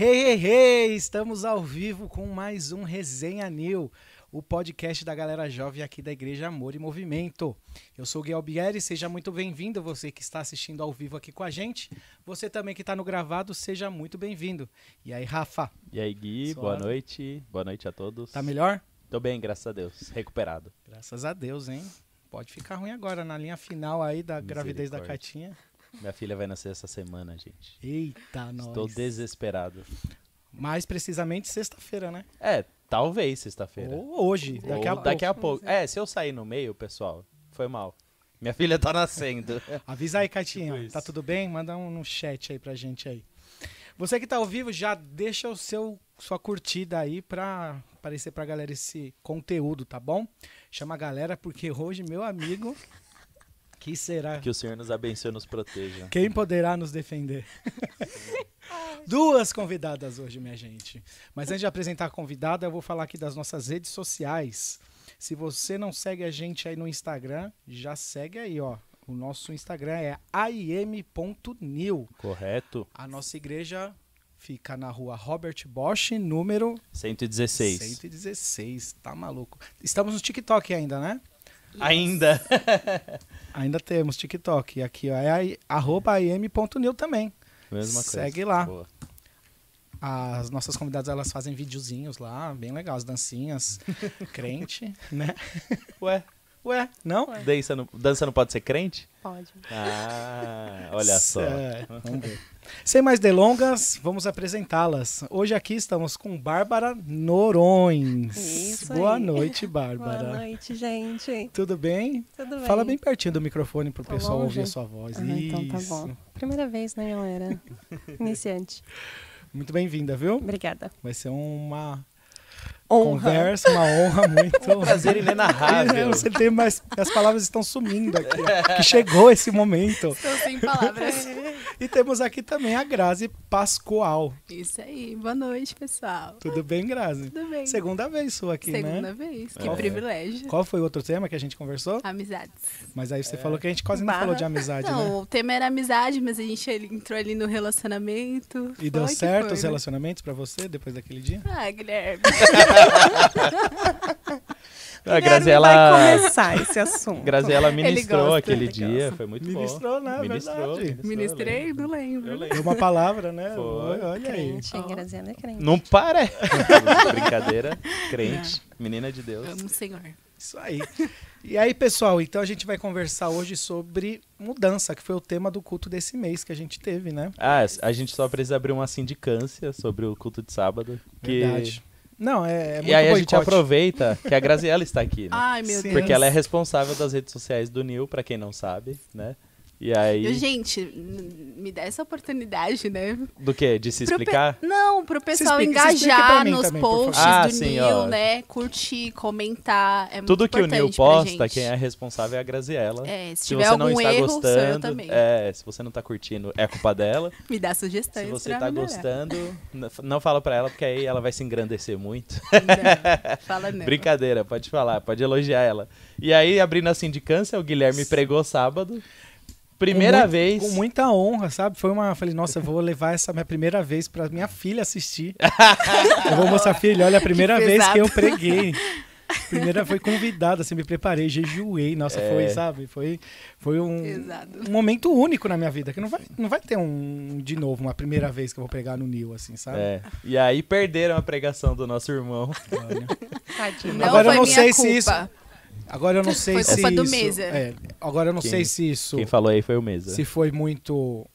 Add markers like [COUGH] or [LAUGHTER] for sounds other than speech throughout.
Hey, hey, hey! Estamos ao vivo com mais um Resenha New, o podcast da galera jovem aqui da Igreja Amor e Movimento. Eu sou o Gui Albieri, seja muito bem-vindo, você que está assistindo ao vivo aqui com a gente. Você também que está no gravado, seja muito bem-vindo. E aí, Rafa? E aí, Gui, Suave. boa noite. Boa noite a todos. Tá melhor? Tô bem, graças a Deus. Recuperado. Graças a Deus, hein? Pode ficar ruim agora, na linha final aí da gravidez da. Catinha. Minha filha vai nascer essa semana, gente. Eita, nós. Estou desesperado. Mais precisamente sexta-feira, né? É, talvez sexta-feira. Ou hoje, daqui Ou a pouco. daqui a pouco. É, se eu sair no meio, pessoal, foi mal. Minha filha tá nascendo. [LAUGHS] Avisa aí, Catinha. Tipo tá tudo bem? Manda um no chat aí pra gente aí. Você que tá ao vivo, já deixa o seu sua curtida aí pra aparecer pra galera esse conteúdo, tá bom? Chama a galera, porque hoje, meu amigo, que será? que o Senhor nos abençoe e nos proteja. Quem poderá nos defender? [LAUGHS] Duas convidadas hoje, minha gente. Mas antes de apresentar a convidada, eu vou falar aqui das nossas redes sociais. Se você não segue a gente aí no Instagram, já segue aí, ó. O nosso Instagram é aim.new. Correto? A nossa igreja fica na rua Robert Bosch, número 116. 116. Tá maluco. Estamos no TikTok ainda, né? Ainda. [LAUGHS] Ainda temos TikTok. Aqui, ó, é arroba am.new também. Mesma coisa. Segue lá. Boa. As nossas convidadas, elas fazem videozinhos lá, bem legal, as dancinhas. [LAUGHS] crente, né? Ué, Ué, não? dança não, dança não pode ser crente? Pode. Ah, olha só. É, vamos ver. Sem mais delongas, vamos apresentá-las. Hoje aqui estamos com Bárbara Norões. Isso Boa aí. noite, Bárbara. Boa noite, gente. Tudo bem? Tudo bem? Fala bem pertinho do microfone pro Tô pessoal longe? ouvir a sua voz. Ah, então tá bom. Primeira vez, né, galera? [LAUGHS] Iniciante. Muito bem-vinda, viu? Obrigada. Vai ser uma Honra. conversa, uma honra muito. [LAUGHS] Prazer É, inenarrável. você tem mais. As palavras estão sumindo aqui. ó, Que chegou esse momento. Estou sem palavras. [LAUGHS] E temos aqui também a Grazi Pascoal. Isso aí. Boa noite, pessoal. Tudo bem, Grazi? Tudo bem? Segunda vez sua aqui, Segunda né? vez. Que Qual- privilégio. Qual foi o outro tema que a gente conversou? Amizades. Mas aí você falou que a gente quase não Barra. falou de amizade, Não, né? o tema era amizade, mas a gente entrou ali no relacionamento. E deu Foi que certo foi, os né? relacionamentos pra você depois daquele dia? Ah, Guilherme. [LAUGHS] A Guilherme Graziela, vai começar esse assunto. Graziela ministrou gosta, aquele ele dia, foi muito Ministrou, bom. né? Ministrou, Verdade. ministrou, eu Ministrei? Não lembro. Eu lembro. Deu uma palavra, né? Foi. Olha aí. Crente, hein? Ó. Graziela é crente. Não para! [LAUGHS] Brincadeira, crente, menina de Deus. Amo o Senhor. Isso aí. E aí, pessoal, então a gente vai conversar hoje sobre mudança, que foi o tema do culto desse mês que a gente teve, né? Ah, a gente só precisa abrir uma sindicância sobre o culto de sábado. Que... Verdade. Não, é, é muito E aí a gente boicote. aproveita que a Graziela está aqui, né? Ai, meu Sim. Deus. Porque ela é responsável das redes sociais do Nil, pra quem não sabe, né? E aí. Eu, gente, me dá essa oportunidade, né? Do que? De se Pro pe- explicar? Não, pro pessoal explica- engajar nos também, posts Ah, do sim, Nil, ó. né? Curtir, comentar. É Tudo muito que o Nil pra posta, quem é responsável é a Graziela. É, se, Se tiver você não algum está erro, sou eu gostando, também. é, se você não tá curtindo, é culpa dela. [LAUGHS] Me dá sugestões Se você pra tá melhorar. gostando, não fala pra ela, porque aí ela vai se engrandecer muito. [LAUGHS] Não, fala não. Brincadeira, pode falar, pode elogiar ela. E aí, abrindo a sindicância, o Guilherme pregou sábado. Primeira Com vez. Com muita honra, sabe? Foi uma. Falei, nossa, eu vou levar essa minha primeira vez pra minha filha assistir. [LAUGHS] eu vou mostrar, filha, olha, a primeira Que vez que eu preguei. Primeira foi convidada, assim, me preparei, jejuei. Nossa, É. foi, sabe? Foi, foi um, um momento único na minha vida, que não vai, não vai ter um, de novo, uma primeira vez que eu vou pregar no Nil, assim, sabe? É. E aí perderam a pregação do nosso irmão. Olha. Tadinho. Não Agora eu não minha sei culpa. se isso- Agora eu não sei Foi se culpa do isso... Mesa. é, agora eu não Quem- sei se isso... Quem falou aí foi o Mesa. se foi muito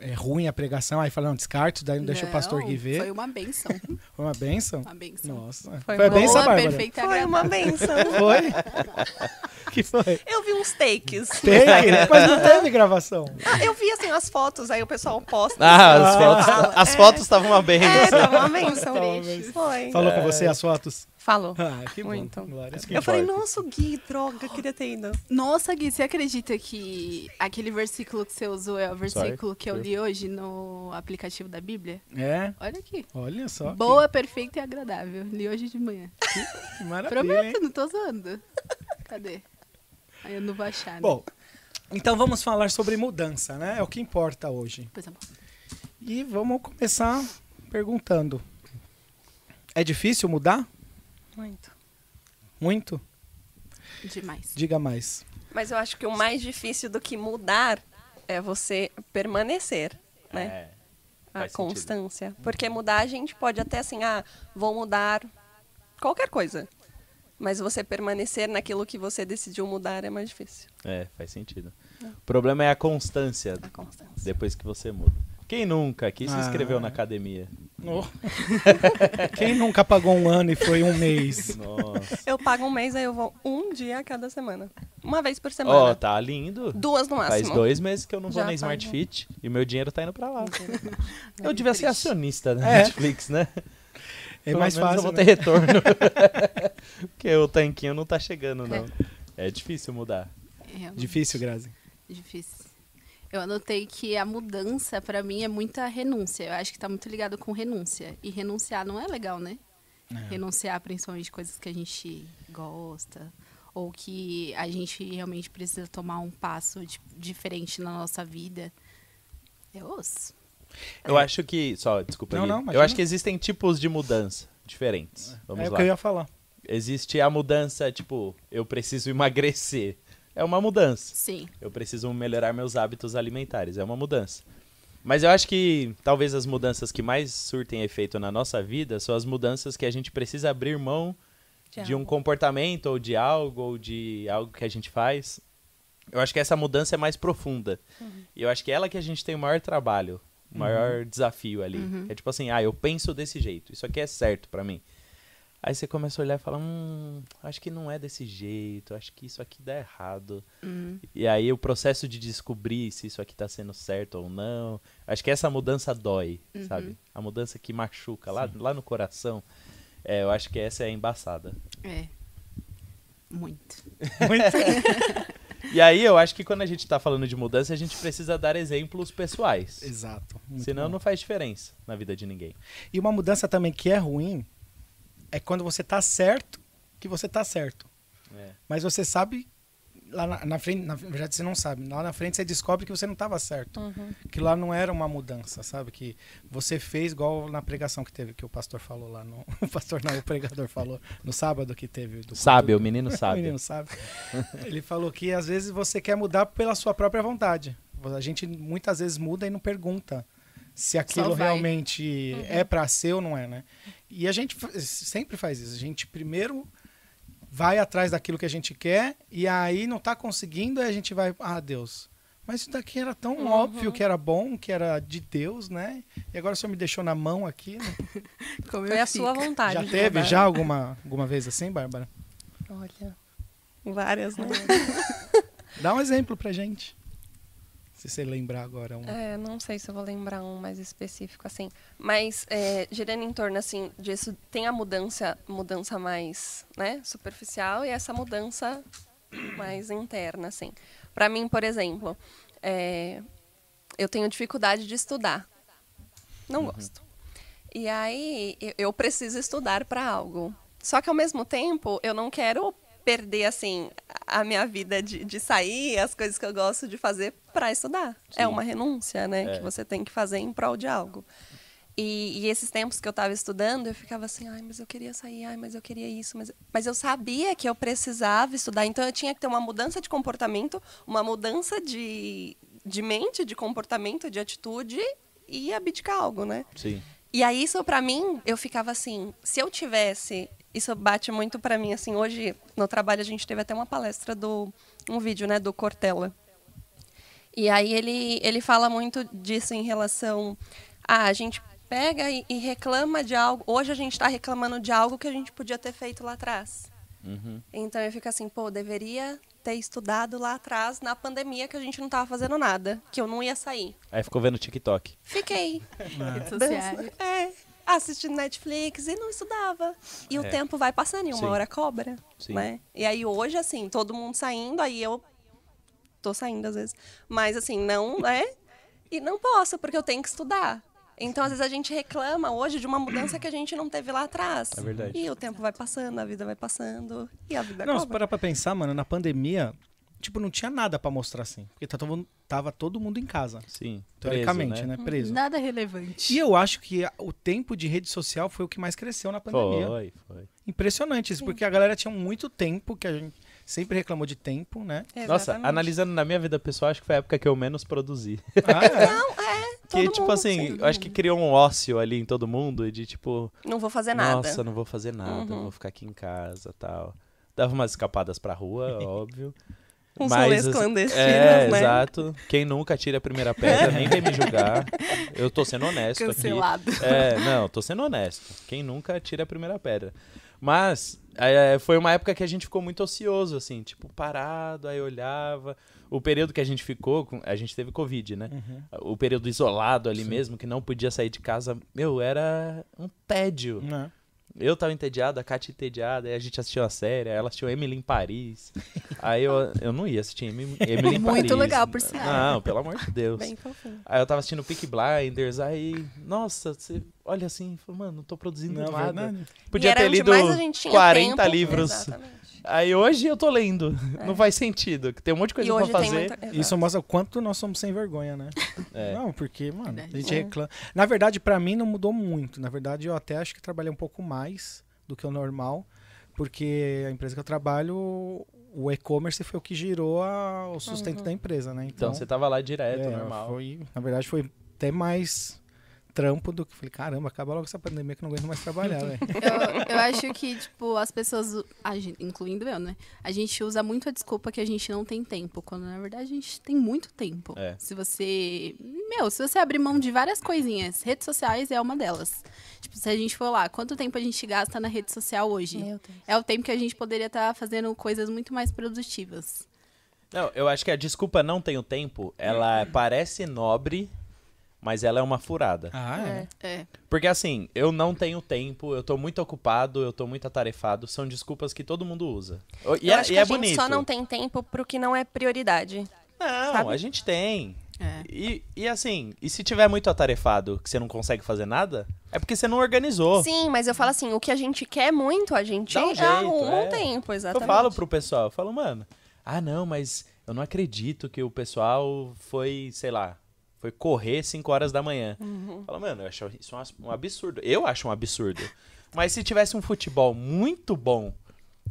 é, ruim a pregação, aí falaram descarte, daí não deixa o pastor Não, Gui ver. Foi uma benção. [LAUGHS] Foi uma benção? Uma benção. Nossa. Foi Foi, a boa, benção, Boa, Bárbara? perfeita Foi uma agradável. benção. [LAUGHS] Foi? [LAUGHS] que foi? Eu vi uns takes. Tem, mas não teve gravação. Ah, eu vi assim as fotos, aí o pessoal posta. Ah, as Ah. fotos, as É. fotos estavam uma benção. É, tava uma benção. Foi. Falou com você as fotos? Falou. Ah, que bom. Muito. Glória. Isso que Eu falei, nossa, Gui, droga, queria ter ido. Nossa, Gui, você acredita que aquele versículo que você usou é o versículo que eu li hoje no aplicativo da Bíblia? É, Olha aqui. olha só. Boa, perfeita e agradável. Li hoje de manhã. Que maravilha, hein? Prometo, não tô zoando. Cadê? Aí eu não vou achar, né? Bom, então vamos falar sobre mudança, né? É o que importa hoje. Pois é, bom. E vamos começar perguntando. É difícil mudar? Muito. Muito? Demais. Diga mais. Mas eu acho que o mais difícil do que mudar é você permanecer, né? É, a faz sentido. constância. Porque mudar a gente pode até assim, ah, vou mudar qualquer coisa. Mas você permanecer naquilo que você decidiu mudar é mais difícil. É, faz sentido. O problema é a constância A constância. depois que você muda. Quem nunca aqui se Ah. inscreveu na academia? Oh. [LAUGHS] Quem nunca pagou um ano e foi um mês? Nossa. Eu pago um mês, aí eu vou um dia a cada semana. Uma vez por Ó, semana. tá lindo. Duas no máximo. Faz dois meses que eu não vou Já na faz Smart um. Fit e meu dinheiro tá indo pra lá. É [LAUGHS] Eu devia ser triste. acionista da É. Netflix, né? É Pelo mais menos fácil. Eu vou né? ter retorno. [LAUGHS] Porque o tanquinho não tá chegando, não. É difícil mudar. Realmente Difícil, Grazi. Difícil. Eu anotei que a mudança, pra mim, é muita renúncia. Eu acho que tá muito ligado com renúncia. E renunciar não é legal, né? Renunciar principalmente coisas que a gente gosta. Ou que a gente realmente precisa tomar um passo di- diferente na nossa vida. É osso. Eu acho que. Só, desculpa. Não, não, eu acho que existem tipos de mudança diferentes. Vamos é o lá. que eu ia falar. Existe a mudança, tipo, eu preciso emagrecer. É uma mudança. Sim. Eu preciso melhorar meus hábitos alimentares. É uma mudança. Mas eu acho que talvez as mudanças que mais surtem efeito na nossa vida são as mudanças que a gente precisa abrir mão de um algo. comportamento ou de algo ou de algo que a gente faz. Eu acho que essa mudança é mais profunda. E eu acho que é ela que a gente tem o maior trabalho, o maior desafio ali. É tipo assim, ah, eu penso desse jeito. Isso aqui é certo pra mim. Aí você começa a olhar e fala, hum, acho que não é desse jeito, acho que isso aqui dá errado. E aí o processo de descobrir se isso aqui tá sendo certo ou não. Acho que essa mudança dói, sabe? A mudança que machuca lá, lá no coração. É, eu acho que essa é embaçada. É. Muito. [LAUGHS] [LAUGHS] E aí eu acho que quando a gente tá falando de mudança, a gente precisa dar exemplos pessoais. Exato. muito Senão bom. não faz diferença na vida de ninguém. E uma mudança também que é ruim é quando você tá certo que você tá certo. É. Mas você sabe lá na, na frente, na verdade você não sabe. Lá na frente você descobre que você não estava certo. Uhum. Que lá não era uma mudança, sabe? Que você fez igual na pregação que teve, que o pastor falou lá no. [LAUGHS] O pastor não, o pregador falou no sábado que teve. Do Sabe, o menino [LAUGHS] O sabe. menino sabe. Ele falou que às vezes você quer mudar pela sua própria vontade. A gente muitas vezes muda e não pergunta se aquilo realmente é pra ser ou não é, né? E a gente sempre faz isso. A gente primeiro vai atrás daquilo que a gente quer e aí não tá conseguindo, aí a gente vai, ah, Deus. Mas isso daqui era tão óbvio que era bom, que era de Deus, né? E agora o senhor me deixou na mão aqui, né? [LAUGHS] Como Foi a sua vontade. Já de teve mudar. já alguma, alguma vez assim, Bárbara? Olha. Várias, né? [LAUGHS] Dá um exemplo pra gente. Se você lembrar agora um. É, não sei se eu vou lembrar um mais específico assim, mas é, girando em torno assim disso, tem a mudança, mudança mais, né, superficial e essa mudança mais interna, assim. Para mim, por exemplo, é, eu tenho dificuldade de estudar, não gosto. E aí eu preciso estudar para algo. Só que ao mesmo tempo eu não quero perder assim a minha vida de, de sair, as coisas que eu gosto de fazer para estudar. Sim. É uma renúncia, né, É. que você tem que fazer em prol de algo. E, e esses tempos que eu estava estudando, eu ficava assim, ai, mas eu queria sair, ai, mas eu queria isso, mas, mas eu sabia que eu precisava estudar, então eu tinha que ter uma mudança de comportamento, uma mudança de, de mente, de comportamento, de atitude e abdicar algo, né? Sim. E aí isso pra mim, eu ficava assim, se eu tivesse, isso bate muito pra mim assim, hoje no trabalho a gente teve até uma palestra do um vídeo, né, do Cortella. E aí ele ele fala muito disso em relação a a gente pega e, e reclama de algo. Hoje a gente está reclamando de algo que a gente podia ter feito lá atrás. Uhum. Então eu fico assim, pô, deveria ter estudado lá atrás na pandemia que a gente não tava fazendo nada, que eu não ia sair. Aí ficou vendo TikTok. Fiquei. Dança- É, assistindo Netflix e não estudava. E o É. tempo vai passando e uma Sim. hora cobra, Sim. né? E aí hoje, assim, todo mundo saindo, aí eu tô saindo às vezes. Mas assim, não, é? E não posso, porque eu tenho que estudar. Então, às vezes, a gente reclama hoje de uma mudança que a gente não teve lá atrás. É verdade. E o tempo vai passando, a vida vai passando, e a vida Não, se cobra. parar pra pensar, mano, na pandemia, tipo, não tinha nada pra mostrar assim. Porque tá todo mundo- tava todo mundo em casa, Sim. teoricamente, preso, né? Preso. Nada relevante. E eu acho que o tempo de rede social foi o que mais cresceu na pandemia. Foi, foi. Impressionante isso, porque a galera tinha muito tempo, que a gente sempre reclamou de tempo, né? Nossa, Exatamente. analisando na minha vida pessoal, acho que foi a época que eu menos produzi. Ah, é. [LAUGHS] que, Todo tipo mundo, assim, sim. eu acho que criou um ócio ali em todo mundo de tipo, Não vou fazer nada. nossa, não vou fazer nada, Uhum. vou ficar aqui em casa tal. Dava umas escapadas pra rua, [LAUGHS] óbvio. Uns Mas, rolês clandestinos, É, né? exato. Quem nunca tira a primeira pedra, nem vem me julgar. Eu tô sendo honesto aqui. Cancelado. É, não, tô sendo honesto. Quem nunca tira a primeira pedra. Mas é, foi uma época que a gente ficou muito ocioso, assim, tipo, parado, aí olhava. O período que a gente ficou, com- a gente teve Covid, né? O período isolado ali mesmo, que não podia sair de casa, meu, era um tédio. Né? Eu tava entediado, a Kátia entediada, aí a gente assistiu a série, aí ela assistiu Emily em Paris. [LAUGHS] aí eu, eu não ia assistir Emily, Emily em [LAUGHS] Paris. Muito legal, por sinal. Não, pelo amor de Deus. Bem fofinho. Aí eu tava assistindo Peak Blinders, aí, nossa, você olha assim, e mano, não tô produzindo Não, nada. verdade. Podia E era ter lido mais a gente tinha 40 tempo. livros. Exatamente. Aí hoje eu tô lendo. Não faz sentido. que Tem um monte de coisa pra fazer. muita... Isso mostra o quanto nós somos sem vergonha, né? É. Não, porque, mano, a gente É. reclama. Na verdade, pra mim não mudou muito. Na verdade, eu até acho que trabalhei um pouco mais do que o normal, porque a empresa que eu trabalho, o e-commerce foi o que girou a- o sustento da empresa, né? Então você tava lá direto, é, normal. Foi, na verdade, foi até mais trampo do que. Falei, caramba, acaba logo essa pandemia que eu não aguento mais trabalhar, velho. [LAUGHS] Eu, eu acho que, tipo, as pessoas, a gen- incluindo eu, né? A gente usa muito a desculpa que a gente não tem tempo, quando na verdade a gente tem muito tempo. É. Se você. Meu, se você abrir mão de várias coisinhas, redes sociais é uma delas. Tipo, se a gente for lá, quanto tempo a gente gasta na rede social hoje? É o tempo que a gente poderia estar fazendo coisas muito mais produtivas. Não, eu acho que a desculpa não tenho tempo, ela parece nobre, mas ela é uma furada. Ah, é. É. Porque assim, eu não tenho tempo, eu tô muito ocupado, eu tô muito atarefado, são desculpas que todo mundo usa. E Eu é, acho e que é a gente bonito. só não tem tempo pro que não é prioridade. Não, sabe? a gente tem. É. E, e assim, e se tiver muito atarefado, que você não consegue fazer nada, é porque você não organizou. Sim, mas eu falo assim, o que a gente quer muito, a gente um jeito, arruma é. um tempo, Eu exatamente. falo pro pessoal, eu falo, mano, ah não, mas eu não acredito que o pessoal foi, sei lá, foi correr 5 horas da manhã. Uhum. Fala, mano, eu acho isso um absurdo. Eu acho um absurdo. Mas se tivesse um futebol muito bom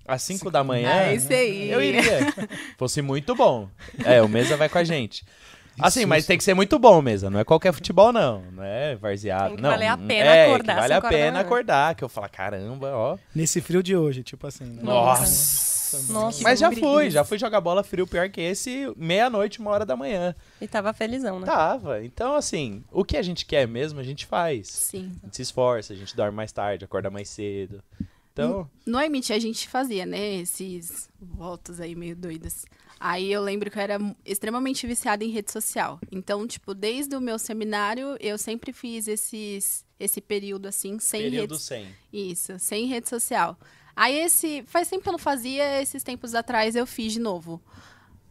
às 5 da manhã, É isso aí. eu iria. [LAUGHS] Fosse muito bom. É, o Mesa vai com a gente. Assim, mas tem que ser muito bom, Mesa. Não é qualquer futebol, não. Não é varzeado. Tem que não. valer a pena é, acordar Que vale a pena acordar. Que eu falo, caramba, ó. Nesse frio de hoje, tipo assim. Né? Nossa. Nossa, Mas já fui, já fui jogar bola frio pior que esse, meia-noite, uma hora da manhã. E tava felizão, né? Tava. Então, assim, o que a gente quer mesmo, a gente faz. Sim. A gente se esforça, a gente dorme mais tarde, acorda mais cedo. Então, No Emit a gente fazia, né, esses votos aí meio doidos. Aí eu lembro que eu era extremamente viciada em rede social. Então, tipo, desde o meu seminário, eu sempre fiz esses, esse período assim, sem período rede sem. Isso, sem rede social. Aí esse. Faz tempo que eu não fazia, esses tempos atrás eu fiz de novo.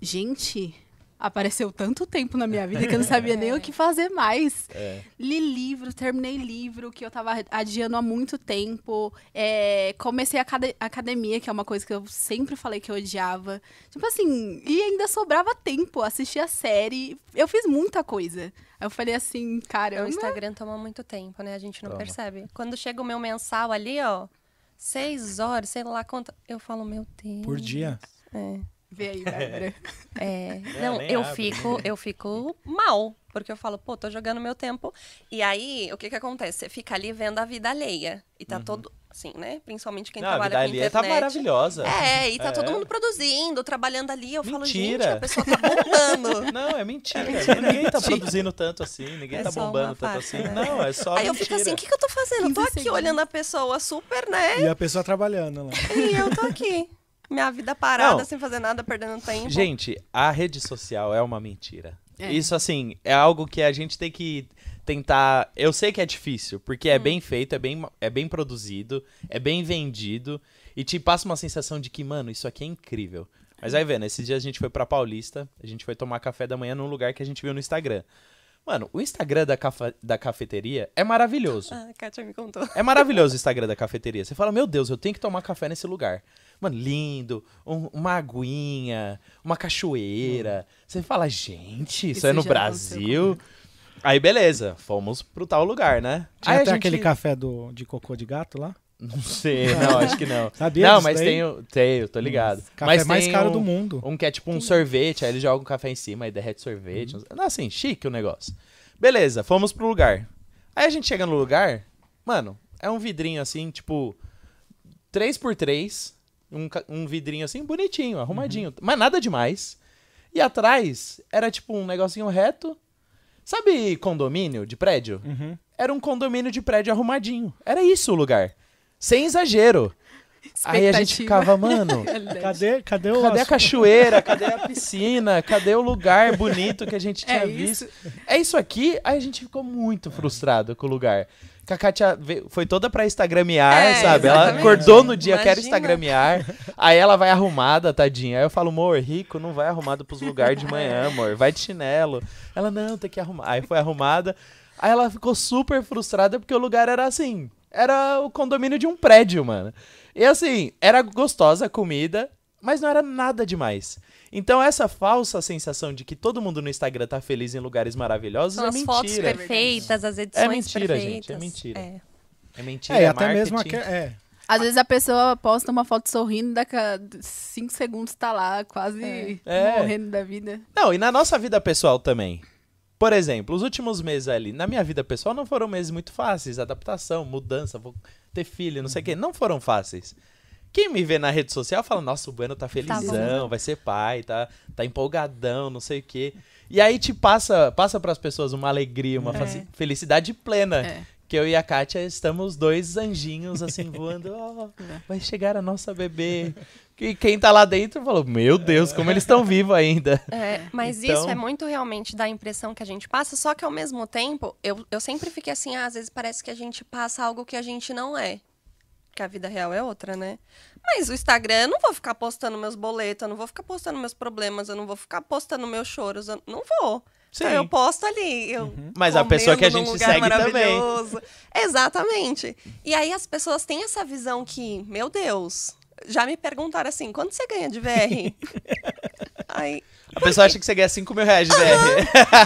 Gente, apareceu tanto tempo na minha vida que eu não sabia nem o que fazer mais. [LAUGHS] É. Li livro, terminei livro que eu tava adiando há muito tempo. É, comecei a acade- academia, que é uma coisa que eu sempre falei que eu odiava. Tipo assim, e ainda sobrava tempo, assisti a série. Eu fiz muita coisa. Eu falei assim, cara, O Instagram toma muito tempo, né? A gente não Toma. percebe. Quando chega o meu mensal ali, ó, seis horas, sei lá quanto. Eu falo, meu Deus. Por dia. É. Vê aí, Bárbara. [LAUGHS] É, É, não, eu abre. fico, eu fico mal, porque eu falo, pô, tô jogando meu tempo. E aí, o que que acontece? Você fica ali vendo a vida alheia. E tá todo, assim, né? Principalmente quem Uhum. Não, a vida trabalha com ali tá internet. maravilhosa. É, e tá É. todo mundo produzindo, trabalhando ali. Eu falo, gente, Mentira. a pessoa tá bombando. [LAUGHS] Não, é mentira. Ninguém tá produzindo tanto assim, ninguém É tá bombando tanto assim. né? Não, é só Aí eu mentira. fico assim, o que, que eu tô fazendo? Eu tô 15 aqui segundos. olhando a pessoa super, né? E a pessoa trabalhando lá. E eu tô aqui. Minha vida parada, Não. sem fazer nada, perdendo tempo. Gente, a rede social é uma mentira. É. Isso, assim, é algo que a gente tem que tentar. Eu sei que é difícil, porque é bem feito, é bem, é bem produzido, é bem vendido, e te passa uma sensação de que, mano, isso aqui é incrível. Mas aí, vendo, esses dias a gente foi pra Paulista, a gente foi tomar café da manhã num lugar que a gente viu no Instagram. Mano, o Instagram da, cafa- da cafeteria é maravilhoso. Ah, a Kátia me contou. É maravilhoso o Instagram da cafeteria. Você fala, meu Deus, eu tenho que tomar café nesse lugar. Mano, lindo, um- uma aguinha, uma cachoeira. Você fala, gente, isso, Isso é no Brasil. Aí, beleza, fomos pro tal lugar, né? Tinha Aí até gente- aquele café do, de cocô de gato lá. Não sei, não, [LAUGHS] acho que não. Sabia não, mas tem, o- tem, eu tô ligado. Café mas mais tem caro um- do mundo. Um que é tipo um sorvete, aí eles jogam café em cima, aí derrete sorvete. Não, assim, chique o negócio. Beleza, fomos pro lugar. Aí a gente chega no lugar, mano, é um vidrinho assim, tipo, 3x3, um, um vidrinho assim, bonitinho, arrumadinho, mas nada demais. E atrás era tipo um negocinho reto. Sabe condomínio de prédio? Uhum. Era um condomínio de prédio arrumadinho. Era isso o lugar. Sem exagero. Aí a gente ficava, mano, [LAUGHS] Cadê, cadê o Cadê a cachoeira? Cadê a piscina? Cadê o lugar bonito que a gente [LAUGHS] tinha É visto? isso. É isso aqui? Aí a gente ficou muito frustrado com o lugar. Que a Kátia veio- foi toda pra instagramear, É, sabe? Ela exatamente. acordou no dia, quero Imagina. instagramear. Aí ela vai arrumada, tadinha. Aí eu falo, amor, rico não vai arrumado pros lugares de manhã, amor. Vai de chinelo. Ela, não, tem que arrumar. Aí foi arrumada. Aí ela ficou super frustrada porque o lugar era assim. Era o condomínio de um prédio, mano. E assim, era gostosa a comida, mas não era nada demais. Então essa falsa sensação de que todo mundo no Instagram tá feliz em lugares maravilhosos São é as fotos mentira. perfeitas, as edições mentira, perfeitas. gente, é mentira. É. É mentira, É, é até mesmo marketing. aque- é. Às vezes a pessoa posta uma foto sorrindo, daqui a cinco segundos tá lá, quase É. morrendo da vida. Não, e na nossa vida pessoal também. Por exemplo, os últimos meses ali, na minha vida pessoal, não foram meses muito fáceis. Adaptação, mudança, vou ter filho, não sei o quê. Não foram fáceis. Quem me vê na rede social fala, nossa, o Bueno tá felizão, vai ser pai, tá, tá empolgadão, não sei o quê. E aí te passa, passa pras pessoas uma alegria, uma É. felicidade plena. É. Que eu e a Kátia estamos dois anjinhos assim voando. "Oh, [LAUGHS] vai chegar a nossa bebê. E quem tá lá dentro falou: Meu Deus, como eles estão vivos ainda. É, mas Então- isso é muito realmente da impressão que a gente passa, só que ao mesmo tempo, eu, eu sempre fiquei assim, ah, às vezes parece que a gente passa algo que a gente não é. Que a vida real é outra, né? Mas o Instagram, eu não vou ficar postando meus boletos, eu não vou ficar postando meus problemas, eu não vou ficar postando meus choros, eu não vou. Então Sim. eu posto ali. Eu Mas a pessoa que a gente segue também. Exatamente. E aí as pessoas têm essa visão que, meu Deus, já me perguntaram assim, quanto você ganha de VR? [LAUGHS] aí, A pessoa acha que você ganha 5 mil reais de VR.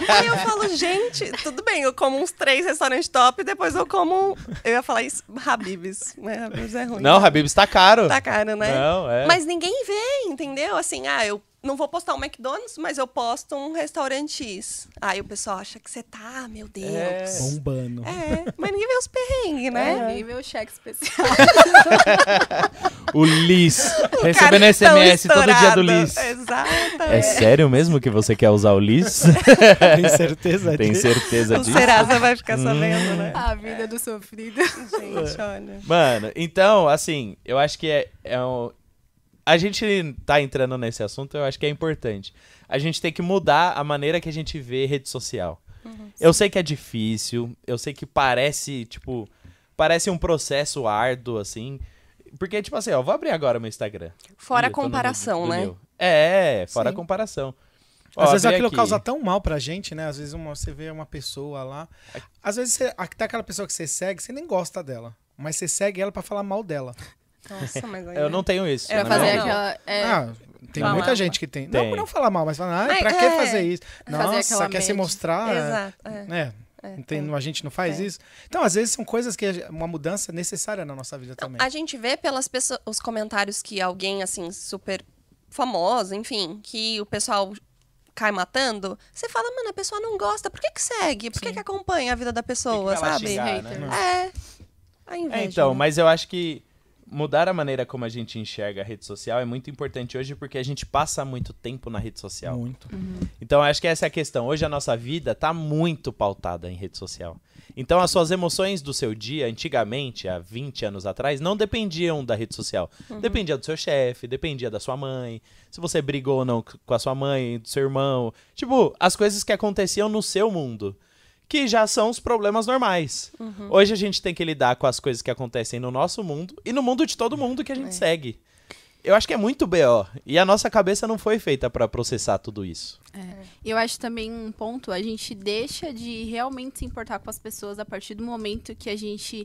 Aí eu falo, gente, tudo bem, eu como uns três restaurantes top, depois eu como. Eu ia falar isso, Habibs. Mas Habibs é ruim. Não, Habib, está caro. Tá caro, né? Não, é. Mas ninguém vê, entendeu? Assim, ah, eu não vou postar um McDonald's, mas eu posto um restaurante X. Aí o pessoal acha que você tá, meu Deus. É. Bombando. É, mas ninguém vê os perrengues, né? Ninguém vê o cheque especial. [LAUGHS] O Liz. O Recebendo cartão SMS todo dia do. Liz. Exatamente. É sério mesmo que você quer usar o Liz? [LAUGHS] Tem certeza Tem disso? certeza O disso? Serasa vai ficar sabendo, né? a vida do sofrido. Gente, olha. Mano, então, assim, eu acho que é, é um... A gente tá entrando nesse assunto, eu acho que é importante. A gente tem que mudar a maneira que a gente vê rede social. eu sei que é difícil, eu sei que parece, tipo, parece um processo árduo, assim. Porque, tipo assim, ó, vou abrir agora meu Instagram. Fora Ih, a comparação, né? meu. É, fora Sim. a comparação. Ó, Às vezes aquilo aqui. causa tão mal pra gente, né? Às vezes uma- você vê uma pessoa lá. Às vezes você, até aquela pessoa que você segue, você nem gosta dela. Mas você segue ela pra falar mal dela. Nossa, mas aí... Eu não tenho isso. Minha fazer. Não. aquela. é, Ah, tem Falar. muita gente que tem. Tem. Não, não falar mal, mas falar, ah, pra que é. fazer isso? Fazer Nossa, quer se média. mostrar. Exato. É. É. É, Não tem- tem. a gente não faz Tem. isso. Então, às vezes, são coisas que a- uma mudança necessária na nossa vida também. A gente vê pelas pessoas, os comentários que alguém, assim, super famoso, enfim, que o pessoal cai matando, você fala, mano, a pessoa não gosta, por que que segue? Por que que acompanha a vida da pessoa, que sabe? xingar, né? É. A inveja. É, então, né? mas eu acho que mudar a maneira como a gente enxerga a rede social é muito importante hoje porque a gente passa muito tempo na rede social. Muito. Então, eu acho que essa é a questão. Hoje a nossa vida tá muito pautada em rede social. Então, as suas emoções do seu dia, antigamente, há 20 anos atrás, não dependiam da rede social. Dependia do seu chefe, dependia da sua mãe, se você brigou ou não com a sua mãe, do seu irmão. Tipo, as coisas que aconteciam no seu mundo. Que já são os problemas normais. Hoje a gente tem que lidar com as coisas que acontecem no nosso mundo e no mundo de todo mundo que a gente É. segue. eu acho que é muito BO. E a nossa cabeça não foi feita pra processar tudo isso. E eu acho também um ponto, a gente deixa de realmente se importar com as pessoas a partir do momento que a gente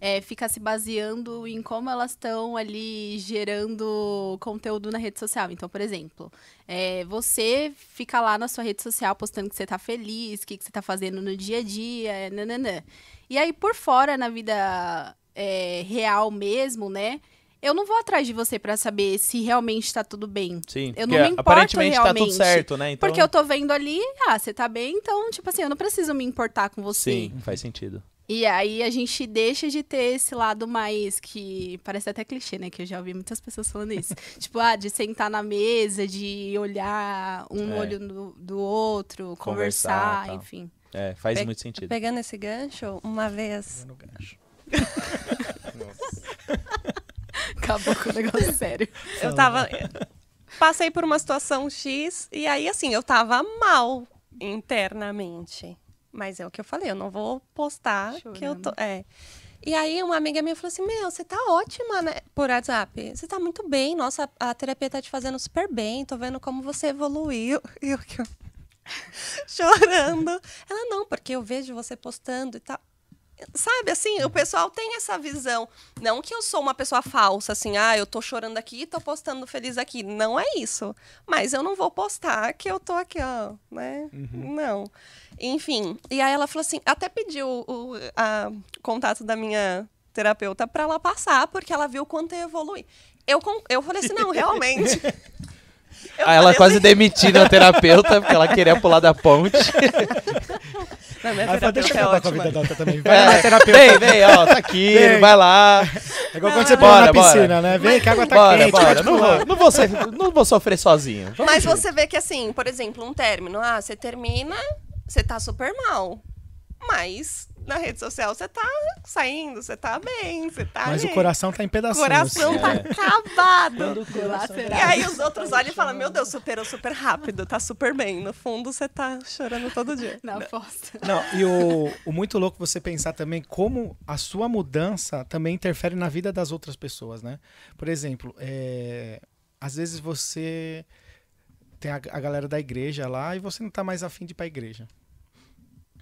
é, fica se baseando em como elas estão ali gerando conteúdo na rede social. Então, por exemplo, é, você fica lá na sua rede social postando que você tá feliz, o que, que você tá fazendo no dia a dia, nananã. E aí, por fora, na vida é, real mesmo, né? Eu não vou atrás de você pra saber se realmente tá tudo bem. Sim. Eu não me importo aparentemente tá tudo realmente, certo, né? Então, Porque eu tô vendo ali, ah, você tá bem, então, tipo assim, eu não preciso me importar com você. Sim, faz sentido. E aí a gente deixa de ter esse lado mais que parece até clichê, né? Que eu já ouvi muitas pessoas falando isso. [LAUGHS] tipo, ah, de sentar na mesa, de olhar um no É. olho do, do outro, Conversar, conversar, enfim. É, faz Pe- muito sentido. Pegando esse gancho, uma vez. No gancho. [LAUGHS] Acabou com o negócio sério. Eu tava. Passei por uma situação X e aí, assim, eu tava mal internamente. Mas é o que eu falei, eu não vou postar que eu tô. É. E aí uma amiga minha falou assim: Meu, você tá ótima, né? Por WhatsApp. Você tá muito bem. Nossa, a terapia tá te fazendo super bem. Tô vendo como você evoluiu. E eu que [LAUGHS] eu- chorando. Ela, não, porque eu vejo você postando e tal. Sabe, assim, o pessoal tem essa visão. Não que eu sou uma pessoa falsa, assim, ah, eu tô chorando aqui e tô postando feliz aqui. Não é isso. Mas eu não vou postar que eu tô aqui, ó, né? Não. Enfim. E aí ela falou assim, até pediu o a, contato da minha terapeuta pra ela passar, porque ela viu o quanto eu evolui. Eu, eu falei assim, não, [LAUGHS] realmente. Eu Ah, ela falei quase assim, demitindo a terapeuta porque ela queria pular da ponte. [LAUGHS] "Não, minha Aí fala, deixa eu terapeuta é acabar com a ótima." vida da outra também. Vai lá, É, terapeuta. vem, vem, ó, tá aqui, Vem. vai lá. É igual quando você pula na bora, bora. piscina, né? Vem que a água tá bora, quente. bora. Não vou, não, vou ser- não vou sofrer sozinho. Vamos Mas junto. você vê que assim, por exemplo, um término, ah, você termina, você tá super mal. Mas na rede social você tá saindo, você tá bem, você tá Mas o ali. coração tá em O pedacinhos. coração tá É. acabado. E Será? aí os outros olham e falam, meu Deus, superou super rápido, tá super bem. No fundo, você tá chorando todo dia. Na fossa. Não, e o, o muito louco você pensar também como a sua mudança também interfere na vida das outras pessoas, né? Por exemplo, é, às vezes você tem a, a galera da igreja lá e você não tá mais afim de ir pra igreja.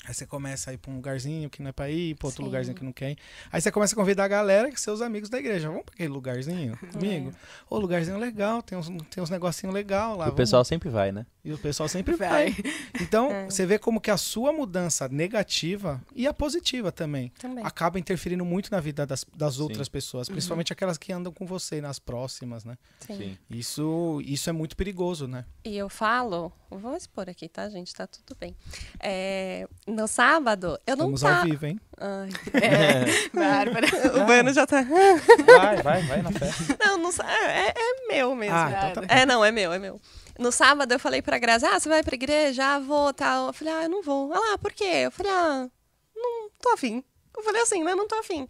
Aí você começa a ir pra um lugarzinho que não é pra ir, pra outro Sim. lugarzinho que não quer ir. Aí você começa a convidar a galera, que seus amigos da igreja. Vamos pra aquele lugarzinho [LAUGHS] comigo? Ô, lugarzinho legal, tem uns, tem uns negocinhos legal lá. O vamos. pessoal sempre vai, né? E o pessoal sempre Vai. vai. Então, [LAUGHS] É. você vê como que a sua mudança negativa e a positiva também Também. acaba interferindo muito na vida das, das Sim. outras pessoas, principalmente aquelas que andam com você, nas próximas, né? Sim. Isso, isso é muito perigoso, né? E eu falo, vou expor aqui, tá, gente? Tá tudo bem. É, no sábado, eu não Estamos tá... ao vivo, hein? Ai, [LAUGHS] É, Bárbara. o Bueno já tá... Vai, vai, vai na fé. Não, não sa- é, é meu mesmo. Ah, então tá É, não, é meu, é meu. No sábado eu falei pra Grazi, ah, você vai pra igreja? Ah, vou, tal. Eu falei, ah, eu não vou. Ela, ah, por quê? Eu falei, ah, não tô afim. Eu falei assim, né, não tô afim.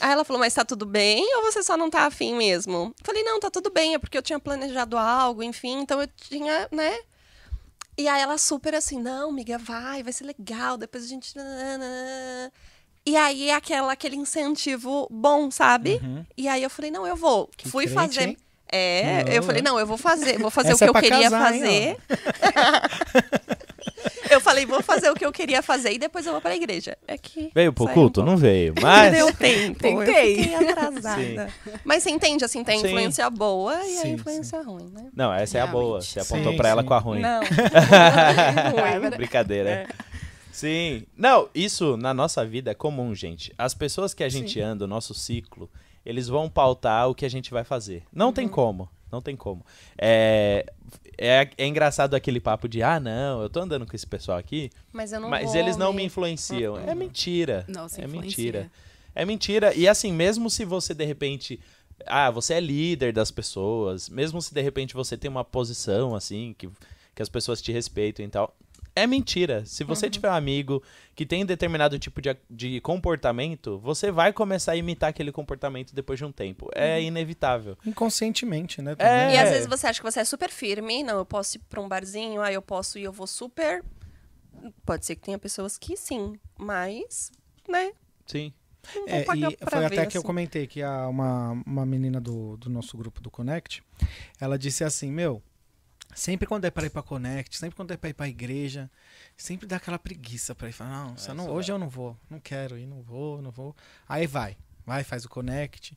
Aí ela falou, mas tá tudo bem ou você só não tá afim mesmo? Eu falei, não, tá tudo bem, é porque eu tinha planejado algo, enfim, então eu tinha, né? E aí ela super assim, não, amiga, vai, vai ser legal, depois a gente... nananana." E aí aquela, aquele incentivo bom, sabe? Uhum. E aí eu falei, não, eu vou. Que Fui crente, fazer. hein? É, Não, eu falei, é. não, eu vou fazer, vou fazer o é que eu pra queria casar, fazer. [LAUGHS] eu falei, vou fazer o que eu queria fazer e depois eu vou pra igreja. É que. Veio pro culto? um Não veio. [LAUGHS] Mas. Deu tempo. Tentei. Eu fiquei atrasada. Mas você entende, assim, tem a Sim. influência boa e a Sim, influência ruim, né? Não, essa é a boa. Realmente. Você apontou Sim, pra ela sim. com a ruim. Não. [LAUGHS] ruim. Brincadeira. É. Sim. Não, isso na nossa vida é comum, gente. As pessoas que a gente anda, o nosso ciclo, eles vão pautar o que a gente vai fazer. Não tem como. Não tem como. É, é, é engraçado aquele papo de, ah, não, eu tô andando com esse pessoal aqui, Mas eu não mas eles não me influenciam. É mentira. Nossa, é influencia. mentira. É mentira. E assim, mesmo se você de repente. Ah, você é líder das pessoas, mesmo se de repente você tem uma posição assim, que, que as pessoas te respeitam e tal. É mentira. Se você Uhum. tiver um amigo que tem determinado tipo de, de comportamento, você vai começar a imitar aquele comportamento depois de um tempo. É Uhum. inevitável. Inconscientemente, né? É. E às vezes você acha que você é super firme, não, eu posso ir pra um barzinho, ah, eu posso ir, eu vou super. Pode ser que tenha pessoas que sim, mas, né? Sim. É, e foi ver, até que eu assim. comentei que a, uma, uma menina do, do nosso grupo do Connect, ela disse assim, meu, sempre quando é pra ir pra Connect, sempre quando é pra ir pra igreja, sempre dá aquela preguiça pra ir falar, não, É, não hoje dá. eu não vou, não quero ir, não vou, não vou. Aí vai, vai, faz o Connect.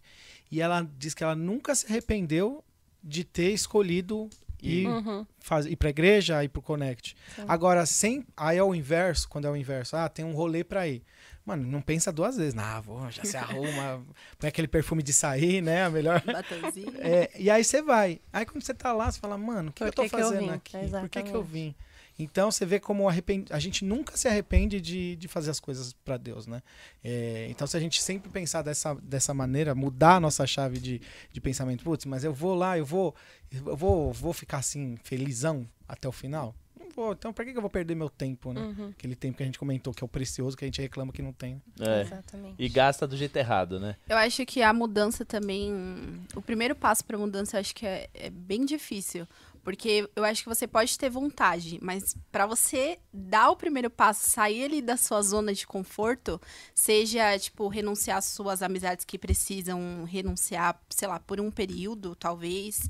E ela diz que ela nunca se arrependeu de ter escolhido ir, Uhum. faz, ir pra igreja, ir pro Connect. Sim. Agora, sem, aí é o inverso, quando é o inverso, ah, tem um rolê pra ir. Mano, não pensa duas vezes. Ah, vou, já se arruma, [LAUGHS] põe aquele perfume de sair, né? A melhor. Batonzinho. É, e aí você vai. Aí quando você tá lá, você fala, mano, o que, Por eu tô que que eu fazendo vim? aqui? Por que, que eu Exatamente. vim? Então você vê como arrepend... a gente nunca se arrepende de, de fazer as coisas pra Deus, né? É, então se a gente sempre pensar dessa, dessa maneira, mudar a nossa chave de, de pensamento, putz, mas eu vou lá, eu vou, eu vou, vou ficar assim, felizão até o final? Não vou. Então pra que que eu vou perder meu tempo, né? Uhum. Aquele tempo que a gente comentou, que é o precioso, que a gente reclama que não tem. É. Exatamente. E gasta do jeito errado, né? Eu acho que a mudança também. O primeiro passo pra mudança eu acho que é, é bem difícil. Porque eu acho que você pode ter vontade, mas pra você dar o primeiro passo, sair ali da sua zona de conforto, seja, tipo, renunciar às suas amizades que precisam renunciar, sei lá, por um período, talvez,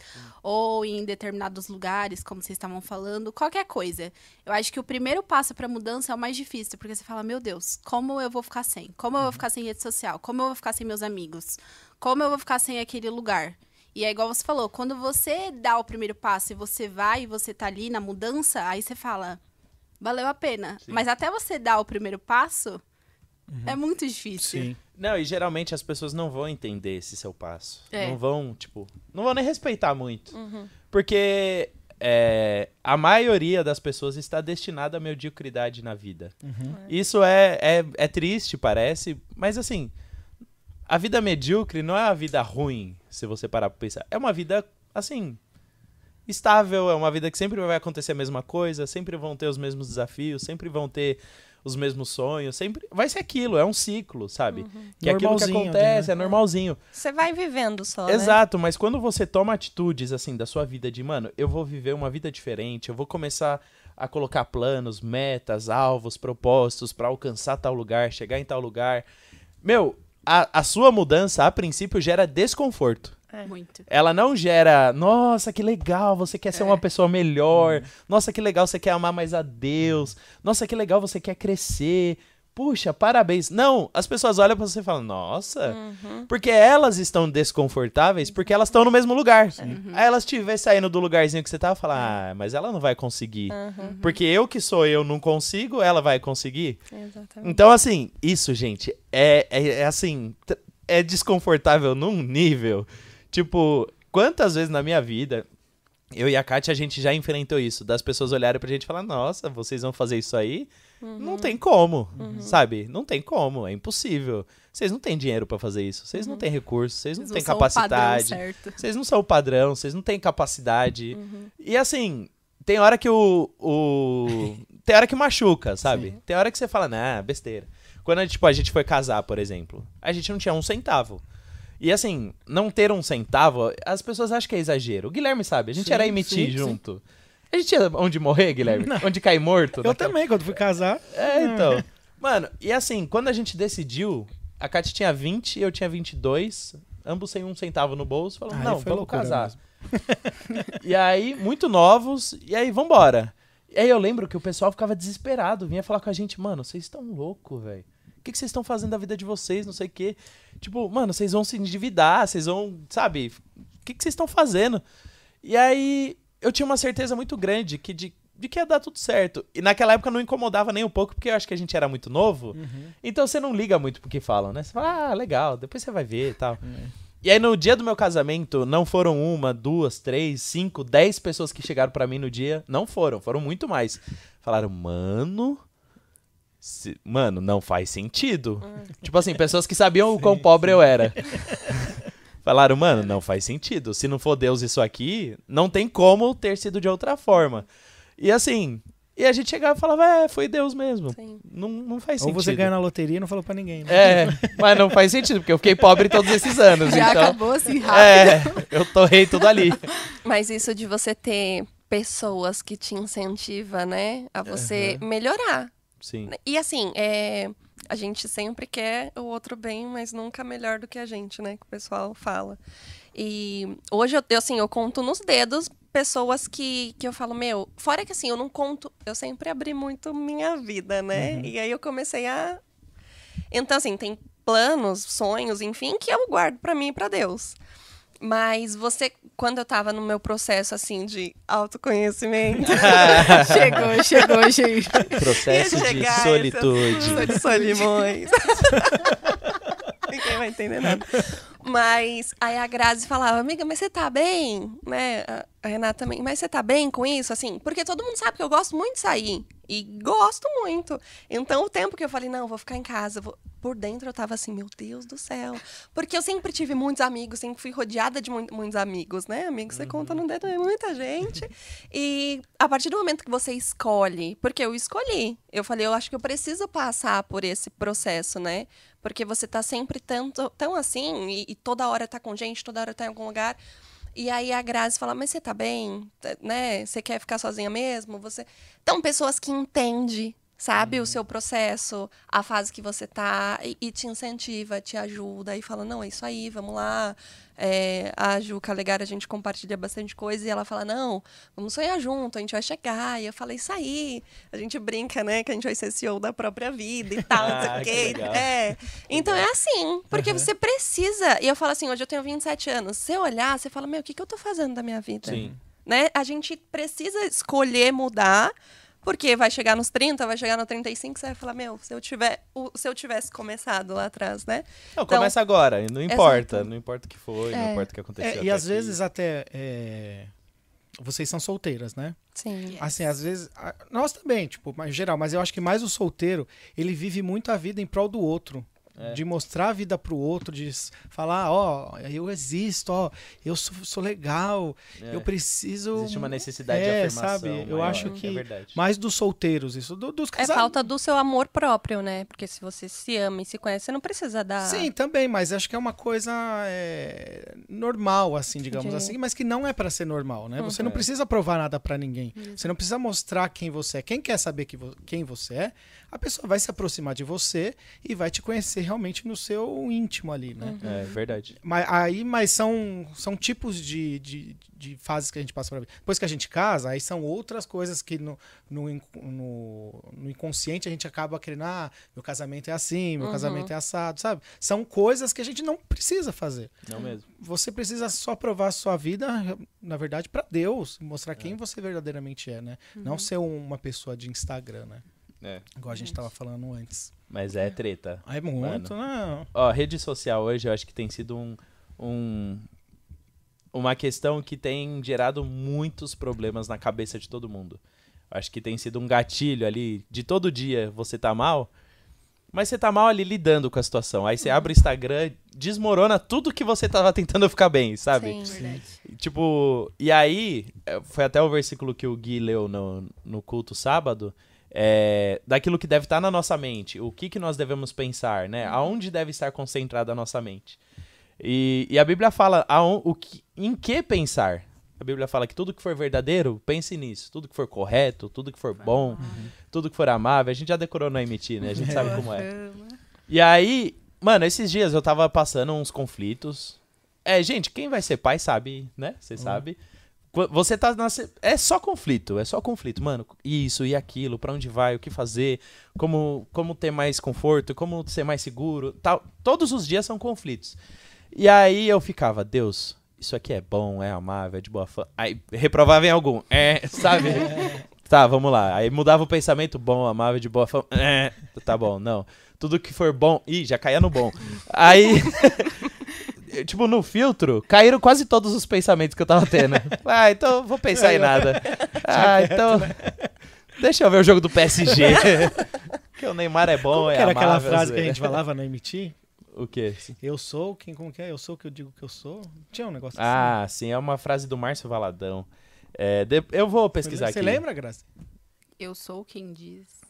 ou em determinados lugares, como vocês estavam falando, qualquer coisa. Eu acho que o primeiro passo pra mudança é o mais difícil, porque você fala, meu Deus, como eu vou ficar sem? Como eu vou ficar sem rede social? Como eu vou ficar sem meus amigos? Como eu vou ficar sem aquele lugar? E é igual você falou, quando você dá o primeiro passo e você vai e você tá ali na mudança, aí você fala, valeu a pena. Sim. Mas até você dar o primeiro passo, é muito difícil. Sim. Não, e geralmente as pessoas não vão entender esse seu passo. É. Não vão, tipo, não vão nem respeitar muito. Uhum. Porque é, a maioria das pessoas está destinada à mediocridade na vida. Uhum. Isso é, é, é triste, parece, mas assim, a vida medíocre não é uma vida ruim, se você parar pra pensar. É uma vida, assim, estável, é uma vida que sempre vai acontecer a mesma coisa, sempre vão ter os mesmos desafios, sempre vão ter os mesmos sonhos, sempre vai ser aquilo, é um ciclo, sabe? Que é aquilo que acontece, né? é normalzinho. Você vai vivendo só, né? Exato, mas quando você toma atitudes assim da sua vida de, mano, eu vou viver uma vida diferente, eu vou começar a colocar planos, metas, alvos, propósitos pra alcançar tal lugar, chegar em tal lugar. Meu, a, a sua mudança a princípio gera desconforto. É. Muito. Ela não gera, nossa, que legal, você quer ser É. uma pessoa melhor. Uhum. Nossa, que legal, você quer amar mais a Deus. Nossa, que legal, você quer crescer. Puxa, parabéns. Não, as pessoas olham pra você e falam, nossa. Uhum. Porque elas estão desconfortáveis porque elas estão no mesmo lugar. Uhum. Aí elas estiver saindo do lugarzinho que você tava, falar, ah, mas ela não vai conseguir. Uhum. Porque eu que sou eu não consigo, ela vai conseguir. Exatamente. Então, assim, isso, gente, é, é, é assim, é desconfortável num nível. Tipo, quantas vezes na minha vida, eu e a Kátia, a gente já enfrentou isso, das pessoas olharem pra gente e falar, nossa, vocês vão fazer isso aí? Não tem como, sabe? Não tem como, é impossível. Vocês não têm dinheiro pra fazer isso, vocês não têm recursos, vocês não Eles têm capacidade. Vocês não são o padrão, vocês não têm capacidade. Uhum. E assim, tem hora que o. o... tem hora que machuca, sabe? Tem hora que você fala, nah, besteira. Quando tipo, a gente foi casar, por exemplo, a gente não tinha um centavo. E assim, não ter um centavo, as pessoas acham que é exagero. O Guilherme sabe, a gente Sim, era emitir sim, sim. A gente tinha onde morrer, Guilherme? Onde cair morto? Eu naquela- também, quando fui casar. É, então. Mano, e assim, quando a gente decidiu, a Kátia tinha 20 e eu tinha 22, ambos sem um centavo no bolso, falamos, Aí não, vamos casar. mesmo. [LAUGHS] e aí, muito novos, e aí, vambora. E aí eu lembro que o pessoal ficava desesperado, vinha falar com a gente, mano, vocês estão loucos, velho. O que, vocês estão fazendo da vida de vocês, não sei o quê. Tipo, mano, vocês vão se endividar, vocês vão, sabe, o que vocês estão fazendo? E aí, eu tinha uma certeza muito grande que de, de que ia dar tudo certo. E naquela época não incomodava nem um pouco, porque eu acho que a gente era muito novo. Uhum. Então você não liga muito pro que falam, né? Você fala, ah, legal, depois você vai ver e tal. [LAUGHS] E aí no dia do meu casamento, não foram uma, duas, três, cinco, dez pessoas que chegaram pra mim no dia. Não foram, foram muito mais. Falaram, mano. se- Mano, não faz sentido. Tipo assim, pessoas que sabiam o quão Sim, pobre eu era. [LAUGHS] Falaram, mano, não faz sentido. Se não for Deus isso aqui, não tem como ter sido de outra forma. E assim, e a gente chegava e falava, é, foi Deus mesmo. Sim. Não, não faz Ou sentido. você ganha na loteria e não falou pra ninguém, né? É, mas não faz sentido, porque eu fiquei pobre todos esses anos. Já então, acabou assim rápido. é, eu torrei tudo ali. [LAUGHS] Mas isso de você ter pessoas que te incentivam, né? A você melhorar. Sim. E assim, é, a gente sempre quer o outro bem, mas nunca melhor do que a gente, né? Que o pessoal fala. E hoje, eu, assim, eu conto nos dedos pessoas que, que eu falo, meu, fora que assim, eu não conto, eu sempre abri muito minha vida, né? Uhum. E aí eu comecei a. Então, assim, tem planos, sonhos, enfim, que eu guardo para mim e pra Deus. Mas você, quando eu tava no meu processo, assim, de autoconhecimento... [LAUGHS] chegou, chegou, gente. Processo de solitude. de solimões. [LAUGHS] Ninguém vai entender nada. Mas aí a Grazi falava, amiga, mas você tá bem? Né? A Renata também, mas você tá bem com isso? Assim, porque todo mundo sabe que eu gosto muito de sair. E gosto muito. Então, o tempo que eu falei, não, vou ficar em casa, vou... por dentro eu tava assim, meu Deus do céu. Porque eu sempre tive muitos amigos, sempre fui rodeada de mu muitos amigos, né? Amigos, você uhum. conta no dedo, é muita gente. E a partir do momento que você escolhe, porque eu escolhi, eu falei, eu acho que eu preciso passar por esse processo, né? Porque você tá sempre tanto, tão assim, e, e toda hora tá com gente, toda hora tá em algum lugar. E aí a Grazi fala, mas você tá bem? Né? Você quer ficar sozinha mesmo? Você... Então, pessoas que entendem sabe uhum. o seu processo, a fase que você tá e, e, te incentiva, te ajuda e fala não é isso aí, vamos lá. É, a Ju Calegara, a gente compartilha bastante coisa e ela fala não, vamos sonhar junto, a gente vai chegar. E eu falei isso aí, a gente brinca, né, que a gente vai ser CEO da própria vida e [LAUGHS] tal, não sei o quê. É. Então é assim, porque uhum. você precisa. E eu falo assim, hoje eu tenho 27 anos. Se você olhar, você fala meu, o que, que eu tô fazendo da minha vida? Sim. Né? A gente precisa escolher mudar porque vai chegar nos 30, vai chegar no 35, você vai falar, meu, se eu, tiver, se eu tivesse começado lá atrás, né? Não, então, começa agora, não importa. Exato. Não importa o que foi, é. não importa o que aconteceu. É, e às aqui. vezes até. É... Vocês são solteiras, né? Sim. Assim, às vezes. Nós também, tipo, em geral, mas eu acho que mais o solteiro, ele vive muito a vida em prol do outro. É. De mostrar a vida pro outro, de falar, ó, oh, eu existo, ó, oh, eu sou, sou legal, é. eu preciso. Existe uma necessidade é, de afirmação. Sabe? Maior. Eu acho que é mais dos solteiros, isso, do, dos casados. É falta do seu amor próprio, né? Porque se você se ama e se conhece, você não precisa dar. Sim, também, mas acho que é uma coisa é, normal, assim, digamos de... assim, mas que não é para ser normal, né? Uhum. Você não é. precisa provar nada para ninguém. Uhum. Você não precisa mostrar quem você é. Quem quer saber que vo quem você é, a pessoa vai se aproximar de você e vai te conhecer realmente no seu íntimo ali, né? Uhum. É verdade. Mas, aí, mas são, são tipos de, de, de fases que a gente passa pra vida. Depois que a gente casa, aí são outras coisas que no, no, no, no inconsciente a gente acaba querendo, ah, meu casamento é assim, meu uhum. casamento é assado, sabe? São coisas que a gente não precisa fazer. Não mesmo. Você precisa só provar a sua vida, na verdade, para Deus, mostrar quem é. você verdadeiramente é, né? Uhum. Não ser uma pessoa de Instagram, né? É. Igual a gente estava falando antes. Mas é treta. É muito, Mano. não. Ó, rede social hoje eu acho que tem sido um, um, uma questão que tem gerado muitos problemas na cabeça de todo mundo. Acho que tem sido um gatilho ali de todo dia você tá mal, mas você tá mal ali lidando com a situação. Aí você abre o Instagram, desmorona tudo que você tava tentando ficar bem, sabe? Sim, verdade. Tipo, e aí, é, foi até o versículo que o Gui leu no, no culto sábado, é, daquilo que deve estar na nossa mente, o que, que nós devemos pensar, né? Uhum. Aonde deve estar concentrada a nossa mente. E, e a Bíblia fala aon, o que, em que pensar. A Bíblia fala que tudo que for verdadeiro, pense nisso. Tudo que for correto, tudo que for bom, uhum. tudo que for amável. A gente já decorou no MT, né? A gente sabe como é. E aí, mano, esses dias eu tava passando uns conflitos. É, gente, quem vai ser pai sabe, né? Você uhum. sabe. Você tá na... É só conflito, é só conflito, mano. Isso e aquilo, para onde vai, o que fazer, como, como ter mais conforto, como ser mais seguro, tal. Todos os dias são conflitos. E aí eu ficava, Deus, isso aqui é bom, é amável, é de boa fã. Aí reprovava em algum, é, [LAUGHS] sabe? tá, vamos lá. Aí mudava o pensamento, bom, amável, de boa fã. É, tá bom, não. Tudo que for bom, ih, já caía no bom. Aí [LAUGHS] tipo, no filtro, caíram quase todos os pensamentos que eu tava tendo. [LAUGHS] Ah, então vou pensar em nada. [LAUGHS] Ah, então. Deixa eu ver o jogo do PSG. [LAUGHS] que o Neymar é bom, como é que era aquela frase que a gente falava no MT? O quê? Eu sou quem como que é? Eu sou o que eu digo que eu sou? Tinha um negócio ah, assim. Ah, sim, é uma frase do Márcio Valadão. É, de... Eu vou pesquisar Você aqui. Você lembra, Graça? Eu sou quem diz.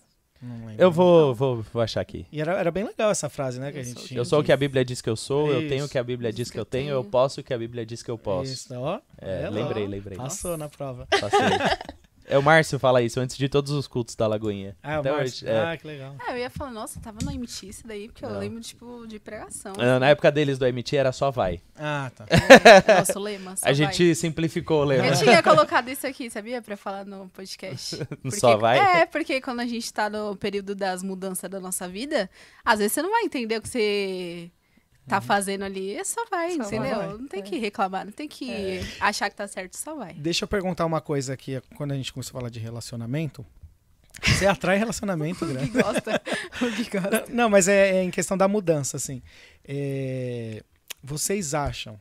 Eu vou, vou, vou achar aqui. E era, era bem legal essa frase, né? Que a gente eu sou o que a Bíblia diz que eu sou, Isso. eu tenho o que a Bíblia diz que eu tenho, eu posso o que a Bíblia diz que eu posso. Isso, ó. É, lembrei, lembrei. Passou na prova. Passei. [LAUGHS] É o Márcio fala isso antes de todos os cultos da Lagoinha. Ah, o Márcio. hoje, é. Ah, que legal. Ah, eu ia falar, nossa, tava no MT isso daí, porque eu Não. lembro, tipo, de pregação. Ah, Na época deles do MT era só vai. Ah, tá. É, nosso lema. Só a gente simplificou o vai. lema. Eu tinha colocado isso aqui, sabia? Pra falar no podcast. [LAUGHS] Porque- Só vai? É, porque quando a gente tá no período das mudanças da nossa vida, às vezes você não vai entender o que você tá fazendo ali. É só vai, Só entendeu? vai. Não tem que reclamar, não tem que achar que tá certo, só vai. Deixa eu perguntar uma coisa aqui, quando a gente começou a falar de relacionamento. Você atrai relacionamento, [LAUGHS] [LAUGHS] que gosta. Gosta. Não, mas é, é em questão da mudança, assim. É, vocês acham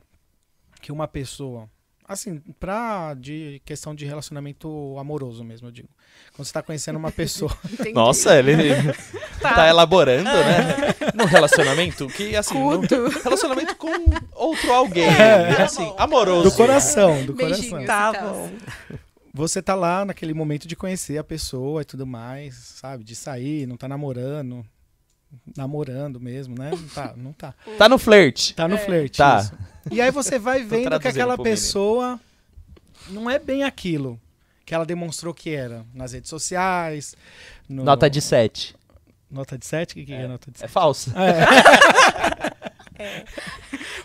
que uma pessoa, assim, pra de questão de relacionamento amoroso mesmo, eu digo. Quando você tá conhecendo uma pessoa. [LAUGHS] Entendi. Nossa, ele [LAUGHS] tá, elaborando, né? [LAUGHS] No relacionamento que, assim, no relacionamento com outro alguém. assim, amoroso. do coração, do Beijinhos. coração. Tá Então. bom. Você tá lá naquele momento de conhecer a pessoa e tudo mais, sabe? De sair, não tá namorando. Namorando mesmo, né? Não tá, não tá. [LAUGHS] Tá no flerte. Tá no flerte. Tá. isso. E aí você vai vendo que aquela pro menino. pessoa não é bem aquilo que ela demonstrou que era nas redes sociais. no- Nota de 7. Nota de 7? O que, que é. É. nota de 7? É falsa. [LAUGHS]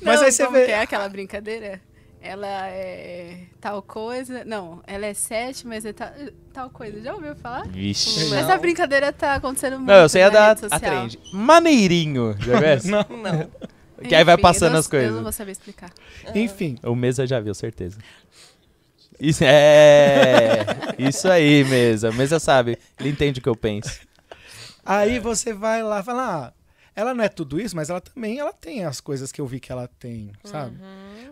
Mas Não, aí você como vê- que é aquela brincadeira? Ela é tal coisa. Não, ela é sete, mas é tal, tal coisa. Já ouviu falar? Vixe. Não. Essa brincadeira tá acontecendo muito. Não, eu sei a da a trend. Maneirinho. Já [LAUGHS] viu essa? Não. Não. [LAUGHS] Que aí vai Enfim, passando não- as coisas. Eu não vou saber explicar. Enfim, O Mesa já viu, certeza. Isso é. [LAUGHS] Isso aí, Mesa. Mesa sabe. Ele entende o que eu penso. aí você vai lá e fala, ah, ela não é tudo isso, mas ela também ela tem as coisas que eu vi que ela tem, sabe?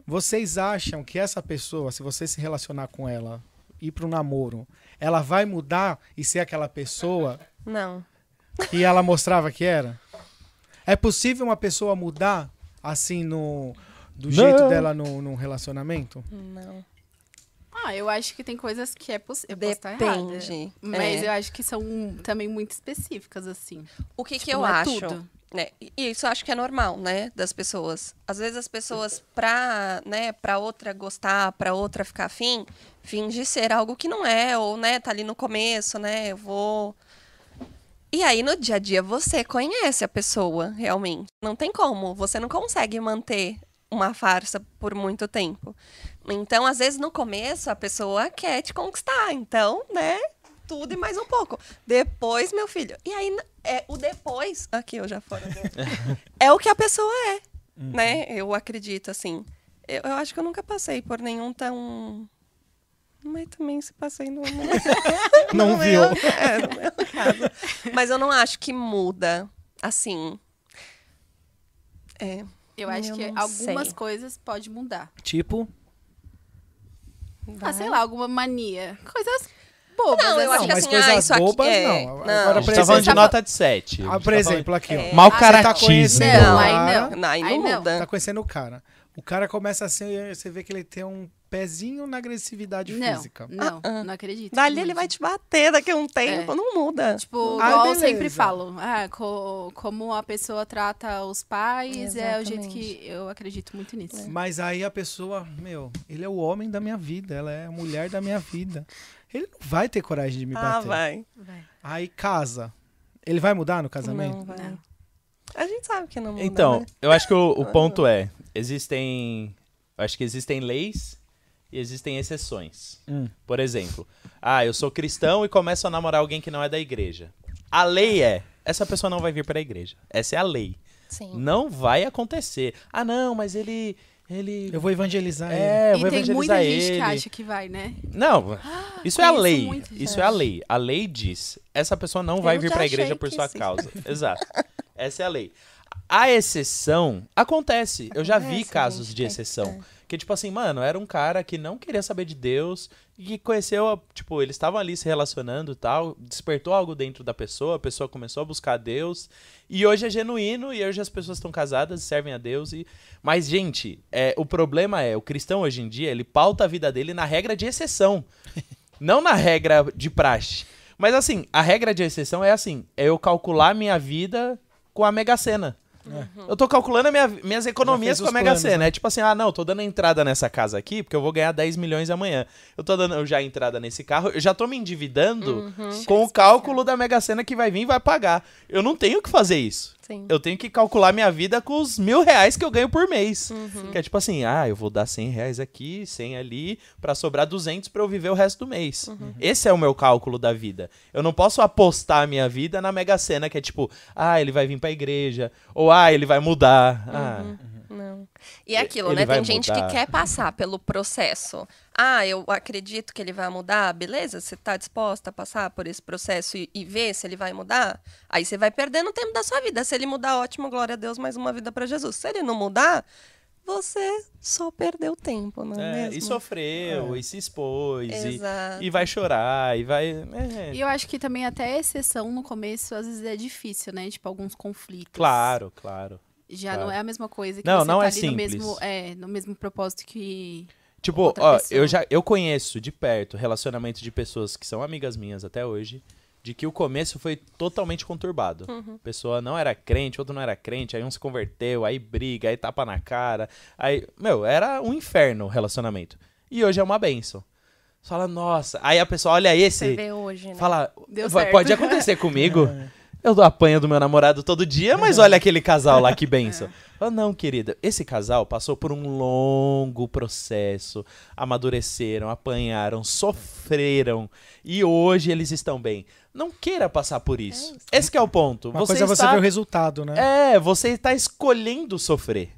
Vocês acham que essa pessoa, se você se relacionar com ela, ir pro namoro, ela vai mudar e ser aquela pessoa Não. que ela mostrava que era? É possível uma pessoa mudar assim no do Não. jeito dela no, num relacionamento? Não. Ah, eu acho que tem coisas que é possível. Eu posso estar errada, Depende. Mas É. eu acho que são também muito específicas, assim. O que, que Tipo, eu não é acho? tudo. Né? E isso acho que é normal, né? Das pessoas. Às vezes as pessoas, pra, né, pra outra gostar, pra outra ficar afim, finge ser algo que não é, ou, né, tá ali no começo, né? Eu vou. E aí, no dia a dia, você conhece a pessoa, realmente. Não tem como. Você não consegue manter uma farsa por muito tempo. Então, às vezes, no começo, a pessoa quer te conquistar. Então, né? Tudo e mais um pouco. Depois, meu filho. E aí, é o depois. Aqui, eu já fora. do- [LAUGHS] é o que a pessoa é. Né? Eu acredito, assim. Eu, eu acho que eu nunca passei por nenhum tão. Mas também se passei no. [LAUGHS] Não, [LAUGHS] no viu? meu- é, no meu caso. Mas eu não acho que muda, assim. É. Eu acho Eu que não algumas sei. coisas pode mudar. Tipo, Ah, sei vai. lá, alguma mania. Coisas bobas. Não, eu assim. acho que assim, coisas ah, isso aqui bobas, é... não. não. Agora, A por gente tá falando de nota de 7. ah, por exemplo, aqui, ó. É. Mau Você tá caratismo. conhecendo Não, o aí cara, não. Não, aí não Aí não. muda. Tá conhecendo o cara. O cara começa assim, você vê que ele tem um pezinho na agressividade Não, física. não, Ah, ah. não acredito. Dali ele vai te bater daqui a um tempo, É. não muda. Tipo, Ah, igual eu sempre falo, ah, co- como a pessoa trata os pais é o jeito que eu acredito muito nisso. Mas aí a pessoa, meu, ele é o homem da minha vida, ela é a mulher da minha vida. Ele não vai ter coragem de me ah, bater. vai. Vai. Aí casa. Ele vai mudar no casamento? Não vai. Não. A gente sabe que não muda, Então, né? eu acho que o, o ponto é: existem. Eu acho que existem leis e existem exceções. Hum. Por exemplo, ah, eu sou cristão e começo a namorar alguém que não é da igreja. A lei é: essa pessoa não vai vir para a igreja. Essa é a lei. Sim. Não vai acontecer. Ah, não, mas ele. Ele. Eu vou evangelizar ele. É, eu e vou tem evangelizar muita gente ele. que acha que vai, né? Não, isso é a lei. gente. Isso é a lei. A lei diz: essa pessoa não vai Eu vir já para a igreja por sua sim. causa. [LAUGHS] Exato. Essa é a lei. A exceção acontece. Eu já vi casos gente, de é, exceção. é. Que, tipo assim, mano, era um cara que não queria saber de Deus e conheceu, tipo, eles estavam ali se relacionando e tal, despertou algo dentro da pessoa, a pessoa começou a buscar Deus e hoje é genuíno e hoje as pessoas estão casadas e servem a Deus e... Mas, gente, é, o problema é, o cristão hoje em dia, ele pauta a vida dele na regra de exceção, [LAUGHS] não na regra de praxe. Mas assim, a regra de exceção é assim, é eu calcular minha vida com a Mega Sena. Eu tô calculando minha- minhas economias com a Mega Sena. né? É tipo assim, ah, não, tô dando entrada nessa casa aqui porque eu vou ganhar 10 milhões amanhã. Eu tô dando já entrada nesse carro, eu já tô me endividando com o cálculo da Mega Sena que vai vir e vai pagar. Eu não tenho que fazer isso. Sim. Eu tenho que calcular minha vida com os mil reais que eu ganho por mês. Uhum. Que é tipo assim, ah, eu vou dar 100 reais aqui, 100 ali, pra sobrar 200 pra eu viver o resto do mês. Uhum. Esse é o meu cálculo da vida. Eu não posso apostar a minha vida na Mega Sena, que é tipo, ah, ele vai vir pra igreja, ou ah, ele vai mudar. Ah, Não. E é aquilo, Ele né? Tem gente mudar. que quer passar pelo processo. Ah, eu acredito que ele vai mudar, beleza? Você tá disposta a passar por esse processo e, e ver se ele vai mudar? Aí você vai perdendo tempo da sua vida. Se ele mudar, ótimo, glória a Deus, mais uma vida para Jesus. Se ele não mudar, você só perdeu tempo, não é, É, mesmo? e sofreu, e se expôs, e, e vai chorar, e vai. é, E eu acho que também até exceção no começo às vezes é difícil, né? Tipo, alguns conflitos. Claro, claro. Já claro. não é a mesma coisa que Não, você não tá é ali no simples. mesmo, é, no mesmo propósito que Tipo, outra ó, pessoa. eu já eu conheço de perto relacionamento de pessoas que são amigas minhas até hoje, de que o começo foi totalmente conturbado. A pessoa não era crente, outro não era crente, aí um se converteu, aí briga, aí tapa na cara. Aí, meu, era um inferno o relacionamento. E hoje é uma benção. Você Fala, nossa. Aí a pessoa olha Você esse, vê hoje, né? fala, Deu "Vai- certo." pode acontecer [LAUGHS] comigo. Eu apanho do meu namorado todo dia, mas olha aquele casal lá, que [LAUGHS] benção. Ah, não, querida. Esse casal passou por um longo processo. Amadureceram, apanharam, sofreram. E hoje eles estão bem. Não queira passar por isso. Esse que é o ponto. Uma você coisa é você está... ver o resultado, né? É, você está escolhendo sofrer.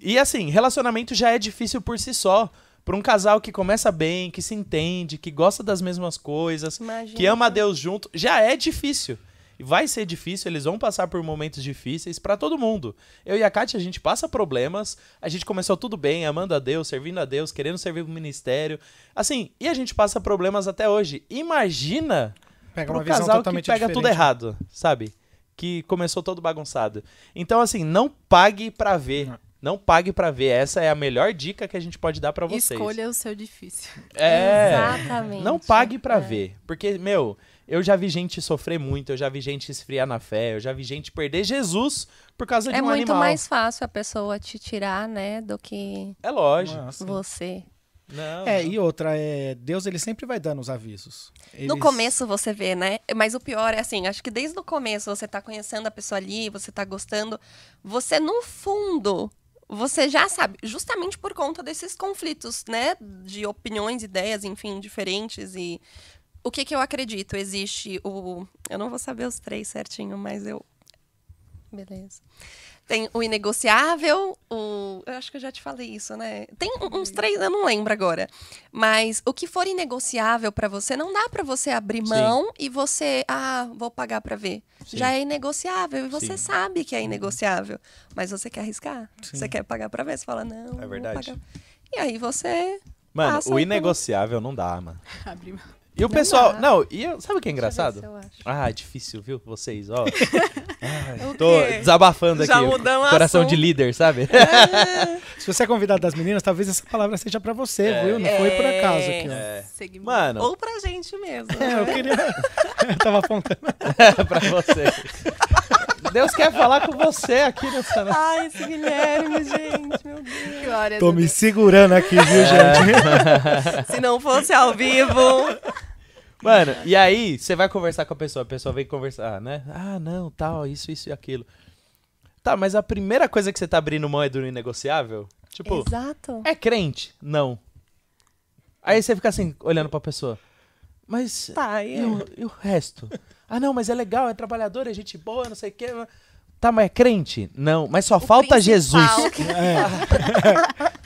E assim, relacionamento já é difícil por si só. Pra um casal que começa bem, que se entende, que gosta das mesmas coisas, Imagina que ama a. Deus junto, já é difícil. E vai ser difícil, eles vão passar por momentos difíceis pra todo mundo. Eu e a Kátia, a gente passa problemas, a gente começou tudo bem, amando a Deus, servindo a Deus, querendo servir o ministério. Assim, e a gente passa problemas até hoje. Imagina Pega uma visão casal que totalmente pega diferente. tudo errado, sabe? Que começou todo bagunçado. Então, assim, não pague pra ver. Não pague pra ver. Essa é a melhor dica que a gente pode dar pra vocês. escolha o seu difícil. É. Exatamente. Não pague pra É. ver. Porque, meu, eu já vi gente sofrer muito, eu já vi gente esfriar na fé, eu já vi gente perder Jesus por causa de É um muito animal. mais fácil a pessoa te tirar, né, do que É lógico. Nossa. você. Não, É, não. e outra, é, Deus ele sempre vai dando os avisos. No Eles- começo você vê, né? Mas o pior é assim, acho que desde o começo você tá conhecendo a pessoa ali, você tá gostando, você no fundo, você já sabe, justamente por conta desses conflitos, né, de opiniões, ideias, enfim, diferentes e o que que eu acredito? Existe o, eu não vou saber os três certinho, mas eu Beleza. Tem o inegociável, o. Eu acho que eu já te falei isso, né? Tem uns três, eu não lembro agora. Mas o que for inegociável pra você, não dá pra você abrir Sim. mão e você. Ah, vou pagar pra ver. Sim. Já é inegociável e você Sim. sabe que é inegociável. Mas você quer arriscar. Sim. Você quer pagar pra ver. Você fala, não. É vou verdade. pagar. E aí você. Mano, passa o inegociável não dá, mano. [LAUGHS] Abre mão. E o Não pessoal. dá. Não, e eu- sabe o que é engraçado? se eu acho. Ah, é difícil, viu? Vocês, ó. [LAUGHS] Ai, tô desabafando Já aqui. Coração assunto. de líder, sabe? [LAUGHS] [LAUGHS] Se você é convidado das meninas, talvez essa palavra seja pra você, É. viu? Não foi por acaso aqui, ó. É. Mano, Ou pra gente mesmo. É, eu queria. eu tava apontando. pra você. Deus quer falar com você aqui nessa. Ai, esse Guilherme, gente, meu Deus. Glória Tô me Deus. segurando aqui, viu, gente? Se não fosse ao vivo. Mano, e aí você vai conversar com a pessoa, a pessoa vem conversar, né? Ah, não, tal, isso, isso e aquilo. Tá, mas a primeira coisa que você tá abrindo mão é do inegociável? Tipo, Exato. é crente? Não. Aí você fica assim, olhando pra pessoa. Mas Tá, e o, e o resto? Ah, não, mas é legal, é trabalhador, é gente boa, não sei o quê. Tá, mas é crente? Não, mas só falta Jesus. [LAUGHS] [LAUGHS]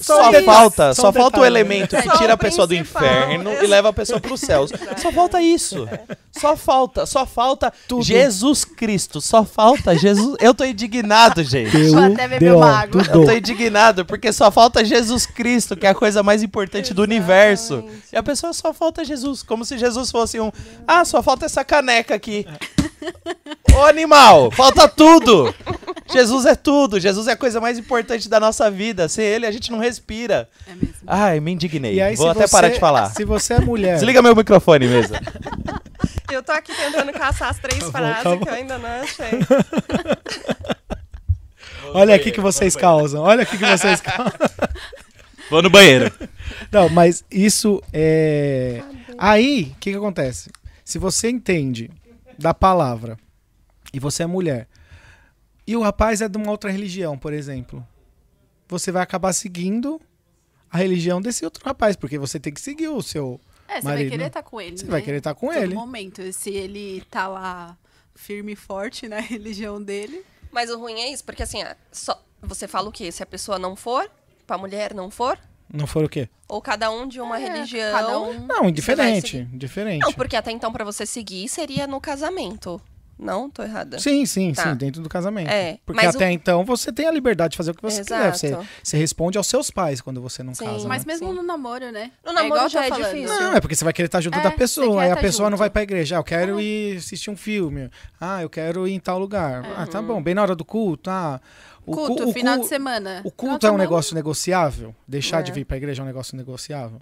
Só um detalhe, falta, só só um falta o elemento que Só tira o a pessoa do inferno e leva a pessoa para os céus. Só falta isso. Só falta, só falta Tudo. Jesus Cristo. Só falta Jesus. Eu tô indignado, gente. Deixa eu até beber uma água. Eu tô indignado porque só falta Jesus Cristo, que é a coisa mais importante do universo. E a pessoa só falta Jesus, como se Jesus fosse um, ah, só falta essa caneca aqui. [LAUGHS] Ô animal, falta tudo. Jesus é tudo, Jesus é a coisa mais importante da nossa vida. Sem ele a gente não respira. É mesmo. Ai, me indignei. Aí, Vou até você- parar de falar. Se você é mulher. Desliga meu microfone mesmo. [LAUGHS] Eu tô aqui tentando caçar as três Tá bom, frases tá bom. que eu ainda não achei. [LAUGHS] Olha aqui que vocês causam. Olha aqui que vocês causam. [LAUGHS] Vou no banheiro. Não, mas isso é. Aí, o que, que acontece? Se você entende da palavra e você é mulher e o rapaz é de uma outra religião, por exemplo, você vai acabar seguindo a religião desse outro rapaz, porque você tem que seguir o seu. É, você Marido, vai querer né? estar com ele. Você né? vai querer estar com Todo ele. momento. E Se ele tá lá firme e forte na [LAUGHS] religião dele. Mas o ruim é isso, porque assim, ah, só, você fala o quê? Se a pessoa não for, pra mulher não for, Não for o quê? ou cada um de uma É, religião. Cada um. Não, indiferente. seguir. Indiferente. Não, porque até então pra você seguir seria no casamento. Não? Tô errada. Sim, sim, Tá. sim, dentro do casamento. É, Porque mas até o- então você tem a liberdade de fazer o que você quiser. Você, Exato. você responde aos seus pais quando você não Sim, casa. Mas né? mesmo Sim. no namoro, né? No namoro igual eu já é difícil. Não, é porque você vai querer estar junto É, da pessoa. Aí a pessoa não junto. vai pra igreja. Ah, eu quero ir assistir um filme. Ah, eu quero ir em tal lugar. Ah, tá bom. Bem na hora do culto. Ah, o cu- Culto, o final cu- de semana. O culto de é um negócio negociável? Deixar de É. vir pra igreja é um negócio negociável?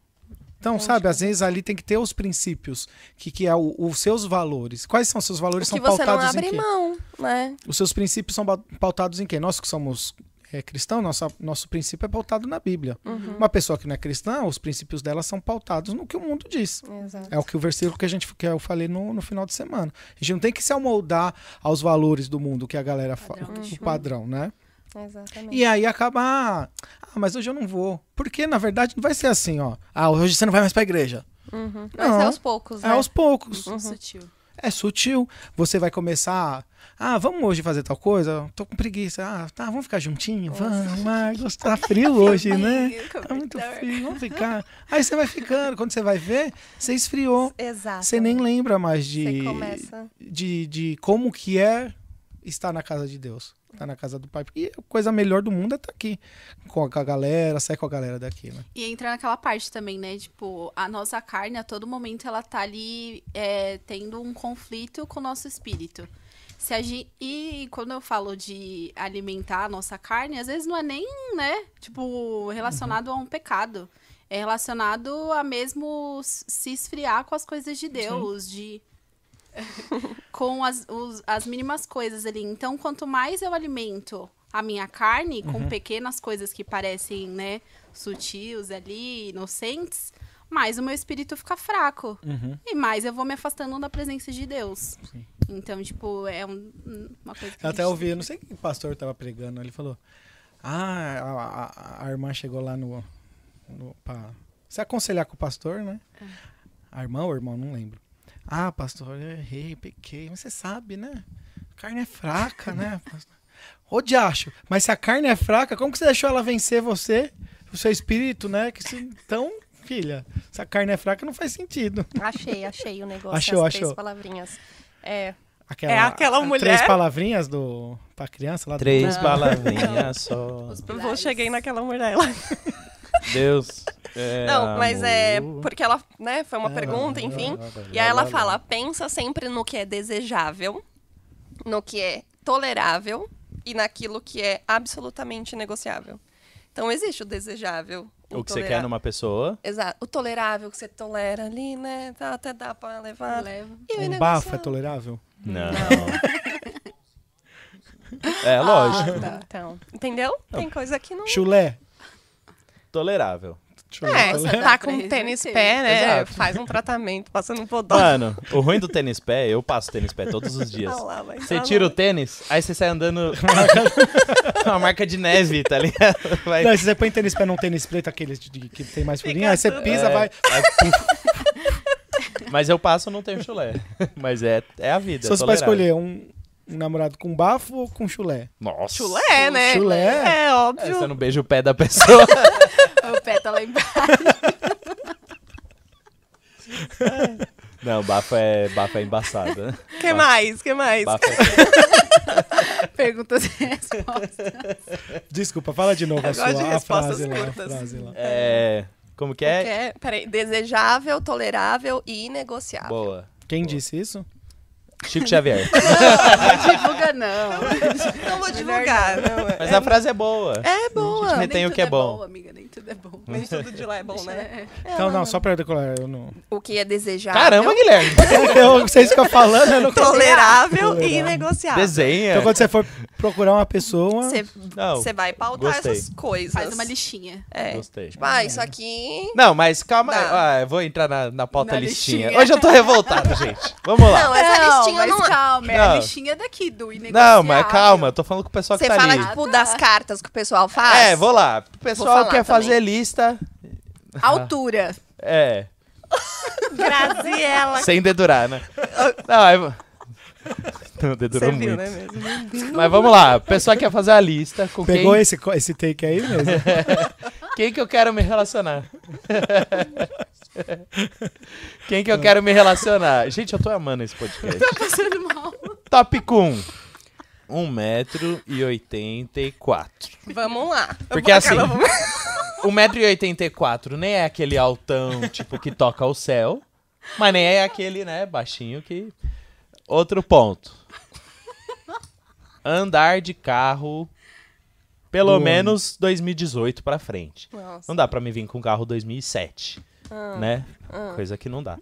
Então, sabe, às vezes ali tem que ter os princípios, que, que é o- os seus valores. Quais são os seus O valores? que São você não pautados em abre quê? mão, né? Os seus princípios são pautados em quê? Nós que somos é, cristãos, nossa, nosso princípio é pautado na Bíblia. Uhum. Uma pessoa que não é cristã, os princípios dela são pautados no que o mundo diz. Exato. É o que o versículo que a gente que eu falei no, no final de semana. A gente não tem que se amoldar aos valores do mundo que a galera fala, o padrão, né? Exatamente. E aí acaba, ah, ah, mas hoje eu não vou. Porque na verdade não vai ser assim, ó. Ah, hoje você não vai mais pra igreja. Uhum. Mas Não. é aos poucos, É né? aos poucos. Sutil. É sutil. Você vai começar. Ah, vamos hoje fazer tal coisa? Tô com preguiça. Ah, tá, vamos ficar juntinho? Vamos, Marcos. Tá frio hoje, [LAUGHS] né? Tá muito frio, vamos ficar. Aí você vai ficando. Quando você vai ver, você esfriou. Exato. Você nem lembra mais Você de, começa. de, de como que é estar na casa de Deus. Estar na casa do Pai. Porque a coisa melhor do mundo é estar aqui. Com a galera, sair com a galera daqui, né? E entra naquela parte também, né? Tipo, a nossa carne, a todo momento, ela tá ali é, tendo um conflito com o nosso espírito. Se a gente, e quando eu falo de alimentar a nossa carne, às vezes não é nem, né? Tipo, relacionado a um pecado. É relacionado a mesmo se esfriar com as coisas de Deus, de [LAUGHS] com as, os- as mínimas coisas ali. Então, quanto mais eu alimento a minha carne com pequenas coisas que parecem, né, sutis ali, inocentes, mais o meu espírito fica fraco. E mais eu vou me afastando da presença de Deus. Sim. Então, tipo, é um- uma coisa que Eu até gente- ouvi, não sei que pastor tava pregando, ele falou: Ah, a, a- a irmã chegou lá no. no pra se aconselhar com o pastor, né? A irmã ou irmão, não lembro. Ah, pastor, eu errei, pequei. Mas você sabe, né? A carne é fraca, né? [LAUGHS] pastor? Ô, diacho, mas se a carne é fraca, como que você deixou ela vencer você, o seu espírito, né? Que se- então, filha, se a carne é fraca, não faz sentido. Achei, achei o negócio. Achou, as três achou. palavrinhas. É. Aquela, É aquela mulher- Três palavrinhas do, pra criança lá do- Três Não. palavrinhas [LAUGHS] só. Eu cheguei naquela mulher lá. [LAUGHS] Deus. é Não, mas é. Porque ela, né, foi uma Ah, pergunta, enfim. ah, E aí ela fala: pensa sempre no que é desejável, no que é tolerável e naquilo que é absolutamente negociável. Então existe o desejável. O que você quer numa pessoa. Exato. O tolerável que você tolera ali, né? Tá, até dá pra levar. Leva. E o Um bafo é tolerável? Não. [LAUGHS] é lógico. Ah, tá. Então, entendeu? Tem coisa que não. Chulé. Tolerável. É, você tá com Três tênis vai pé, né? Exato. Faz um tratamento, passando um podó. Mano, o ruim do tênis pé, eu passo tênis pé todos os dias. Ah lá, vai Você tira no- o tênis, aí você sai andando uma marca [LAUGHS] de neve, tá ligado? Vai- Não, se você põe tênis pé num tênis preto, aqueles de, que tem mais furinho, aí você tudo- pisa, É, vai. aí, puf. Mas eu passo, não tenho chulé. [LAUGHS] Mas é, é a vida. Se fosse pra tolerável. escolher um, um namorado com bafo ou com chulé? Nossa. Chulé, né? Chulé? É, É, óbvio. você não beija o pé da pessoa. [LAUGHS] O pé tá lá embaixo. [LAUGHS] Não, bafo é, bafo é embaçado. né? que mais? que mais? Bafo é... [LAUGHS] Perguntas e respostas. Desculpa, fala de novo Eu a gosto de sua a respostas frase lá, a curtas. frase lá. é... Como que Que é? é, peraí, desejável, tolerável e inegociável. Boa. Quem disse isso? Chico Xavier. [LAUGHS] Não divulga, não. Não vou divulgar. Não, é, Mas a frase é boa. é boa. Nem tem o tudo que é bom. amiga, nem tudo [LAUGHS] é bom. Nem [LAUGHS] tudo de lá é bom, né? É. Então, não, só pra decolar, eu não. O que é desejável, Caramba, Guilherme. [LAUGHS] eu, vocês ficam falando, eu não tolerável e Tolerável. negociável. Desenha. Então, quando você for procurar uma pessoa. Você Não, você vai pautar gostei. essas coisas. Faz uma listinha. É. Gostei. Tipo, ah, isso aqui... Não, mas calma. Ah, eu vou entrar na, na pauta Na listinha. listinha. Hoje eu tô revoltado, gente. Vamos lá. Não, essa não, listinha mas não é. calma, é a Não. listinha daqui do Não, inegociável. mas calma, eu tô falando com o pessoal que Você tá fala, ali. tipo, Ah, das tá. cartas que o pessoal faz? É, vou lá. O pessoal quer também. fazer lista. Altura. É. [LAUGHS] Graziela. Sem dedurar, né? Não, aí... [LAUGHS] Não, dedurou Você viu, muito. né mesmo? Mas vamos lá. O pessoal quer fazer a lista com Pegou quem, esse, esse take aí mesmo? [LAUGHS] quem que eu quero me relacionar. quem que eu quero me relacionar. Gente, eu tô amando esse podcast. Passando mal. Tópico 1. 1,84m. Vamos lá. Porque assim, 1,84m nem é aquele altão, tipo, que toca o céu. Mas nem é aquele, né, baixinho que. Outro ponto. Andar de carro pelo menos 2018 pra frente. Nossa. Não dá pra me vir com carro 2007, Ah, né? Coisa que não dá.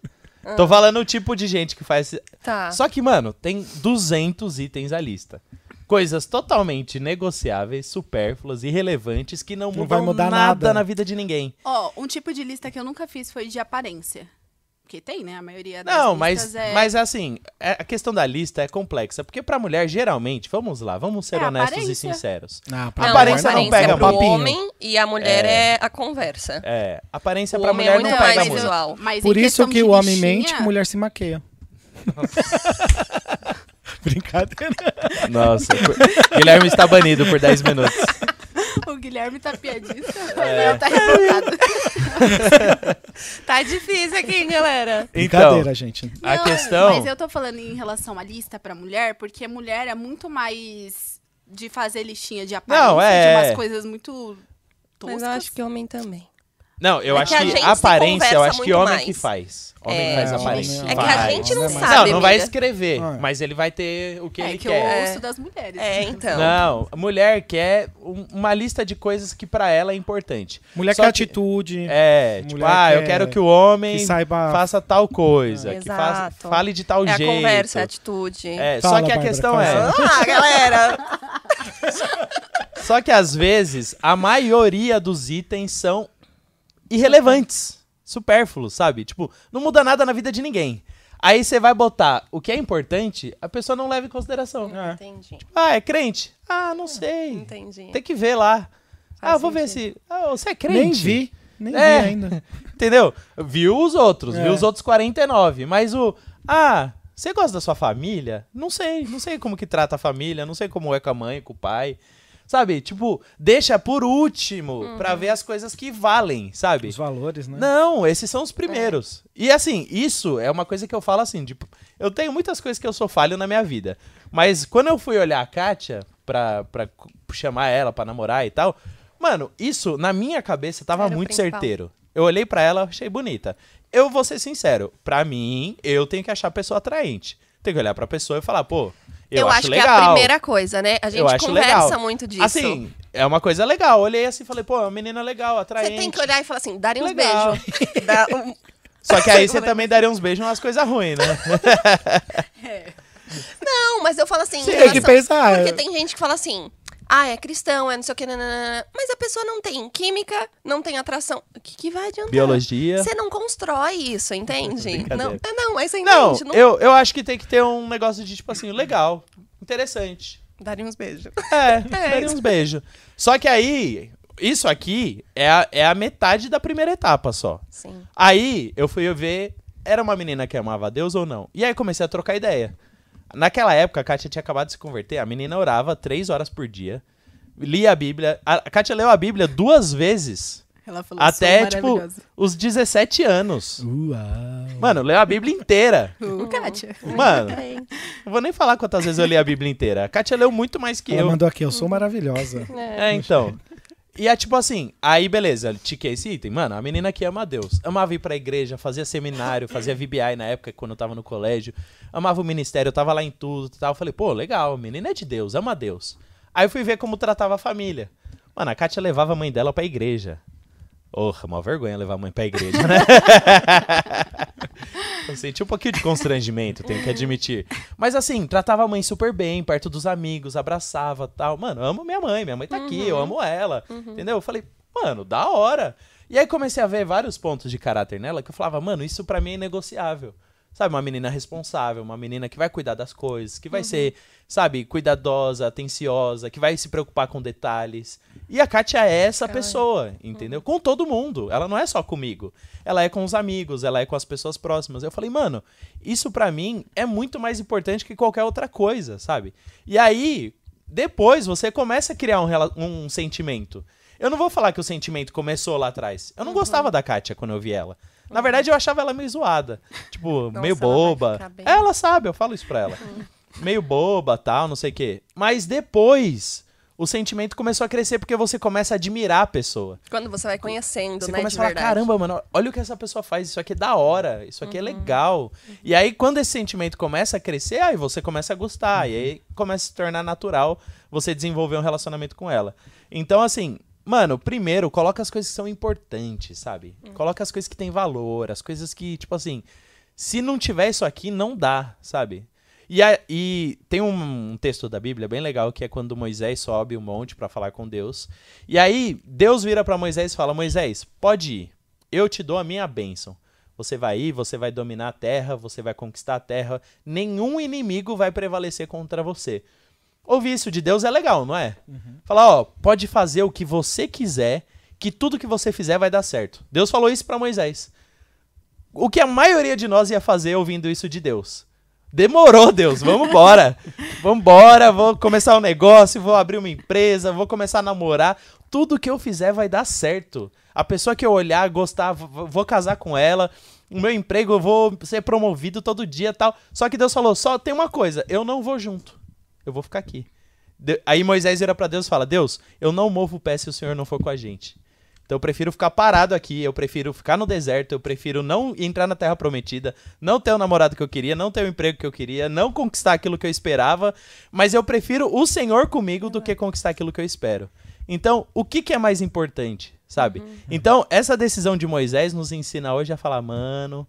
Tô falando o tipo de gente que faz. Tá. Só que, mano, tem 200 itens a lista. Coisas totalmente negociáveis, supérfluas, irrelevantes, que não Não mudam vai mudar nada nada. na vida de ninguém. Ó, um tipo de lista que eu nunca fiz foi de aparência. Porque tem, né? A maioria das Não, listas mas, é... mas assim, é- a questão da lista é complexa. Porque pra mulher, geralmente, vamos lá, vamos ser É honestos e aparência. sinceros. Não, A Não, aparência a não aparência pega é pro muito. homem e a mulher é, a conversa. É, aparência O pra é mulher não pega visual. muito. Por isso que o homem mente, mulher se maqueia. [LAUGHS] [LAUGHS] Brincadeira. Nossa, por- Guilherme está banido por 10 minutos. O Guilherme tá piadista. É. Ele tá revoltado. [LAUGHS] Tá difícil aqui, hein, galera. Então, Brincadeira, gente. a Não, questão. Mas eu tô falando em relação à lista pra mulher, porque mulher é muito mais de fazer listinha de aparência, Não, é. de umas coisas muito toscas. Mas eu acho que homem também. Não, eu É acho que a que aparência, eu acho que homem mais. que faz. Homem É, faz aparência. É que a gente não é sabe, Não, não vai escrever, Ah. mas ele vai ter o que é ele que quer. eu ouço das mulheres. É, então. Não, mulher quer um- uma lista de coisas que pra ela é importante. Mulher Só quer que- atitude, É, tipo, Mulher ah, eu quer quero que o homem que saiba. faça tal coisa, que faça, Exato. fale de tal É a jeito. conversa, é atitude. É, Fala, só que a Bárbara, questão é. Ah, galera! [LAUGHS] só que às vezes a maioria dos itens são irrelevantes, supérfluos, sabe? Tipo, não muda nada na vida de ninguém. Aí você vai botar o que é importante, a pessoa não leva em consideração. É. Entendi. Ah, é crente? Ah, não sei. Entendi. Tem que ver lá. Faz ah, vou ver sentido. se. Ah, você é crente? Nem vi. Nem É. vi ainda. [LAUGHS] Entendeu? Viu os outros, É. viu os outros 49. Mas o. Ah, você gosta da sua família? Não sei. Não sei como que trata a família, não sei como é com a mãe, com o pai. Sabe? Tipo, deixa por último Uhum. pra ver as coisas que valem, sabe? Os valores, né? Não, esses são os primeiros. E assim, isso é uma coisa que eu falo assim, tipo, eu tenho muitas coisas que eu sou falho na minha vida. Mas quando eu fui olhar a Kátia pra, pra chamar ela pra namorar e tal, mano, isso na minha cabeça tava muito principal. certeiro. Eu olhei pra ela, achei bonita. Eu vou ser sincero, pra mim, eu tenho que achar a pessoa atraente. Tenho que olhar pra pessoa e falar, pô, eu, Eu, acho, acho legal. que é a primeira coisa, né? A gente conversa legal. muito disso. Assim, é uma coisa legal. Olhei assim e falei, pô, é uma menina legal, você atraente. tem que olhar e falar assim, darem uns beijos. [LAUGHS] Dá um- Só que aí você também daria uns beijos umas coisas ruins, né? [LAUGHS] É. Não, mas eu falo assim. em Tem que relação- pensar. Porque tem gente que fala assim. Ah, é cristão, é não sei o que, nananana. mas a pessoa não tem química, não tem atração. O que, que vai adiantar? Biologia. Você não constrói isso, [LAUGHS] entende? Não, é, não, mas você Não, entende. Não, eu, eu acho que tem que ter um negócio de, tipo assim, legal, interessante. Darem uns beijos. É, [LAUGHS] É, daria uns beijos. Só que aí, isso aqui é a, é a metade da primeira etapa só. Sim. Aí eu fui ver, era uma menina que amava a Deus ou não? E aí comecei a trocar ideia. Naquela época, a Kátia tinha acabado de se converter, a menina orava três horas por dia, lia a Bíblia. A Kátia leu a Bíblia duas vezes, Ela falou, até, tipo, os 17 anos. Uau. Mano, leu a Bíblia inteira. Uh, Kátia. Mano, É, não vou nem falar quantas vezes eu li a Bíblia inteira. A Kátia leu muito mais que Ela eu. mandou aqui, eu sou maravilhosa. É, então. E é tipo assim, aí beleza, tiquei esse item. Mano, a menina que ama Deus. Amava ir pra igreja, fazia seminário, fazia VBI na época, quando eu tava no colégio. Amava o ministério, eu tava lá em tudo e tal. Falei, pô, legal, a menina é de Deus, ama Deus. Aí eu fui ver como tratava a família. Mano, a Kátia levava a mãe dela pra igreja. Porra, uma vergonha levar a mãe pra igreja, né? [LAUGHS] eu senti um pouquinho de constrangimento, tenho que admitir. Mas assim, tratava a mãe super bem, perto dos amigos, abraçava tal. Mano, amo minha mãe, minha mãe tá aqui, eu amo ela. Entendeu? Eu falei, mano, da hora. E aí comecei a ver vários pontos de caráter nela que eu falava, mano, isso pra mim é negociável. Sabe, uma menina responsável, uma menina que vai cuidar das coisas, que vai ser, sabe, cuidadosa, atenciosa, que vai se preocupar com detalhes. E a Kátia é essa pessoa, entendeu? Com todo mundo. Ela não é só comigo. Ela é com os amigos, ela é com as pessoas próximas. Eu falei, mano, isso pra mim é muito mais importante que qualquer outra coisa, sabe? E aí, depois você começa a criar um, um sentimento. Eu não vou falar que o sentimento começou lá atrás. Eu não gostava da Kátia quando eu vi ela. Na verdade, eu achava ela meio zoada. Tipo, Nossa, meio ela boba. ficar bem. Ela sabe, eu falo isso pra ela. meio boba, tal, não sei o quê. Mas depois, o sentimento começou a crescer porque você começa a admirar a pessoa. Quando você vai conhecendo, Você né, começa de a falar, verdade. caramba, mano, olha o que essa pessoa faz, isso aqui é da hora, isso aqui é legal. E aí, quando esse sentimento começa a crescer, aí você começa a gostar, e aí começa a se tornar natural você desenvolver um relacionamento com ela. Então, assim, mano, primeiro, coloca as coisas que são importantes, sabe? Coloca as coisas que têm valor, as coisas que, tipo assim, se não tiver isso aqui, não dá, sabe? E, a- e tem um, um texto da Bíblia bem legal que é quando Moisés sobe o monte pra falar com Deus. E aí Deus vira pra Moisés e fala: Moisés, pode ir. Eu te dou a minha bênção. Você vai ir, você vai dominar a terra, você vai conquistar a terra. Nenhum inimigo vai prevalecer contra você. Ouvir isso de Deus é legal, não é? Falar, ó, pode fazer o que você quiser, que tudo que você fizer vai dar certo. Deus falou isso pra Moisés. O que a maioria de nós ia fazer ouvindo isso de Deus? Demorou, Deus, vamos embora. [LAUGHS] vamos embora, vou começar um negócio, vou abrir uma empresa, vou começar a namorar. Tudo que eu fizer vai dar certo. A pessoa que eu olhar, gostar, vou vou casar com ela. O meu emprego, eu vou ser promovido todo dia tal. Só que Deus falou: só tem uma coisa, eu não vou junto. Eu vou ficar aqui. De- Aí Moisés vira pra Deus e fala: Deus, eu não movo o pé se o Senhor não for com a gente. Então eu prefiro ficar parado aqui, eu prefiro ficar no deserto, eu prefiro não entrar na terra prometida, não ter o namorado que eu queria, não ter o emprego que eu queria, não conquistar aquilo que eu esperava, mas eu prefiro o Senhor comigo do que conquistar aquilo que eu espero. Então, o que, que é mais importante, sabe? Então, essa decisão de Moisés nos ensina hoje a falar, mano,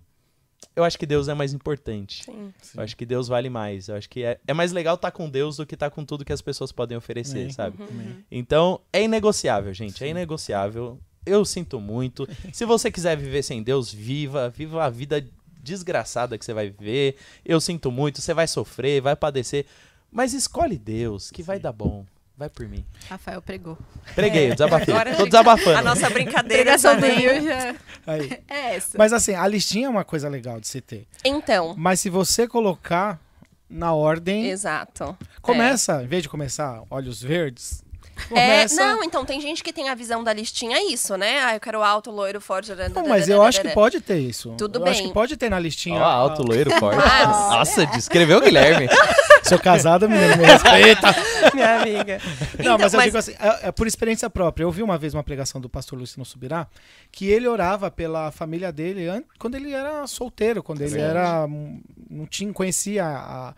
eu acho que Deus é mais importante. Sim. Eu acho que Deus vale mais. Eu acho que é, é mais legal estar com Deus do que estar com tudo que as pessoas podem oferecer, Amém. sabe? Amém. Então, é inegociável, gente. É inegociável. Eu sinto muito. [LAUGHS] Se você quiser viver sem Deus, viva. Viva a vida desgraçada que você vai viver. Eu sinto muito. Você vai sofrer, vai padecer. Mas escolhe Deus, que vai dar bom. Vai por mim. Rafael pregou. Preguei, eu desabafei. Agora Tô desabafando. A nossa brincadeira do. Will já Aí. [LAUGHS] é essa. Mas assim, a listinha é uma coisa legal de se ter. Então, Mas se você colocar na ordem, exato. começa, em vez de começar olhos verdes, É, não, então tem gente que tem a visão da listinha, é isso, né? Ah, eu quero alto, loiro, forte. Não, mas eu acho que pode ter isso. Tudo eu bem. acho que pode ter na listinha. Ó, alto, loiro, [LAUGHS] forte. Nossa, descreveu o Guilherme. [LAUGHS] Sou casado, menino, me respeita. [LAUGHS] Minha amiga. Não, Então, mas eu mas- digo assim, é, é por experiência própria. Eu vi uma vez uma pregação do pastor Luciano Subirá que ele orava pela família dele an- quando ele era solteiro, quando ele Sim. era. hum, não tinha, conhecia a,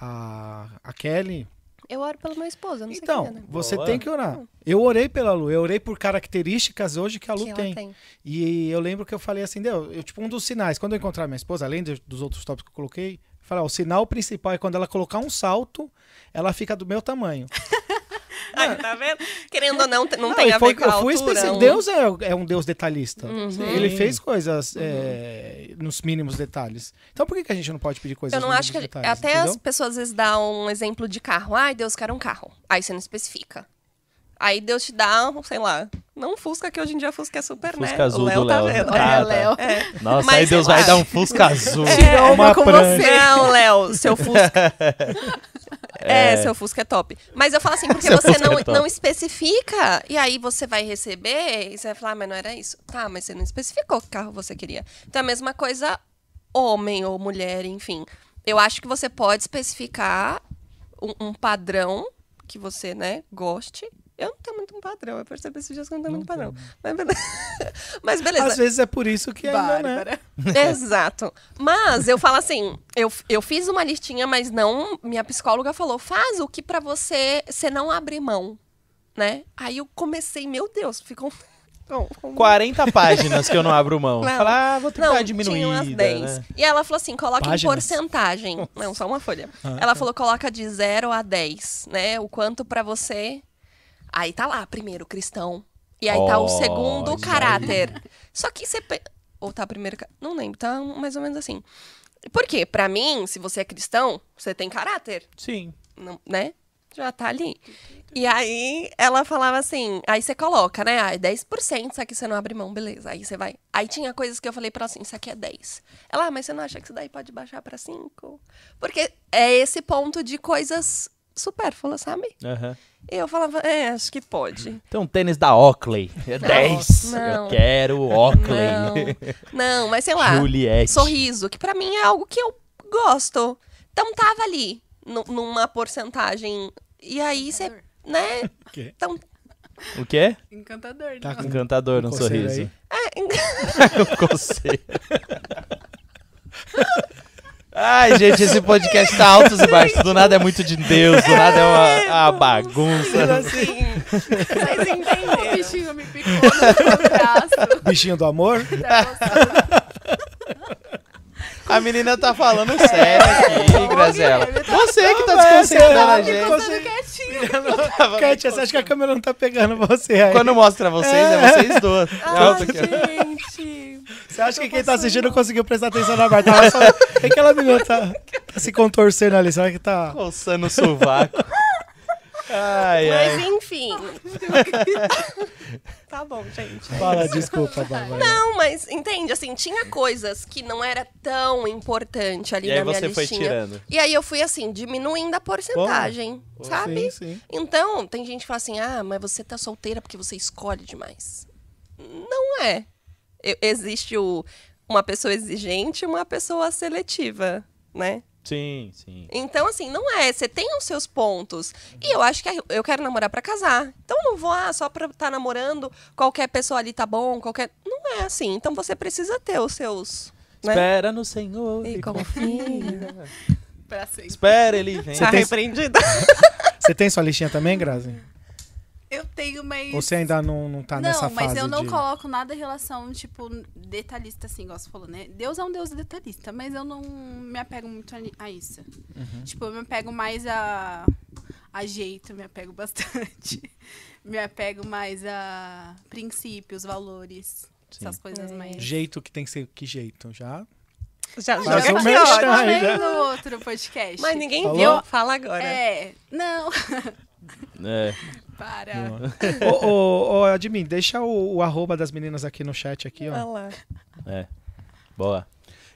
a, a Kelly. Eu oro pelo meu esposo, eu não sei Então, é, né? você Boa. tem que orar. Eu orei pela Lu, eu orei por características hoje que a Lu Que tem. tem. E eu lembro que eu falei assim, Deus, eu, tipo, um dos sinais, quando eu encontrar minha esposa, além de- dos outros tópicos que eu coloquei, eu falei, ó, o sinal principal é quando ela colocar um salto, ela fica do meu tamanho. [LAUGHS] [LAUGHS] Ai, tá vendo? Querendo ou não, não, Não, tem a foi- ver com a altura. específico. um- Deus é, é um Deus detalhista. Uhum. Ele fez coisas é, nos mínimos detalhes. Então por que, que a gente não pode pedir coisas Eu não nos acho que. detalhes, até as entendeu? pessoas às vezes dão um exemplo de carro. Ai, Deus quer um carro. Aí você não especifica. Aí Deus te dá, um, sei lá, não um Fusca, que hoje em dia Fusca é super, né? Fusca azul o Léo do tá vendo. Ah, Olha, tá. Léo. É. Nossa, Mas aí Deus vai dar um Fusca azul. [LAUGHS] Tirou uma com prancha. você. Não, Léo, seu [LAUGHS] Fusca. É, seu Fusca é top. Mas eu falo assim, porque [LAUGHS] você Fusca não, é não especifica, e aí você vai receber, e você vai falar, ah, mas não era isso. Tá, mas você não especificou que carro você queria. Então é a mesma coisa, homem ou mulher, enfim. Eu acho que você pode especificar um, um padrão que você, né, goste, Eu não tenho muito um padrão, eu percebi esses dias que eu não tenho muito padrão. Mas beleza. [LAUGHS] Mas beleza. Às vezes é por isso que ainda, né? Exato. Mas eu falo assim, eu, eu fiz uma listinha, mas não. Minha psicóloga falou: faz o que pra você você não abrir mão, né? Aí eu comecei, meu Deus, ficou. ficou- ficou 40 páginas que eu não abro mão. Não. Falar, ah, vou tentar Não, diminuir. tinha umas 10. Né? E ela falou assim, coloca em Páginas? porcentagem. Não, só uma folha. Ah, ela tá. falou, coloca de 0 a 10, né? O quanto pra você... Aí tá lá, primeiro, cristão. E aí tá o segundo, caráter. Só que você... pe- Ou tá primeiro... ca- Não lembro, tá mais ou menos assim. Por quê? Pra mim, se você é cristão, você tem caráter Sim. não- né? Já tá ali. E aí ela falava assim, aí você coloca, né? Ah, é 10%, isso aqui você não abre mão, beleza. Aí você vai. Aí tinha coisas que eu falei pra ela assim, isso aqui é 10. Ela, ah, mas você não acha que isso daí pode baixar pra 5? Porque é esse ponto de coisas supérfluas, sabe? Aham. E eu falava, é, acho que pode. Tem um tênis da Oakley. É 10. não. Eu quero Oakley. Não, não, mas sei lá. Juliette. Sorriso, que pra mim é algo que eu gosto. Então tava ali, nu- numa porcentagem. E aí você, né? quê? Então, O quê? Encantador, Tá não. Encantador um Coceira sorriso. é, [LAUGHS] Coceira. [LAUGHS] Ai, gente, esse podcast tá altos e baixos. Do nada é muito de Deus, do nada é uma, uma bagunça. assim, vocês O entenderam. bichinho me picou no braço. Bichinho do amor? [LAUGHS] A menina tá falando sério aqui, Graziela. Você que tá desconcentrando a é- gente. Kátia, [LAUGHS] você acha que a câmera não tá pegando você aí? Quando mostra vocês, é vocês duas. [LAUGHS] Ó. gente. Você acha que quem tá assistindo não conseguiu prestar atenção na só... Por que aquela menina tá, tá se contorcendo ali? Será que tá... Coçando o sovaco. Ai, Mas ai. enfim. [LAUGHS] tá bom, gente. Fala, desculpa, Bárbara. Não, mas entende, assim, tinha coisas que não era tão importante ali E aí na minha você foi listinha. tirando. E aí eu fui assim, diminuindo a porcentagem, sabe? Sim, sim. Então, tem gente que fala assim: ah, mas você tá solteira porque você escolhe demais. Não é. Existe o, uma pessoa exigente e uma pessoa seletiva, né? Sim, sim. Então, assim, não é. Você tem os seus pontos. E eu acho que eu quero namorar pra casar. Então, eu não vou, ah, só pra estar namorando, qualquer pessoa ali tá bom, qualquer. Não é assim. Então, você precisa ter os seus. Né? Espera no Senhor. E e confia. [LAUGHS] Pra sempre. Espera ele vem. Tá tem- repreendida. [LAUGHS] Você tem sua listinha também, Grazi? Eu tenho, mas. Você ainda não, não tá não, nessa fase mas eu não de... coloco nada em relação, tipo, detalhista, assim, igual você falou, né? Deus é um Deus detalhista, mas eu não me apego muito a, isso. Uhum. Tipo, eu me apego mais a, a jeito, me apego [LAUGHS] bastante. me apego mais a princípios, valores, essas coisas É. mais. Jeito que tem que ser que jeito? Já? Já, já um aqui, ó. já. no outro podcast. Mas ninguém Falou? viu. Fala agora. É, não. É. Para. ô, ô, ô, Admin, deixa o, o arroba das meninas aqui no chat aqui, Olha ó. lá. É. Boa.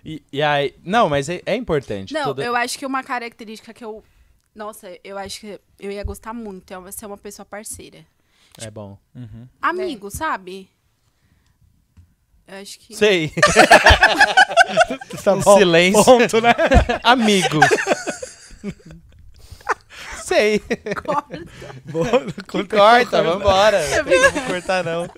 E, e aí. Não, mas é, é importante. Não, toda- eu acho que uma característica que eu. Nossa, eu acho que eu ia gostar muito é ser uma pessoa parceira. É bom. Amigo, sabe? Eu acho que. [LAUGHS] [LAUGHS] Tá Um silêncio. Ponto, né? [LAUGHS] Amigo. Sei. Boa, [LAUGHS] conta- Corta, vambora. Não vou cortar, não.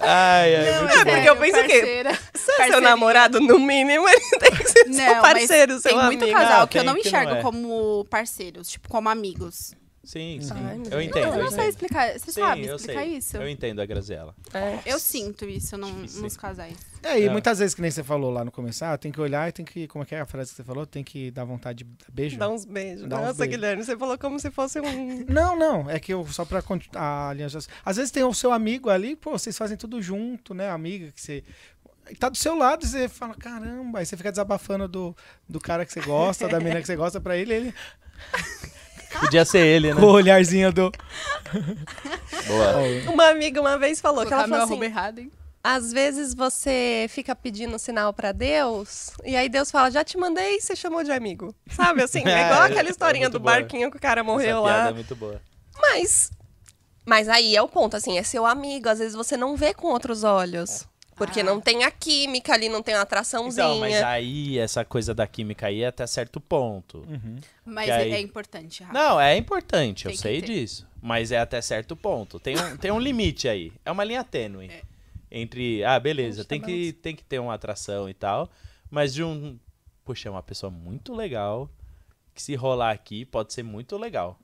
Ai, ai, Não, muito é porque eu penso que-. Se é seu namorado, no mínimo, ele tem que ser seu Não, parceiro, mas seu tem muito amigo. casal Não, que eu tem não enxergo não é. como parceiros, tipo, como amigos. Sim, sim. Ai, eu entendo. eu não eu sei entendo. explicar. Você Sim, sabe eu explicar sei. isso? Eu entendo a Graziela. É. Eu sinto isso num- nos casais. É, e É. muitas vezes, que nem você falou lá no começo, ah, tem que olhar e tem que. Como é que é a frase que você falou? Tem que dar vontade de dar beijo. Dá uns beijos. Dá uns Nossa, beijos. Guilherme, você falou como se fosse um. [LAUGHS] Não, não. É que eu só pra a aliança. Às vezes tem o seu amigo ali, pô, vocês fazem tudo junto, né? Amiga que você. Tá do seu lado e você fala, caramba, aí você fica desabafando do, do cara que você gosta, da [LAUGHS] menina que você gosta pra ele, ele Podia ser ele, né? com o olharzinho do. [LAUGHS] Boa. Uma amiga uma vez falou que Colocar ela falou assim: errado, hein? às vezes você fica pedindo sinal pra Deus, e aí Deus fala, já te mandei e você chamou de amigo. Sabe assim? [LAUGHS] É igual É, aquela é historinha muito do boa. barquinho que o cara morreu Essa piada lá. é muito boa. Mas. Mas aí é o ponto, assim, é seu amigo. Às vezes você não vê com outros olhos. Porque Ah. não tem a química ali, não tem uma atraçãozinha. Então, mas aí, essa coisa da química aí é até certo ponto. Mas Que é, aí- é importante, Rafa. Não, é importante, eu Tem que sei ter. disso. Mas é até certo ponto. Tem um, tem um limite aí. É uma linha tênue. Entre, ah, beleza, tem que, tem que ter uma atração e tal. Mas de um. Puxa, é uma pessoa muito legal. Que se rolar aqui pode ser muito legal.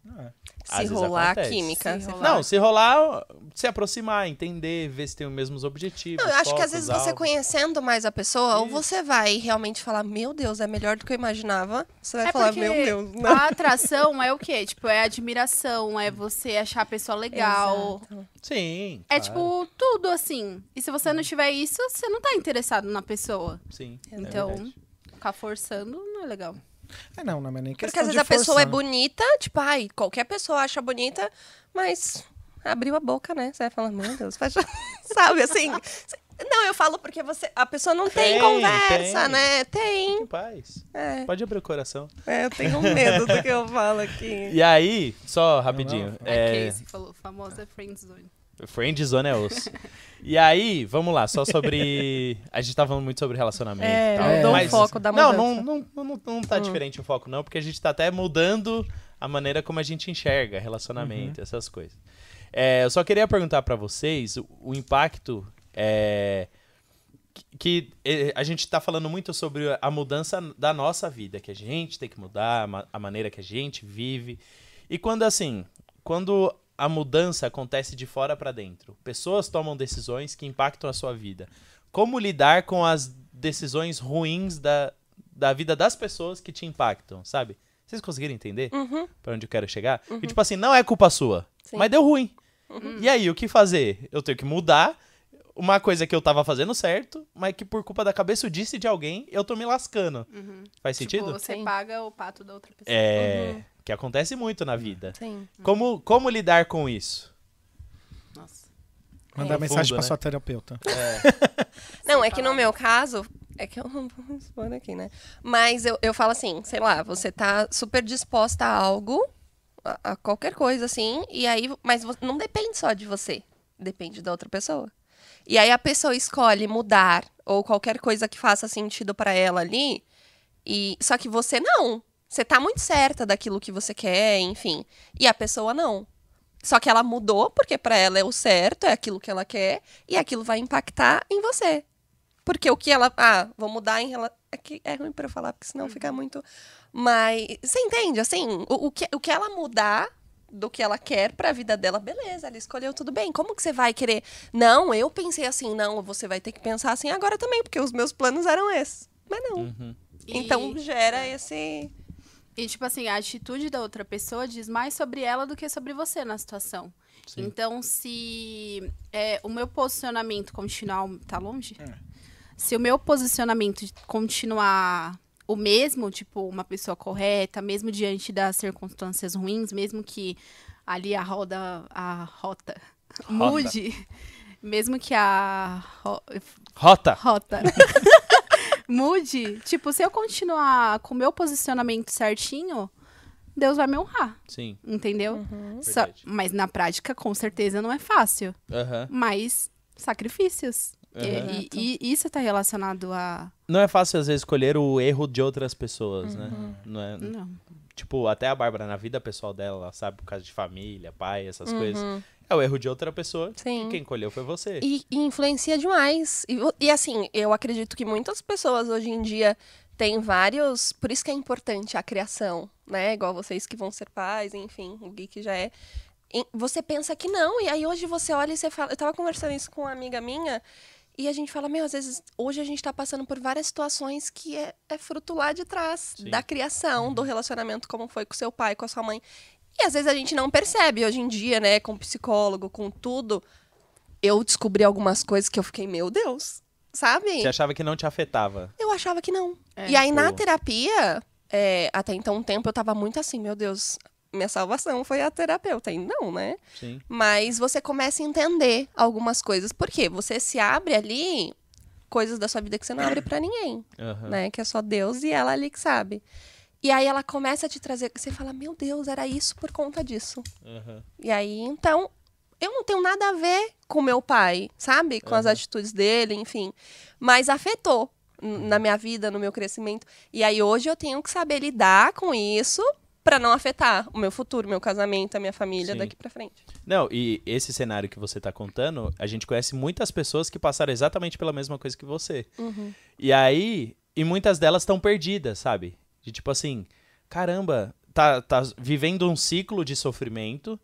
Às Se rolar a acontece. química. Se rolar. Não, se rolar, se aproximar, entender, ver se tem os mesmos objetivos. Não, eu acho que às vezes você conhecendo mais a pessoa, ou você vai realmente falar, meu Deus, é melhor do que eu imaginava. Você vai É falar, meu Deus, não. a atração é o quê? Tipo, é admiração, é você achar a pessoa legal. Exato. Sim. É claro, tipo tudo assim. E se você não tiver isso, você não tá interessado na pessoa. Sim. é Então, verdade. ficar forçando não é legal. É, não, não é nem Porque questão às de vezes a pessoa é bonita, tipo, ai, qualquer pessoa acha bonita, mas abriu a boca, né? Você vai falar, meu Deus, faz... [LAUGHS] sabe assim? Não, eu falo porque você, a pessoa não tem, Tem, conversa, tem. né? Tem. Que paz. É, Pode abrir o coração. é, eu tenho medo do que eu falo aqui. [LAUGHS] E aí, só rapidinho. Não, É, É, Casey falou, famosa friend zone. Friend zone é osso. [LAUGHS] E aí, vamos lá, só sobre. A gente tá falando muito sobre relacionamento É, e tal. mudou o mas... foco da não, mudança. não, não, não, não tá diferente o foco, não, porque a gente tá até mudando a maneira como a gente enxerga relacionamento, essas coisas. É, eu só queria perguntar pra vocês o, o impacto é, que, que, eh, a gente tá falando muito sobre a mudança da nossa vida, que a gente tem que mudar, a maneira que a gente vive. E quando assim, quando a mudança acontece de fora pra dentro, pessoas tomam decisões que impactam a sua vida. Como lidar com as decisões ruins da, da vida das pessoas que te impactam, sabe? Vocês conseguiram entender Uhum. pra onde eu quero chegar? E tipo assim, não é culpa sua, Sim. mas deu ruim. E aí, o que fazer? Eu tenho que mudar uma coisa que eu tava fazendo certo, mas que por culpa da cabeçudice de alguém, eu tô me lascando. Faz sentido? Tipo, você Sim. paga o pato da outra pessoa. É, que acontece muito na vida. Sim. Como, como lidar com isso? Nossa. Mandar É. mensagem Fundo, pra né? sua terapeuta. [LAUGHS] Não, é que no meu caso, é que eu não vou expor aqui, né? Mas eu, eu falo assim, sei lá, você tá super disposta a algo, a, a qualquer coisa assim, e aí, mas não depende só de você, depende da outra pessoa. E aí a pessoa escolhe mudar ou qualquer coisa que faça sentido pra ela ali, e só que você não. Você tá muito certa daquilo que você quer, enfim. E a pessoa não. Só que ela mudou porque pra ela é o certo, é aquilo que ela quer, e aquilo vai impactar em você. Porque o que ela. Ah, vou mudar em relação. É, que é ruim pra eu falar, porque senão fica muito. Mas. Você entende? Assim, o, o, que, o que ela mudar do que ela quer pra vida dela, beleza, ela escolheu tudo bem. Como que você vai querer? Não, eu pensei assim, não, você vai ter que pensar assim agora também, porque os meus planos eram esses. Mas não. Uhum. E- Então gera esse. E, tipo assim, a atitude da outra pessoa diz mais sobre ela do que sobre você na situação. Sim. Então, se é, o meu posicionamento continuar. Tá longe? É. Se o meu posicionamento continuar o mesmo, tipo, uma pessoa correta, mesmo diante das circunstâncias ruins, mesmo que ali a roda, a rota, mude, mesmo que a ro- Rota! rota [LAUGHS] mude, tipo, se eu continuar com o meu posicionamento certinho, Deus vai me honrar, Sim. entendeu? Só- Verdade. mas na prática, com certeza, não é fácil. Aham. Mas sacrifícios. E- Aham. E, e isso tá relacionado a. Não é fácil, às vezes, escolher o erro de outras pessoas, né? Uhum. Não é, Não. tipo, até a Bárbara, na vida pessoal dela, ela sabe, por causa de família, pai, essas coisas. É o erro de outra pessoa. Sim. E quem colheu foi você. E, e influencia demais. E, e assim, eu acredito que muitas pessoas hoje em dia têm vários. Por isso que é importante a criação, né? Igual vocês que vão ser pais, enfim, o Gui que já é. Você pensa que não, e aí hoje você olha e você fala. Eu tava conversando isso com uma amiga minha. E a gente fala, meu, às vezes, hoje a gente tá passando por várias situações que é, é fruto lá de trás, Sim. da criação, do relacionamento, como foi com seu pai, com a sua mãe. E às vezes a gente não percebe hoje em dia, né, com psicólogo, com tudo. Eu descobri algumas coisas que eu fiquei, meu Deus, sabe? Você achava que não te afetava. Eu achava que não. É. e aí na Pô. terapia, é, até então um tempo eu tava muito assim, meu Deus, minha salvação foi a terapeuta. E não, né? Sim. Mas você começa a entender algumas coisas. Por quê? Você se abre ali coisas da sua vida que você não abre pra ninguém, Aham. né? Que é só Deus e ela ali que sabe. E aí ela começa a te trazer, você fala, meu Deus, era isso por conta disso. Aham. E aí, então, eu não tenho nada a ver com meu pai, sabe? Com as Aham. atitudes dele, enfim. Mas afetou na minha vida, no meu crescimento. E aí, hoje, eu tenho que saber lidar com isso Pra não afetar o meu futuro, meu casamento, a minha família Sim. daqui pra frente. Não, e esse cenário que você tá contando, a gente conhece muitas pessoas que passaram exatamente pela mesma coisa que você. E aí, e muitas delas estão perdidas, sabe? De tipo assim, caramba, tá, tá vivendo um ciclo de sofrimento,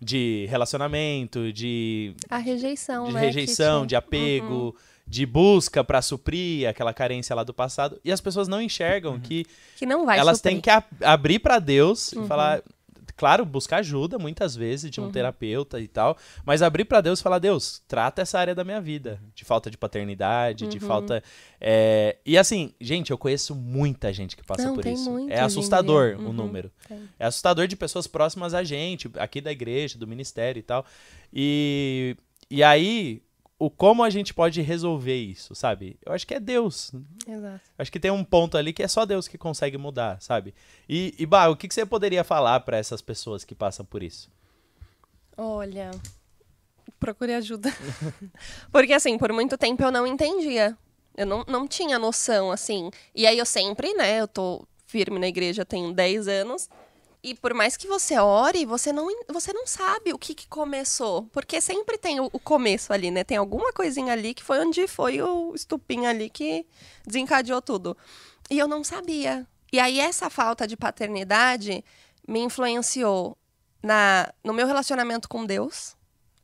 de relacionamento, de, A rejeição, de né? rejeição, de apego, de busca pra suprir aquela carência lá do passado. E as pessoas não enxergam que Que não vai elas suprir. têm que a- abrir pra Deus Uhum. e falar. Claro, buscar ajuda muitas vezes de um terapeuta e tal, mas abrir pra Deus e falar: Deus, trata essa área da minha vida, de falta de paternidade, Uhum. de falta. é, E assim, gente, eu conheço muita gente que passa Não, por isso. muito é assustador o Uhum, número. tem. É assustador de pessoas próximas a gente, aqui da igreja, do ministério e tal. E, e aí, o como a gente pode resolver isso, sabe? Eu acho que é Deus. Exato. Acho que tem um ponto ali que é só Deus que consegue mudar, sabe? E, e Bah, o que, que você poderia falar pra essas pessoas que passam por isso? Olha, procure ajuda. [LAUGHS] Porque, assim, por muito tempo eu não entendia. Eu não, não tinha noção, assim. E aí eu sempre, né, eu tô firme na igreja, tenho 10 anos. E por mais que você ore, você não, você não sabe o que, que começou. Porque sempre tem o, o começo ali, né? Tem alguma coisinha ali que foi onde foi o estupim ali que desencadeou tudo. E eu não sabia. E aí essa falta de paternidade me influenciou na, no meu relacionamento com Deus.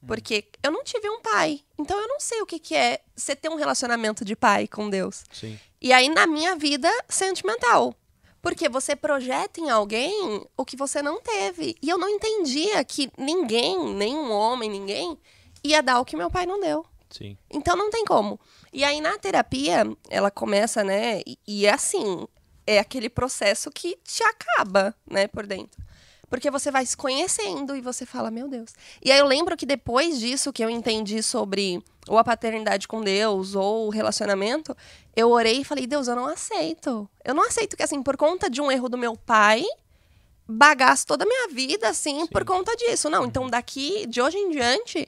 Porque eu não tive um pai. Então eu não sei o que, que é você ter um relacionamento de pai com Deus. Sim. E aí, na minha vida sentimental. Porque você projeta em alguém o que você não teve. E eu não entendia que ninguém, nenhum homem, ninguém, ia dar o que meu pai não deu. Sim. Então não tem como. E aí na terapia, ela começa, né? E, e é assim, é aquele processo que te acaba, né, por dentro. Porque você vai se conhecendo e você fala, meu Deus. E aí eu lembro que depois disso que eu entendi sobre ou a paternidade com Deus ou o relacionamento, eu orei e falei, Deus, eu não aceito. Eu não aceito que, assim, por conta de um erro do meu pai, bagasse toda a minha vida, assim, por conta disso. Não, então daqui, de hoje em diante,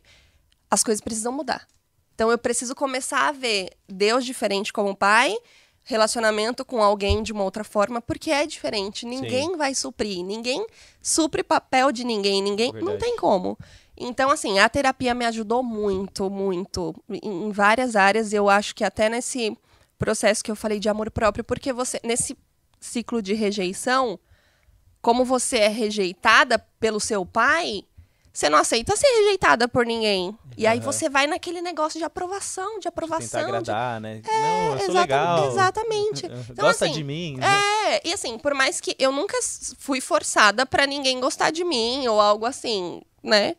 as coisas precisam mudar. Então eu preciso começar a ver Deus diferente como pai, relacionamento com alguém de uma outra forma, porque é diferente. Ninguém vai suprir, ninguém supre papel de ninguém, ninguém não tem como. Então assim, a terapia me ajudou muito, muito em várias áreas. Eu acho que até nesse processo que eu falei de amor próprio, porque você nesse ciclo de rejeição, como você é rejeitada pelo seu pai, você não aceita ser rejeitada por ninguém. E aí você vai naquele negócio de aprovação, de aprovação. Tentar de- agradar, né? não, eu sou exata- legal. Exatamente. [LAUGHS] Então, Gosta assim, de mim. né? É, e assim, por mais que eu nunca fui forçada pra ninguém gostar de mim ou algo assim, né?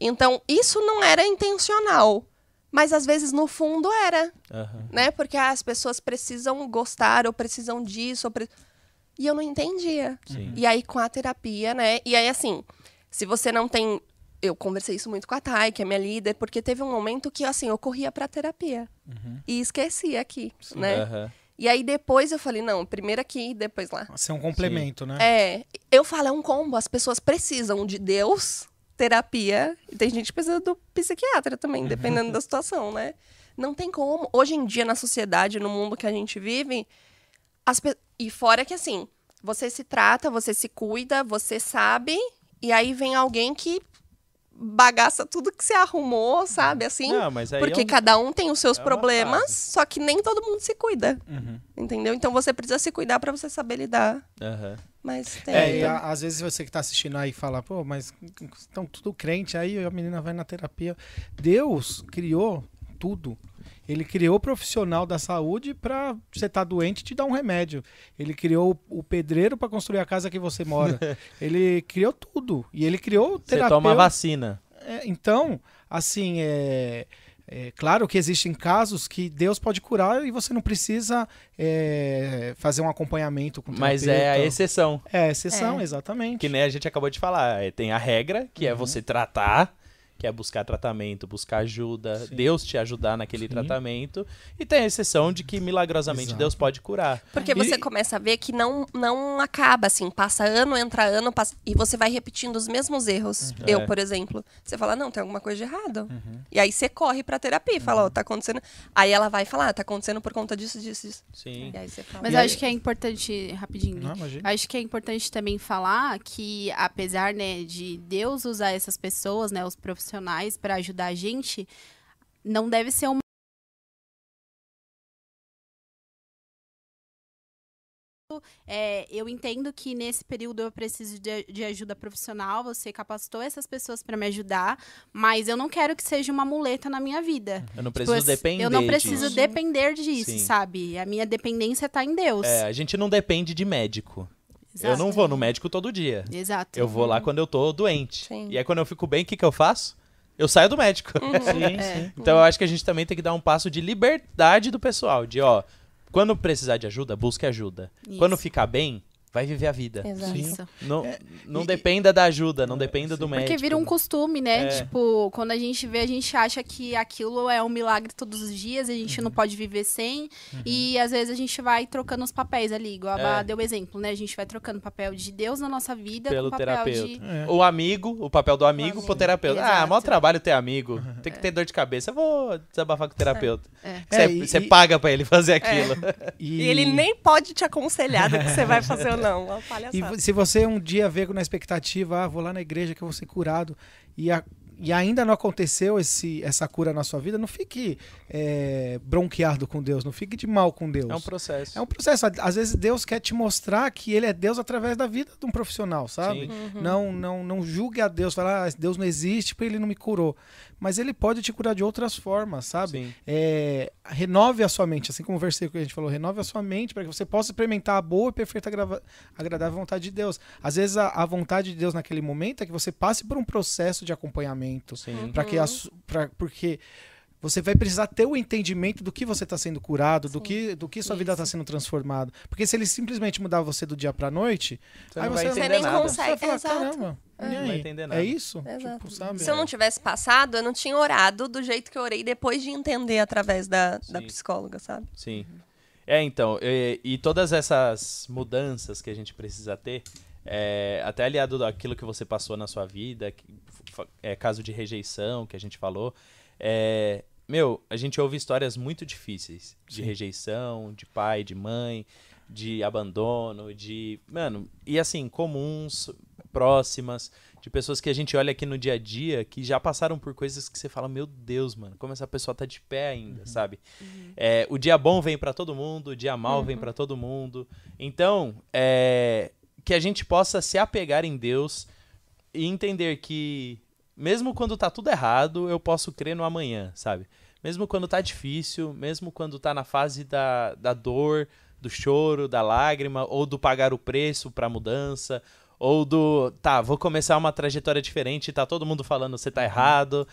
Então, isso não era intencional. Mas às vezes no fundo era, Aham. né? Porque ah, as pessoas precisam gostar ou precisam disso. Ou pre- E eu não entendia. Sim. E aí com a terapia, né? E aí assim, se você não tem. Eu conversei isso muito com a Thay, que é minha líder, porque teve um momento que, assim, eu corria pra terapia. E esqueci aqui, né? Aham. E aí depois eu falei, não, primeiro aqui, depois lá. Ser um complemento, né? É, eu falo, é um combo. As pessoas precisam de Deus, terapia, e tem gente que precisa do psiquiatra também, dependendo da situação, né? Não tem como. Hoje em dia, na sociedade, no mundo que a gente vive, as pe... e fora que assim, você se trata, você se cuida, você sabe, e aí vem alguém que bagaça tudo que você arrumou, sabe? Assim, Não, porque é um- cada um tem os seus é problemas, fase. só que nem todo mundo se cuida. Uhum. Entendeu? Então você precisa se cuidar pra você saber lidar. Aham. Mas tem. É, e a- às vezes você que tá assistindo aí fala, pô, mas estão tudo crente, aí a menina vai na terapia. Deus criou tudo. Ele criou o profissional da saúde pra você estar doente e te dar um remédio. Ele criou o pedreiro pra construir a casa que você mora. [LAUGHS] ele criou tudo. E ele criou o Você terapeuta. toma vacina. É, então, assim, é, é claro que existem casos que Deus pode curar e você não precisa é, fazer um acompanhamento com o Mas é a terapeuta. exceção. É, exceção, É. exatamente. Que nem a gente acabou de falar. é, Tem a regra, que Uhum. é você tratar que é buscar tratamento, buscar ajuda, Sim. Deus te ajudar naquele Sim. tratamento, e tem a exceção de que milagrosamente Exato. Deus pode curar. Porque E- você começa a ver que não, não acaba assim, passa ano, entra ano, passa... e você vai repetindo os mesmos erros. Uhum. Eu, É. por exemplo, você fala, não, tem alguma coisa de errado. Uhum. E aí você corre pra terapia e fala, ó, tá acontecendo. Aí ela vai falar, ah, tá acontecendo por conta disso, disso, disso. Sim. E aí você fala. Mas E eu aí- acho que é importante, rapidinho, Não, acho que é importante também falar que, apesar né, de Deus usar essas pessoas, né, os profissionais, para ajudar a gente, não deve ser uma. É, eu entendo que nesse período eu preciso de, de ajuda profissional, você capacitou essas pessoas para me ajudar, mas eu não quero que seja uma muleta na minha vida. Eu não Tipo, preciso eu- depender Eu não preciso disso. depender disso, Sim. sabe? A minha dependência tá em Deus. É, a gente não depende de médico. Eu Exato. não vou no médico todo dia. Exato. Eu vou lá quando eu tô doente. Sim. E aí quando eu fico bem, o que, que eu faço? Eu saio do médico. [LAUGHS] Sim, É. sim. Então eu acho que a gente também tem que dar um passo de liberdade do pessoal. De, ó, quando precisar de ajuda, busque ajuda. Isso. Quando ficar bem, vai viver a vida. Exato. Sim. Não, É, não e- dependa da ajuda, não dependa do médico. Porque vira um costume, né? É. Tipo, quando a gente vê, a gente acha que aquilo é um milagre todos os dias, a gente Uhum. não pode viver sem. E às vezes a gente vai trocando os papéis ali, igual a Bá É. deu o exemplo, né? A gente vai trocando o papel de Deus na nossa vida Pelo com o papel terapeuta. de. É. O amigo, o papel do amigo pro terapeuta. Ah, Exato. maior trabalho ter amigo. Tem que ter dor de cabeça. Eu vou desabafar com o terapeuta. É. Você É, você paga pra ele fazer aquilo. [LAUGHS] E, E ele nem pode te aconselhar do que você vai fazer ou não. Uma E palhaçada. vo- se você um dia vê na expectativa, ah, vou lá na igreja que eu vou ser curado, e, a- e ainda não aconteceu esse, essa cura na sua vida, não fique é, bronqueado com Deus, não fique de mal com Deus. É um processo. É um processo. Às vezes Deus quer te mostrar que Ele é Deus através da vida de um profissional, sabe? Sim. Não, não, não julgue a Deus, falar, ah, Deus não existe porque Ele não me curou. Mas Ele pode te curar de outras formas, sabe? Sim. É, renove a sua mente, assim como o versículo que a gente falou, renove a sua mente para que você possa experimentar a boa e perfeita agradável vontade de Deus. Às vezes a, a vontade de Deus naquele momento é que você passe por um processo de acompanhamento, Sim. para que a su- pra- porque você vai precisar ter o entendimento do que você está sendo curado, do que, do que sua vida está Isso. sendo transformada. Porque se ele simplesmente mudar você do dia para noite, Você aí não você, vai Você entender nem nada. consegue. você vai falar, Exato. caramba, É. Não vai entender nada. É isso? Exato. Tipo, sabe? Se eu não tivesse passado, eu não tinha orado do jeito que eu orei depois de entender através da, da psicóloga, sabe? Sim. É, então, e, e todas essas mudanças que a gente precisa ter, é, até aliado àquilo que você passou na sua vida, que é, caso de rejeição que a gente falou, é, meu, a gente ouve histórias muito difíceis de Sim. rejeição, de pai, de mãe, de abandono, de, mano, e assim, comuns, próximas, de pessoas que a gente olha aqui no dia a dia que já passaram por coisas que você fala, meu Deus, mano, como essa pessoa tá de pé ainda, sabe? É, o dia bom vem pra todo mundo, o dia mal vem pra todo mundo. Então, é, que a gente possa se apegar em Deus e entender que mesmo quando tá tudo errado, eu posso crer no amanhã, sabe? Mesmo quando tá difícil, mesmo quando tá na fase da, da dor, do choro, da lágrima, ou do pagar o preço pra mudança, ou do, tá, vou começar uma trajetória diferente, tá todo mundo falando você tá errado.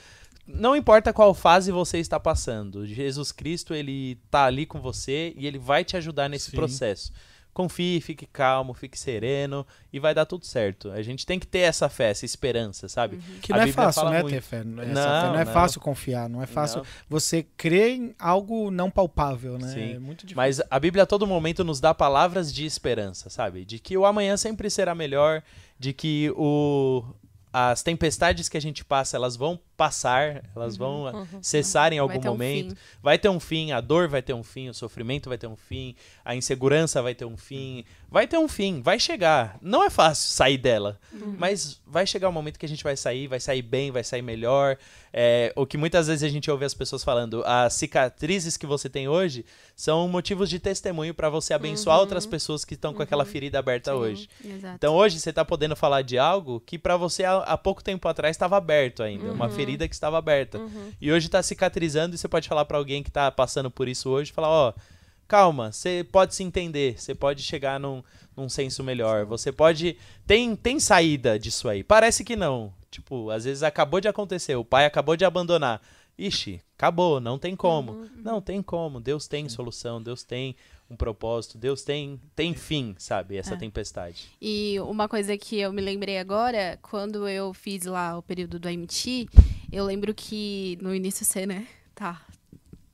Não importa qual fase você está passando, Jesus Cristo, ele tá ali com você e ele vai te ajudar nesse Sim. processo. Confie, fique calmo, fique sereno e vai dar tudo certo. A gente tem que ter essa fé, essa esperança, sabe? Que A não é Bíblia fácil, né, muito. ter fé. Não, fé não é não. fácil confiar, não é fácil Não. você crer em algo não palpável, né? Sim. É muito difícil. Mas a Bíblia a todo momento nos dá palavras de esperança, sabe? De que o amanhã sempre será melhor, de que o as tempestades que a gente passa, elas vão passar, elas vão ah, cessar em algum Vai um momento. Vai ter um fim, a dor vai ter um fim, o sofrimento vai ter um fim, a insegurança vai ter um fim, vai ter um fim, vai chegar. Não é fácil sair dela, mas vai chegar um momento que a gente vai sair, vai sair bem, vai sair melhor. É, o que muitas vezes a gente ouve as pessoas falando, as cicatrizes que você tem hoje são motivos de testemunho para você abençoar outras pessoas que estão com aquela ferida aberta hoje. Exato. Então hoje você tá podendo falar de algo que pra você há, há pouco tempo atrás estava aberto ainda, uma ferida que estava aberta. E hoje tá cicatrizando e você pode falar pra alguém que tá passando por isso hoje, falar, ó, calma, você pode se entender, você pode chegar num, num senso melhor, você pode tem tem saída disso aí. Parece que não. Tipo, às vezes acabou de acontecer, o pai acabou de abandonar. ixi, acabou, não tem como. Não tem como, Deus tem solução, Deus tem um propósito, Deus tem, tem fim, sabe, essa É. tempestade. E uma coisa que eu me lembrei agora, quando eu fiz lá o período do MT, eu lembro que no início você, né, tá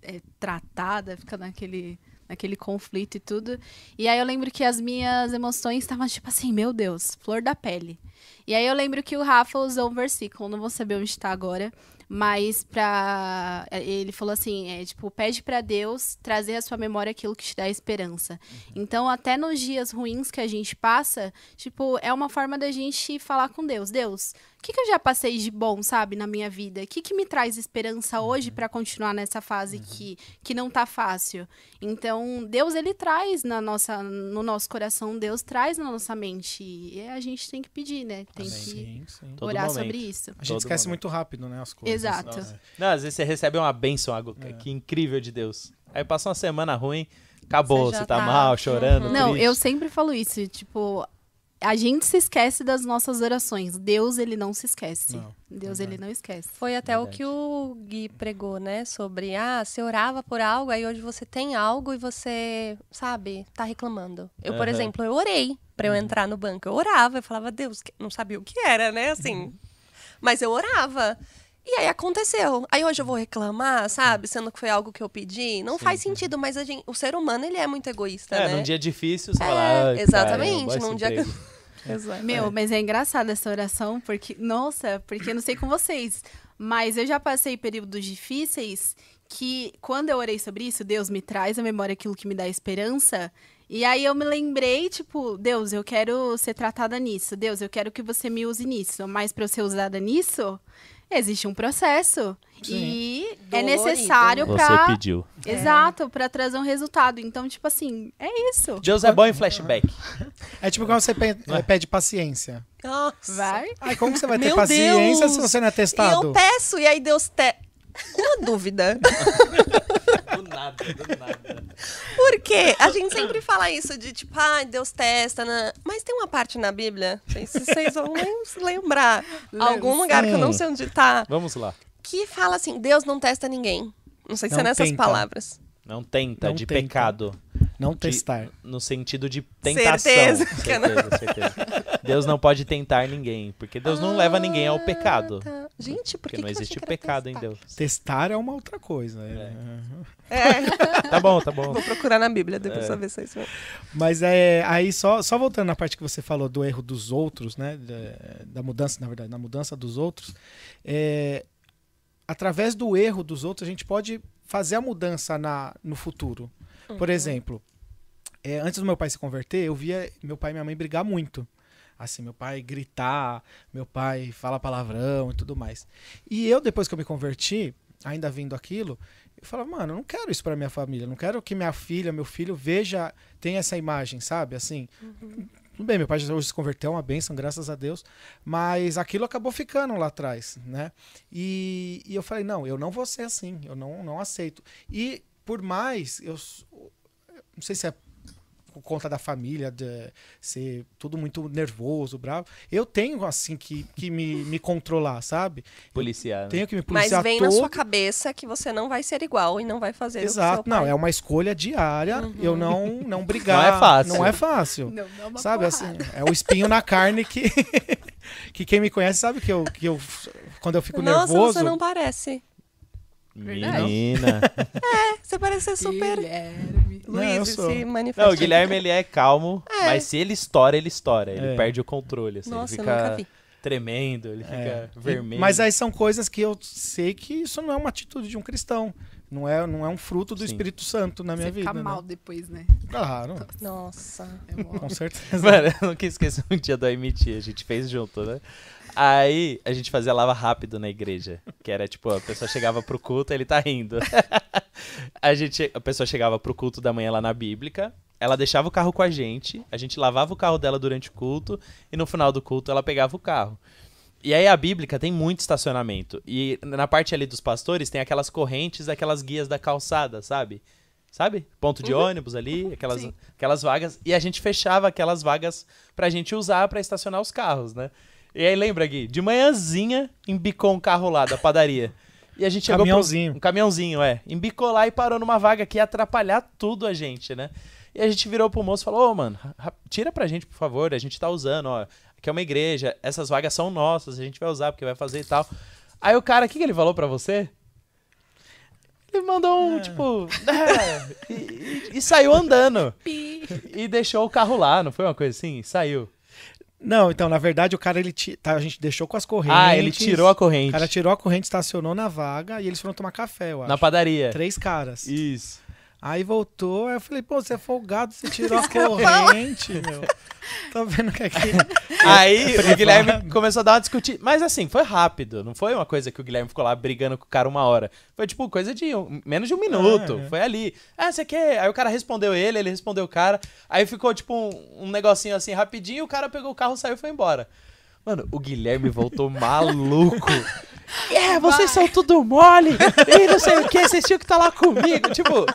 é, tratada, fica naquele, naquele conflito e tudo. E aí eu lembro que as minhas emoções estavam tipo assim, meu Deus, flor da pele. E aí eu lembro que o Rafa usou um versículo, não vou saber onde está agora, mas pra. Ele falou assim: é tipo, pede pra Deus trazer à sua memória aquilo que te dá esperança. Então, até nos dias ruins que a gente passa, tipo, é uma forma da gente falar com Deus. Deus, que, que eu já passei de bom, sabe, na minha vida? O que, que me traz esperança hoje pra continuar nessa fase que, que não tá fácil? Então, Deus, ele traz na nossa, no nosso coração, Deus traz na nossa mente. E a gente tem que pedir, né? Tem que Sim, sim. Todo orar sobre isso. A gente Todo esquece momento. muito rápido, né, as coisas. Exato. Nossa. Não, às vezes você recebe uma bênção, algo É. que incrível de Deus. Aí passa uma semana ruim, acabou, Você você tá tá- mal, chorando. Uhum. Não, eu sempre falo isso, tipo, a gente se esquece das nossas orações. Deus, ele não se esquece. Não, Deus, ele não esquece. Foi até o Verdade. que o Gui pregou, né? Sobre, ah, você orava por algo, aí hoje você tem algo e você, sabe, tá reclamando. Eu, por Aham. exemplo, eu orei pra eu entrar no banco. Eu orava, eu falava, Deus, que- não sabia o que era, né? Assim. Mas eu orava. E aí aconteceu. Aí hoje eu vou reclamar, sabe? Sendo que foi algo que eu pedi. Não faz sentido, mas a gente, o ser humano, ele é muito egoísta, É, né? num dia difícil, você É, fala, "Ai, exatamente, num dia que- emprego." [LAUGHS] Exato. Meu, mas é engraçado essa oração, porque, nossa, porque eu não sei com vocês, mas eu já passei períodos difíceis que, quando eu orei sobre isso, Deus me traz à memória aquilo que me dá esperança. E aí eu me lembrei, tipo, Deus, eu quero ser tratada nisso. Deus, eu quero que você me use nisso. Mas para eu ser usada nisso, existe um processo. E é Dolorido, necessário né? pra. Você pediu. Exato, pra trazer um resultado. Então, tipo assim, é isso. Deus é bom em flashback. [LAUGHS] É tipo quando você pe- eh, pede paciência. Nossa. Vai. Ai, como que você vai ter Meu paciência Deus! se você não é E testado? eu peço, e aí Deus te... Uma dúvida. [LAUGHS] Do nada, do nada. Por quê? A gente sempre fala isso de tipo, ai, Deus testa, né? mas tem uma parte na Bíblia, não sei se vocês vão lem- lembrar, algum lugar que eu não sei onde tá, Vamos lá. que fala assim, Deus não testa ninguém. Não sei se Não é nessas tenta. palavras. Não tenta, Não de tenta. pecado. Não De- testar. No sentido de tentação. Certeza certeza, certeza. Deus não pode tentar ninguém, porque Deus não leva ninguém ao pecado. Ah, tá. Gente, por Porque que não que eu existe pecado em testar? Deus. Testar é uma outra coisa. é. É, [LAUGHS] Tá bom, tá bom. vou procurar na Bíblia depois É. pra ver se é isso. Mas é aí só, só voltando na parte que você falou do erro dos outros, né? Da, da mudança, na verdade, da mudança dos outros. é, através do erro dos outros, a gente pode fazer a mudança na, no futuro. Por exemplo, é, antes do meu pai se converter, eu via meu pai e minha mãe brigar muito. Assim, meu pai gritar, meu pai falar palavrão e tudo mais. E eu, depois que eu me converti, ainda vendo aquilo, eu falava, mano, eu não quero isso pra minha família. eu Não quero que minha filha, meu filho veja, tenha essa imagem, sabe? Assim. Tudo bem, meu pai já hoje se converteu, é uma bênção, graças a Deus. Mas aquilo acabou ficando lá atrás, né? E, e eu falei, não, eu não vou ser assim, eu não, não aceito. E por mais, eu não sei se é por conta da família, de ser tudo muito nervoso, bravo. Eu tenho, assim, que, que me, me controlar, sabe? Policiar. né? Tenho que me Mas policiar vem todo. na sua cabeça que você não vai ser igual e não vai fazer Exato, não, pai- é uma escolha diária. Uhum. Eu não não brigar. Não é fácil. Não é fácil. Não, não é uma Sabe porrada. assim, é o espinho na carne que [LAUGHS] que quem me conhece sabe que eu que eu quando eu fico Nossa, nervoso, você não parece. Verdade. Menina. [LAUGHS] Você parece ser super... Guilherme. Eu Luiz, sou. se manifesta. Não, o Guilherme ele é calmo, É. mas se ele estoura, ele estoura. Ele É. perde o controle. Assim, Nossa, ele eu fica nunca vi. tremendo, ele É. fica vermelho. Mas aí são coisas que eu sei que isso não é uma atitude de um cristão. Não é, não é um fruto do Sim. Espírito Santo na minha Você vida. fica mal Né? depois, né? Claro, Nossa. É com certeza. Mano, eu nunca esqueci um dia do MT, a gente fez junto, né? Aí a gente fazia lava rápido na igreja. Que era tipo, a pessoa chegava pro culto, ele tá rindo. [LAUGHS] a, gente, a pessoa chegava pro culto da manhã lá na Bíblica, ela deixava o carro com a gente, a gente lavava o carro dela durante o culto, e no final do culto ela pegava o carro. E aí a Bíblica tem muito estacionamento. E na parte ali dos pastores tem aquelas correntes, aquelas guias da calçada, sabe? Sabe? Ponto de ônibus ali, aquelas, Sim. aquelas vagas. E a gente fechava aquelas vagas pra gente usar pra estacionar os carros, né? E aí lembra, Gui? De manhãzinha embicou um carro lá da padaria. E a gente chegou pro- Caminhãozinho. um caminhãozinho, é. Embicou lá e parou numa vaga que ia atrapalhar tudo a gente, né? E a gente virou pro moço e falou, ô, mano, ra- tira pra gente, por favor, a gente tá usando, ó. Aqui é uma igreja, essas vagas são nossas, a gente vai usar porque vai fazer e tal. Aí o cara, o que, que ele falou pra você? Ele mandou um, tipo... é, [LAUGHS] e, e- e saiu andando. E deixou o carro lá, não foi uma coisa assim? Saiu. Não, então, na verdade, o cara, ele tá, a gente deixou com as correntes. Ah, ele tirou a O corrente. cara tirou a corrente, estacionou na vaga e eles foram tomar café, eu acho. Na padaria. Três caras. Isso. Aí voltou, aí eu falei, pô, você é folgado, você tirou a [LAUGHS] corrente, meu. Tô vendo que aqui. [LAUGHS] Aí [LAUGHS] o. Guilherme começou a dar uma discutida. Mas assim, foi rápido. Não foi uma coisa que o Guilherme ficou lá brigando com o cara uma hora. Foi tipo coisa de um- menos de um minuto. Ah, é. Foi ali. Ah, você quer? Aí o cara respondeu ele, ele respondeu o cara. Aí ficou tipo um, um negocinho assim rapidinho. O cara pegou o carro, saiu e foi embora. Mano, o Guilherme voltou maluco. É, vocês são tudo mole. E não sei o que, vocês tinham que estar lá comigo. Tipo.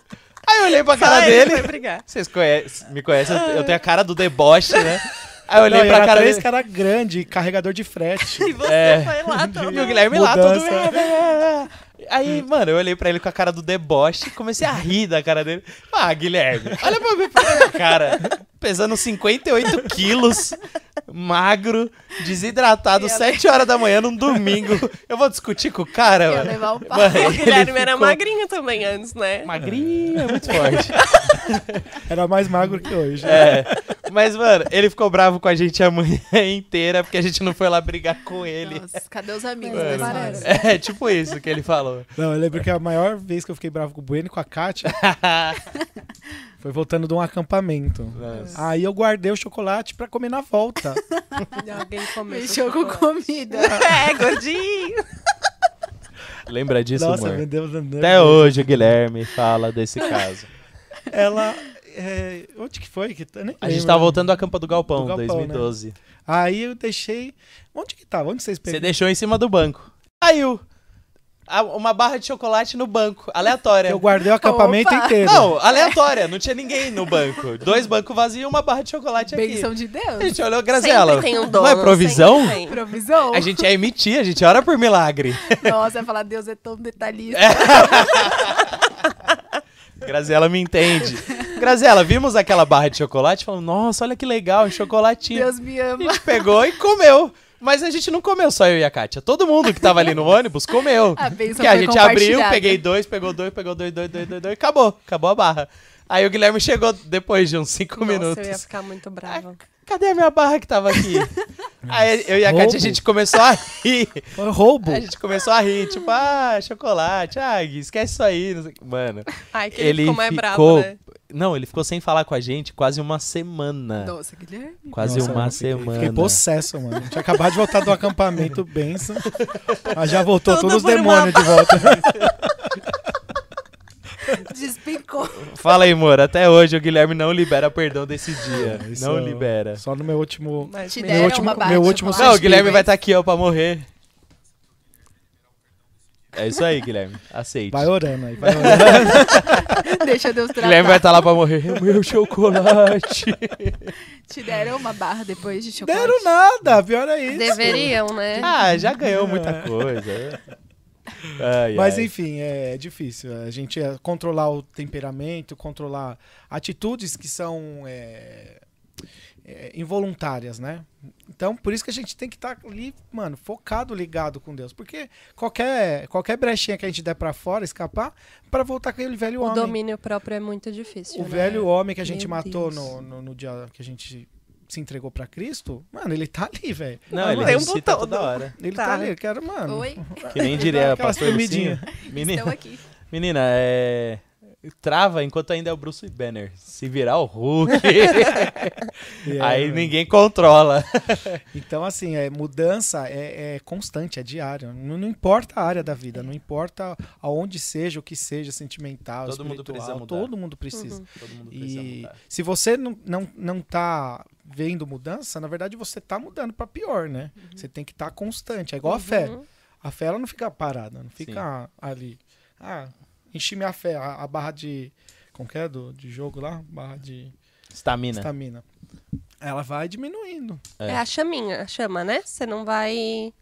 Aí eu olhei pra cara Só ele dele. brigar. Vocês conhecem, me conhecem, eu- eu tenho a cara do deboche, né? Aí eu olhei Não, e pra era cara três dele. cara grande, carregador de frete. [LAUGHS] E você É. foi lá também. E o Guilherme lá, todo. Aí, mano, eu olhei pra ele com a cara do deboche e comecei a rir da cara dele. Ah, Guilherme, olha pra ver pra minha cara. Pesando 58 quilos, magro, desidratado, 7 horas da manhã num domingo. [LAUGHS] Eu vou discutir com o cara, Ia mano. levar um pau. Mano, O ele Guilherme era ficou magrinho também antes, né? Magrinho, é muito forte. [LAUGHS] Era mais magro que hoje. É. Mas, mano, ele ficou bravo com a gente a manhã inteira porque a gente não foi lá brigar com ele. Nossa, cadê os amigos Mano? É tipo isso que ele falou. Não, eu lembro que a maior vez que eu fiquei bravo com o Bueno e com a Kátia [LAUGHS] foi voltando de um acampamento. Nossa. Aí eu guardei o chocolate pra comer na volta. [LAUGHS] Alguém comeu. Mexeu com comida. [LAUGHS] É, gordinho. Lembra disso, Nossa, amor? meu Deus, meu Deus. Até hoje o Guilherme fala desse caso. [LAUGHS] Ela. é, onde que foi? Que, nem A gente tava voltando da Campa do Galpão, Do Galpão, 2012. Aí eu deixei. Onde que tava? Onde vocês Você pegaram? deixou em cima do banco. Caiu. Ah, Uma barra de chocolate no banco, aleatória. Eu guardei o acampamento Opa! inteiro. Não, aleatória, não tinha ninguém no banco. Dois bancos vazios e uma barra de chocolate aqui. Benção de Deus. A gente olhou, Graziela. Sempre tem um dono. não é provisão? tem. Provisão. A gente é emitir, a gente ora por milagre. Nossa, vai falar, Deus é tão detalhista. [LAUGHS] Graziela me entende. Graziela, vimos aquela barra de chocolate e falamos, nossa, olha que legal, um chocolatinho. Deus me A ama. gente pegou e comeu. Mas a gente não comeu só eu e a Kátia. Todo mundo que tava ali no ônibus comeu. [LAUGHS] A Porque a gente abriu, peguei dois, pegou dois, pegou dois, dois, dois, dois, dois, e acabou. Acabou a barra. Aí o Guilherme chegou depois de uns cinco Nossa, minutos. eu ia ficar muito brava. Cadê a minha barra que tava aqui? [LAUGHS] Aí eu e a Roubo. Kátia, a gente começou a rir. Foi roubo. A gente começou a rir, tipo, ah, chocolate, ah, Gui, esquece isso aí. Mano, Ai, que ele, ele ficou mais bravo, né? Não, ele ficou sem falar com a gente quase uma semana. Nossa, Guilherme. Quase Nossa, uma eu fiquei, semana. Fiquei possesso, mano. Tinha acabado de voltar do [LAUGHS] acampamento, benção. Mas já voltou Tudo todos os por uma demônios de volta. [LAUGHS] [LAUGHS] Despencou. Fala aí, amor. Até hoje o Guilherme não libera perdão desse dia. Isso não é- libera. Só no meu último. Mas Meu deram último- uma barra meu último? Não, o Guilherme vai estar aqui, ó, pra morrer. É isso aí, Guilherme. Aceite. Vai orando aí, vai orando. [LAUGHS] Deixa Deus O tratar. Guilherme vai estar lá pra morrer. É meu chocolate. [LAUGHS] Te deram uma barra depois de chocolate. Deram nada, pior é isso. Deveriam, né? ah, já ganhou muita coisa. [LAUGHS] Ai, Mas ai. enfim, é difícil. A gente é controlar o temperamento, controlar atitudes que são é, é, involuntárias, né? Então, por isso que a gente tem que estar ali, mano, focado, ligado com Deus. Porque qualquer, qualquer brechinha que a gente der pra fora, escapar, para voltar com aquele velho O homem. domínio próprio é muito difícil. O né? velho homem que a gente Meu matou no, no, no dia que a gente se entregou pra Cristo, mano, ele tá ali, velho. Não, ele tempo ressuscita todo. toda hora. Ele tá, Tá. ali, eu quero, mano. Oi, Que nem diria Aquelas pastor. Lucinho. Menina, estão aqui. menina, é... Trava enquanto ainda é o Bruce Banner. Se virar o Hulk, [LAUGHS] É, aí mano. ninguém controla. [LAUGHS] Então, assim, é, mudança é, é constante, é diário. Não, não importa a área da vida, não importa aonde seja, o que seja, sentimental, Todo mundo espiritual, precisa mudar. todo mundo precisa. Uhum. Todo mundo precisa E mudar. se você não, não, não tá vendo mudança, na verdade você tá mudando para pior, né? Você tem que estar constante. É igual a fé. Uhum. A fé ela não fica parada, não fica ali. Ah, enchi minha fé, a, a barra de. Como que é? Do, de jogo lá? Barra de Estamina. estamina. Ela vai diminuindo. É. É a chaminha, a chama, né? Você não vai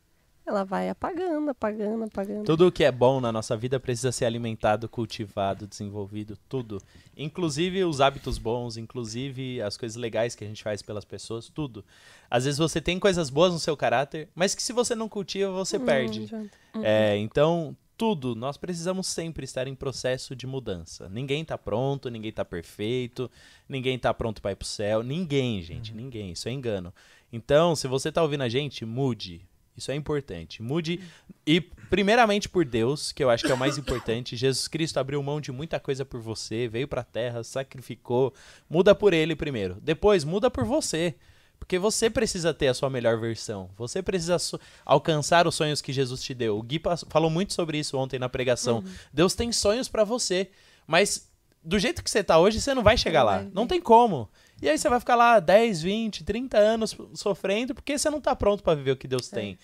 ela vai apagando, apagando, apagando. Tudo que é bom na nossa vida precisa ser alimentado, cultivado, desenvolvido, tudo. Inclusive os hábitos bons, inclusive as coisas legais que a gente faz pelas pessoas, tudo. Às vezes você tem coisas boas no seu caráter, mas que se você não cultiva, você Hum, perde. adianta. É, então, tudo, nós precisamos sempre estar em processo de mudança. Ninguém tá pronto, ninguém tá perfeito, ninguém tá pronto para ir pro céu. Ninguém, gente, ninguém. Isso é engano. Então, se você tá ouvindo a gente, mude. Isso é importante. Mude. E, primeiramente, por Deus, que eu acho que é o mais [LAUGHS] importante. Jesus Cristo abriu mão de muita coisa por você, veio pra terra, sacrificou. Muda por ele primeiro. Depois, muda por você. Porque você precisa ter a sua melhor versão. Você precisa alcançar os sonhos que Jesus te deu. O Gui falou muito sobre isso ontem na pregação. Deus tem sonhos pra você, mas do jeito que você tá hoje, você não vai chegar lá. Não tem como. E aí você vai ficar lá 10, 20, 30 anos sofrendo porque você não tá pronto pra viver o que Deus tem.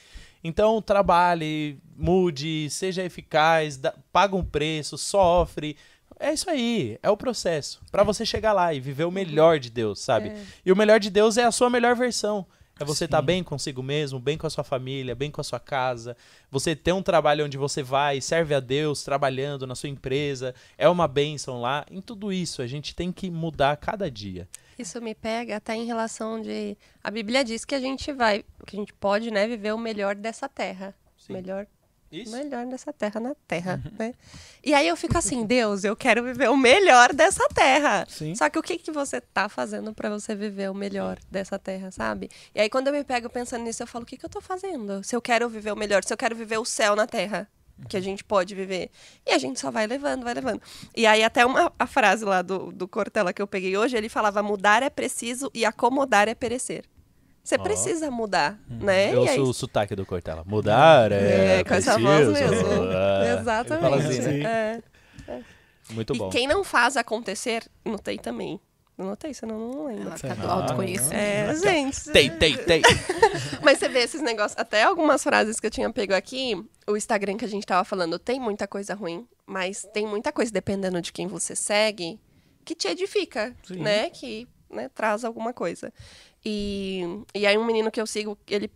Então, trabalhe, mude, seja eficaz, dá- paga um preço, sofre. É isso aí, é o processo. Pra você chegar lá e viver o melhor de Deus, sabe? É. E o melhor de Deus é a sua melhor versão. É você estar Sim. bem consigo mesmo, bem com a sua família, bem com a sua casa. Você ter um trabalho onde você vai, serve a Deus, trabalhando na sua empresa, é uma bênção lá. Em tudo isso, a gente tem que mudar cada dia. Isso me pega até em relação de. A Bíblia diz que a gente vai, que a gente pode, né, viver o melhor dessa terra. Sim. Melhor, Isso. melhor dessa terra na terra, né? E aí eu fico assim, Deus, eu quero viver o melhor dessa terra. Sim. Só que o que, que você tá fazendo pra você viver o melhor dessa terra, sabe? E aí quando eu me pego pensando nisso, eu falo, o que, que eu tô fazendo? Se eu quero viver o melhor, se eu quero viver o céu na terra. Que a gente pode viver. E a gente só vai levando, vai levando. E aí, até uma a frase lá do, do Cortella que eu peguei hoje, ele falava: mudar é preciso e acomodar é perecer. Você precisa mudar, né? Eu E aí- sou o sotaque do Cortella. Mudar é, é, com essa voz mesmo. Ah. Exatamente. Assim, né? Sim. É. Muito E bom. quem não faz acontecer, notei também. Não notei, senão não lembro. Ela tá do Ah, autoconhecimento. É, gente. Tem, tem, tem. [LAUGHS] Mas você vê esses negócios, até algumas frases que eu tinha pego aqui, o Instagram que a gente tava falando, tem muita coisa ruim, mas tem muita coisa, dependendo de quem você segue, que te edifica, Sim. né? Que né, traz alguma coisa. E, e aí um menino que eu sigo, ele.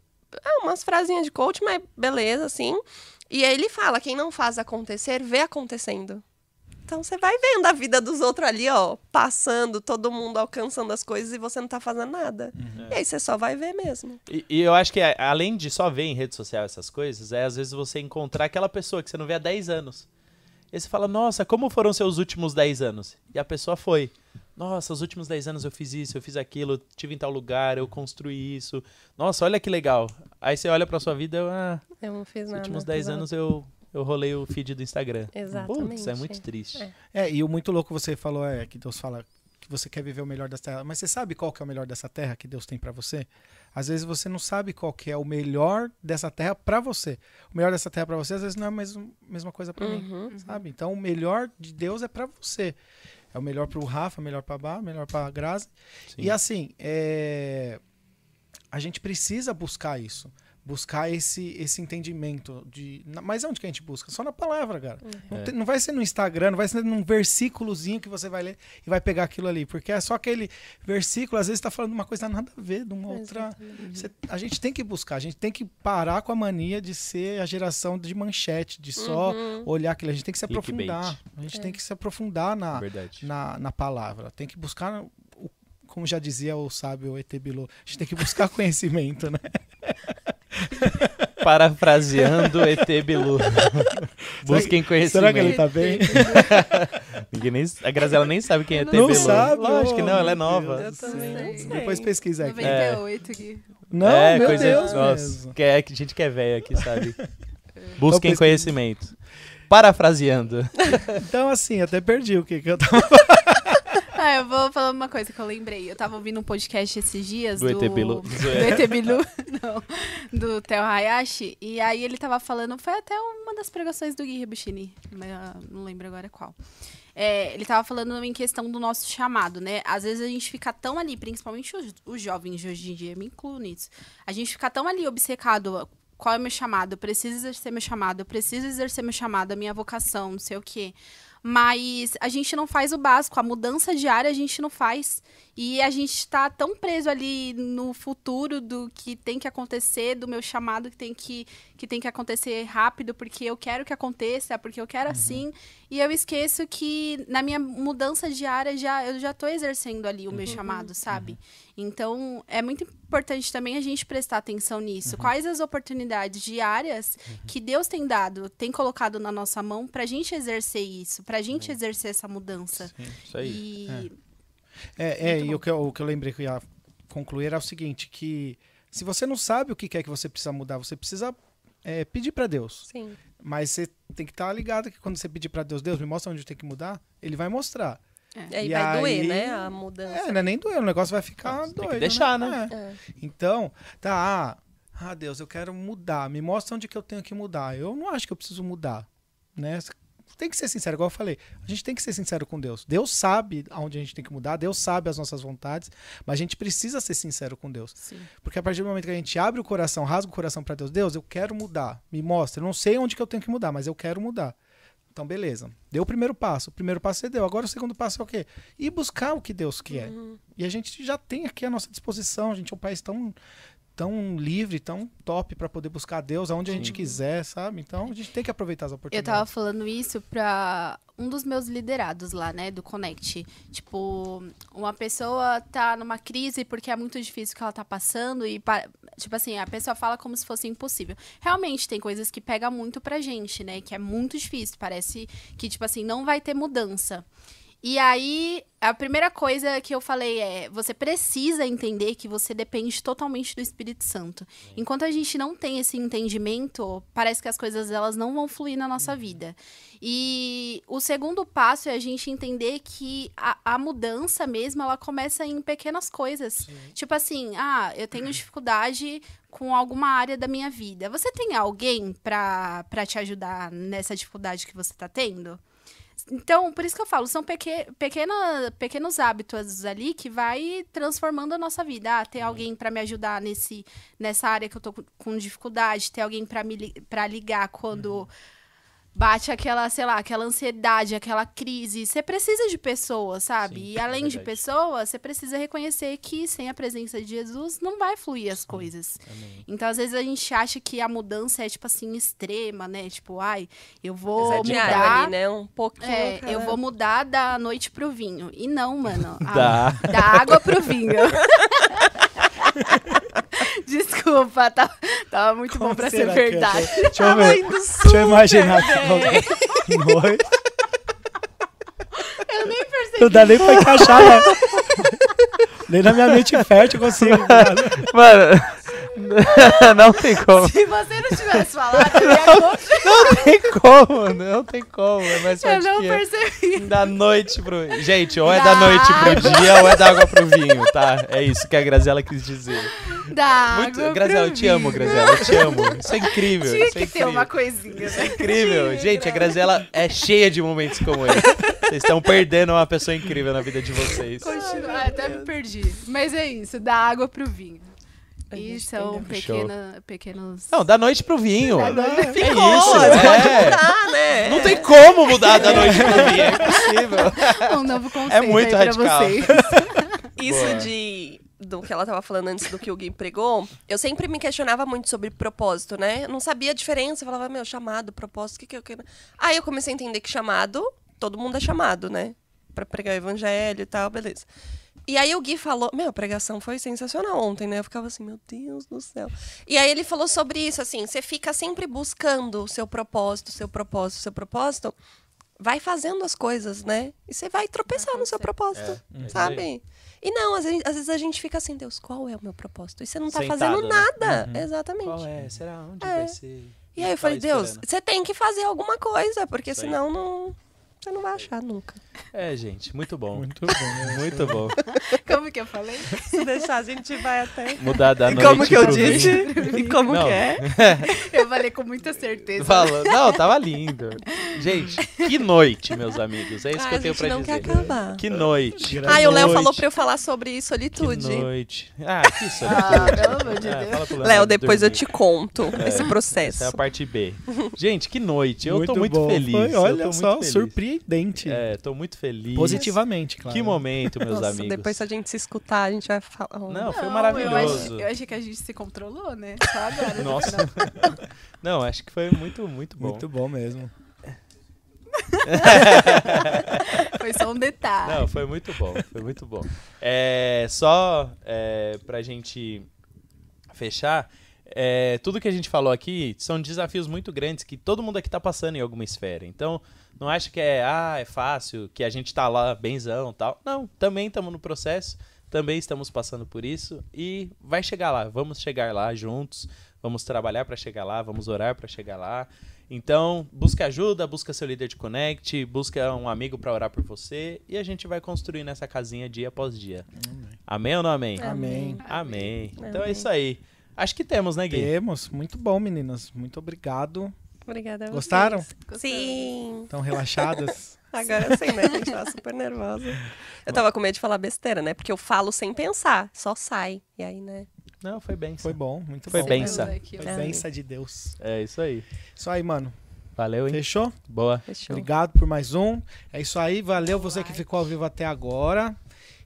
Ah, umas frasinhas de coach, mas beleza, assim. E aí ele fala: quem não faz acontecer, vê acontecendo. Então você vai vendo a vida dos outros ali, ó, passando, todo mundo alcançando as coisas e você não tá fazendo nada. E aí você só vai ver mesmo. E, e eu acho que além de só ver em rede social essas coisas, é às vezes você encontrar aquela pessoa que você não vê há 10 anos. E você fala, nossa, como foram seus últimos 10 anos? E a pessoa foi. Nossa, os últimos 10 anos eu fiz isso, eu fiz aquilo, eu tive em tal lugar, eu construí isso. Nossa, olha que legal. Aí você olha pra sua vida, eu, ah, Eu não fiz os nada. últimos 10 exato. anos eu, eu rolei o feed do Instagram. Exatamente. Putz, é muito triste. É. É, e o muito louco você falou é que Deus fala que você quer viver o melhor dessa terra, mas você sabe qual que é o melhor dessa terra que Deus tem pra você? Às vezes você não sabe qual que é o melhor dessa terra pra você. O melhor dessa terra pra você às vezes não é a mesma, mesma coisa pra mim, Uhum. sabe? Então o melhor de Deus é pra você. É o melhor pro Rafa, melhor pra Bá, melhor pra Grazi. Sim. E assim, é, a gente precisa buscar isso. Buscar esse, esse entendimento de. na- Mas onde que a gente busca? Só na palavra, cara. Não, É. tem- não vai ser no Instagram, não vai ser num versículozinho que você vai ler e vai pegar aquilo ali. Porque é só aquele versículo, às vezes, está falando uma coisa nada a ver, de uma outra. Você- a gente tem que buscar, a gente tem que parar com a mania de ser a geração de manchete, de só Uhum. olhar aquilo. A gente tem que se Clickbait. aprofundar. A gente É. tem que se aprofundar na, Verdade. na, na palavra. Tem que buscar, como já dizia o sábio ET Bilu, a gente tem que buscar [LAUGHS] conhecimento, né? Parafraseando ET Bilu. [LAUGHS] Busquem conhecimento. [LAUGHS] Será que ele tá bem? Ninguém nem, a Graziela nem sabe quem é ET não Bilu. sabe, Lógico que não, ela é nova. Eu também não. Depois pesquisa aqui. 98 aqui. Não, é, meu coisa. Deus nossa, mesmo. que é que a gente que é velho aqui, sabe? Então Busquem pesquisa. conhecimento. Parafraseando. Então, assim, até perdi o que, que eu tava Ah, eu vou falar uma coisa que eu lembrei. Eu tava ouvindo um podcast esses dias Do do, ET Bilu. do ET Bilu, [LAUGHS] [LAUGHS] não, do Theo Hayashi. E aí ele tava falando, foi até uma das pregações do Gui Rebuchini, mas não lembro agora qual. É, ele tava falando em questão do nosso chamado, né? Às vezes a gente fica tão ali, principalmente os, os jovens de hoje em dia, me incluo nisso. A gente fica tão ali obcecado. Qual é o meu chamado? Eu preciso exercer meu chamado, eu preciso exercer meu chamado, a minha vocação, não sei o quê. Mas a gente não faz o básico, a mudança diária a gente não faz. E a gente está tão preso ali no futuro do que tem que acontecer, do meu chamado que tem que, que, tem que acontecer rápido, porque eu quero que aconteça, porque eu quero uhum. assim. E eu esqueço que na minha mudança diária já, eu já estou exercendo ali o meu uhum. chamado, sabe? Uhum. Então é muito importante também a gente prestar atenção nisso. Uhum. Quais as oportunidades diárias uhum. que Deus tem dado, tem colocado na nossa mão para a gente exercer isso, para a gente exercer essa mudança. Sim, isso aí. E... É. É, é e o que, eu, o que eu lembrei que eu ia concluir é o seguinte, que se você não sabe o que é que você precisa mudar, você precisa é, pedir para Deus. Sim. Mas você tem que estar tá ligado que quando você pedir para Deus, Deus me mostra onde tem que mudar, ele vai mostrar. É. E, e vai aí, doer, né? A mudança. É, não é nem doer, o negócio vai ficar doido. Tem que deixar, né? né? É. Então, tá, ah, ah, Deus, eu quero mudar. Me mostra onde que eu tenho que mudar. Eu não acho que eu preciso mudar, né? Tem que ser sincero, igual eu falei. A gente tem que ser sincero com Deus. Deus sabe aonde a gente tem que mudar, Deus sabe as nossas vontades, mas a gente precisa ser sincero com Deus. Sim. Porque a partir do momento que a gente abre o coração, rasga o coração para Deus, Deus, eu quero mudar, me mostra. Eu não sei onde que eu tenho que mudar, mas eu quero mudar. Então, beleza. Deu o primeiro passo. O primeiro passo você deu. Agora o segundo passo é o quê? Ir buscar o que Deus quer. Uhum. E a gente já tem aqui a nossa disposição. A gente é um país tão tão livre, tão top para poder buscar Deus aonde Sim. a gente quiser, sabe? Então a gente tem que aproveitar as oportunidades. Eu tava falando isso para um dos meus liderados lá, né, do Connect. Tipo, uma pessoa tá numa crise porque é muito difícil o que ela tá passando e tipo assim, a pessoa fala como se fosse impossível. Realmente tem coisas que pega muito pra gente, né, que é muito difícil, parece que tipo assim, não vai ter mudança. E aí, a primeira coisa que eu falei é: você precisa entender que você depende totalmente do Espírito Santo. Enquanto a gente não tem esse entendimento, parece que as coisas elas não vão fluir na nossa vida. E o segundo passo é a gente entender que a, a mudança mesmo, ela começa em pequenas coisas. Sim. Tipo assim, ah, eu tenho dificuldade com alguma área da minha vida. Você tem alguém para te ajudar nessa dificuldade que você está tendo? Então, por isso que eu falo, são peque, pequena, pequenos hábitos ali que vai transformando a nossa vida. Ah, ter alguém para me ajudar nesse, nessa área que eu tô com dificuldade, ter alguém para ligar quando. Uhum bate aquela, sei lá, aquela ansiedade, aquela crise. Você precisa de pessoas, sabe? Sim, e é além é de pessoas, você precisa reconhecer que sem a presença de Jesus não vai fluir as Sim, coisas. Amém. Então, às vezes a gente acha que a mudança é tipo assim extrema, né? Tipo, ai, eu vou mudar, ali, né? Um pouquinho. É, cara. eu vou mudar da noite pro vinho. E não, mano. [LAUGHS] A, da água pro vinho. [LAUGHS] [LAUGHS] Desculpa, tá, tava muito Como bom pra ser verdade. É? Deixa eu ver. Deixa eu imaginar que noite. Eu nem percebi. Não dá nem pra encaixar, né? Nem na minha mente fértil eu consigo. [LAUGHS] Mano, [LAUGHS] não tem como. Se você não tivesse falado, eu ia Não, não tem como, não tem como. É mais eu não percebi. Da noite pro. Gente, ou é da, da noite pro dia ou é da água pro vinho, tá? É isso que a Graziela quis dizer. Da Muito... água Graziela, eu te amo, Graziela, eu te amo. Isso é incrível. Tinha isso é que ter uma coisinha. Né? Isso é incrível. Gente, a Graziela é cheia de momentos como esse. Vocês estão perdendo uma pessoa incrível na vida de vocês. Continua, até me perdi. Mas é isso, da água pro vinho. E são pequena, pequenos. Não, da noite pro vinho. Da noite é Ficou, isso. É. Mudar, né? Não tem como mudar da noite pro vinho. É impossível. [LAUGHS] Um novo conceito é muito aí radical. vocês. [LAUGHS] Isso Boa. de do que ela estava falando antes do que o Gui pregou, eu sempre me questionava muito sobre propósito, né? Eu não sabia a diferença, eu falava, meu, chamado, propósito, o que que eu quero. Aí eu comecei a entender que chamado, todo mundo é chamado, né? Para pregar o evangelho e tal, beleza. E aí o Gui falou, meu, a pregação foi sensacional ontem, né? Eu ficava assim, meu Deus do céu. E aí ele falou sobre isso, assim, você fica sempre buscando o seu propósito, seu propósito, seu propósito, vai fazendo as coisas, né? E você vai tropeçar no seu propósito, é, sabe? E não, às vezes, às vezes, a gente fica assim, Deus, qual é o meu propósito? E você não tá Sentado, fazendo né? nada. Uhum. Exatamente. Qual é? Será onde é. vai ser? E aí eu falei, Deus, você tem que fazer alguma coisa, porque senão não você não vai achar nunca. É, gente, muito bom. Muito bom. muito bom. [LAUGHS] Como que eu falei? Se deixar, a gente vai até. Mudar da noite. Como que eu disse? E como não. que é? [LAUGHS] Eu falei com muita certeza. Falou. Não, tava lindo. Gente, que noite, meus amigos. É isso ah, que eu tenho pra não dizer. Quer acabar. Que noite. Ah, e o Léo falou pra eu falar sobre solitude. Que noite. Ah, que solitude. Ah, pelo amor de é, Deus. Léo, depois dormir. eu te conto é, esse processo. Essa é a parte B. Gente, que noite. Eu muito tô muito bom. feliz. Foi, olha só, surpresa sorridente. É, tô muito feliz. Positivamente, claro. Que momento, meus Nossa, amigos. depois se a gente se escutar, a gente vai falar. Não, foi Não, maravilhoso. Eu achei, eu que a gente se controlou, né? Só agora. no [LAUGHS] Nossa. final. [LAUGHS] Não, acho que foi muito, muito bom. Muito bom mesmo. [LAUGHS] Foi só um detalhe. Não, foi muito bom, foi muito bom. É, só é, pra gente fechar, é, tudo que a gente falou aqui são desafios muito grandes que todo mundo aqui tá passando em alguma esfera. Então, não acha que é, ah, é fácil, que a gente tá lá benzão e tal. Não, também estamos no processo, também estamos passando por isso e vai chegar lá, vamos chegar lá juntos, vamos trabalhar para chegar lá, vamos orar para chegar lá. Então, busca ajuda, busca seu líder de connect, busca um amigo para orar por você e a gente vai construindo essa casinha dia após dia. Amém ou não amém? Amém. Amém. Então é Amém. isso aí. Acho que temos, né, Gui? Temos. Muito bom, meninas. Muito obrigado. Obrigada. a vocês. Gostaram? Sim. Estão relaxadas? [LAUGHS] Agora sim, né? A gente tava super nervosa. Eu tava com medo de falar besteira, né? Porque eu falo sem pensar, só sai. E aí, né? Não, foi bem. Foi bom, muito Foi bom. benção. Foi benção de Deus. É isso aí. Isso aí, mano. Valeu, hein? Fechou? Boa. Fechou. Obrigado por mais um. É isso aí. Valeu você que ficou ao vivo até agora.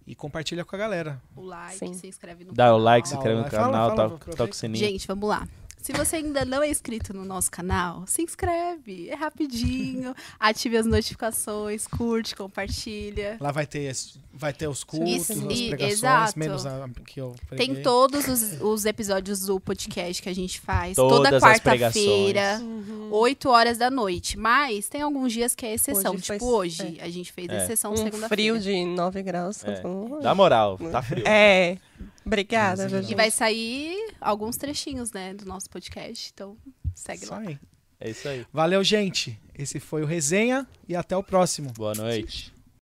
E compartilha com a galera. O like, Sim. se inscreve no Dá o canal. like, se Dá o inscreve no like. Fala, canal, fala, toca o sininho. Gente, vamos lá. Se você ainda não é inscrito no nosso canal, se inscreve. É rapidinho. [LAUGHS] Ative as notificações, curte, compartilha. Lá vai ter, esse- vai ter os cultos, Isso, as e- pregações, exato. menos a que eu preguei. Tem todos os, os episódios do podcast que a gente faz. Todas toda quarta-feira, Uhum. 8 horas da noite. Mas tem alguns dias que é exceção. Hoje tipo foi- hoje, a gente fez É. exceção Um segunda-feira. frio de 9 graus. É. Uhum. Dá moral, tá frio. É. Obrigada, viu, e vai sair alguns trechinhos, né, do nosso podcast. Então, segue Isso lá. aí. É isso aí. Valeu, gente. Esse foi o Resenha e até o próximo. Boa noite.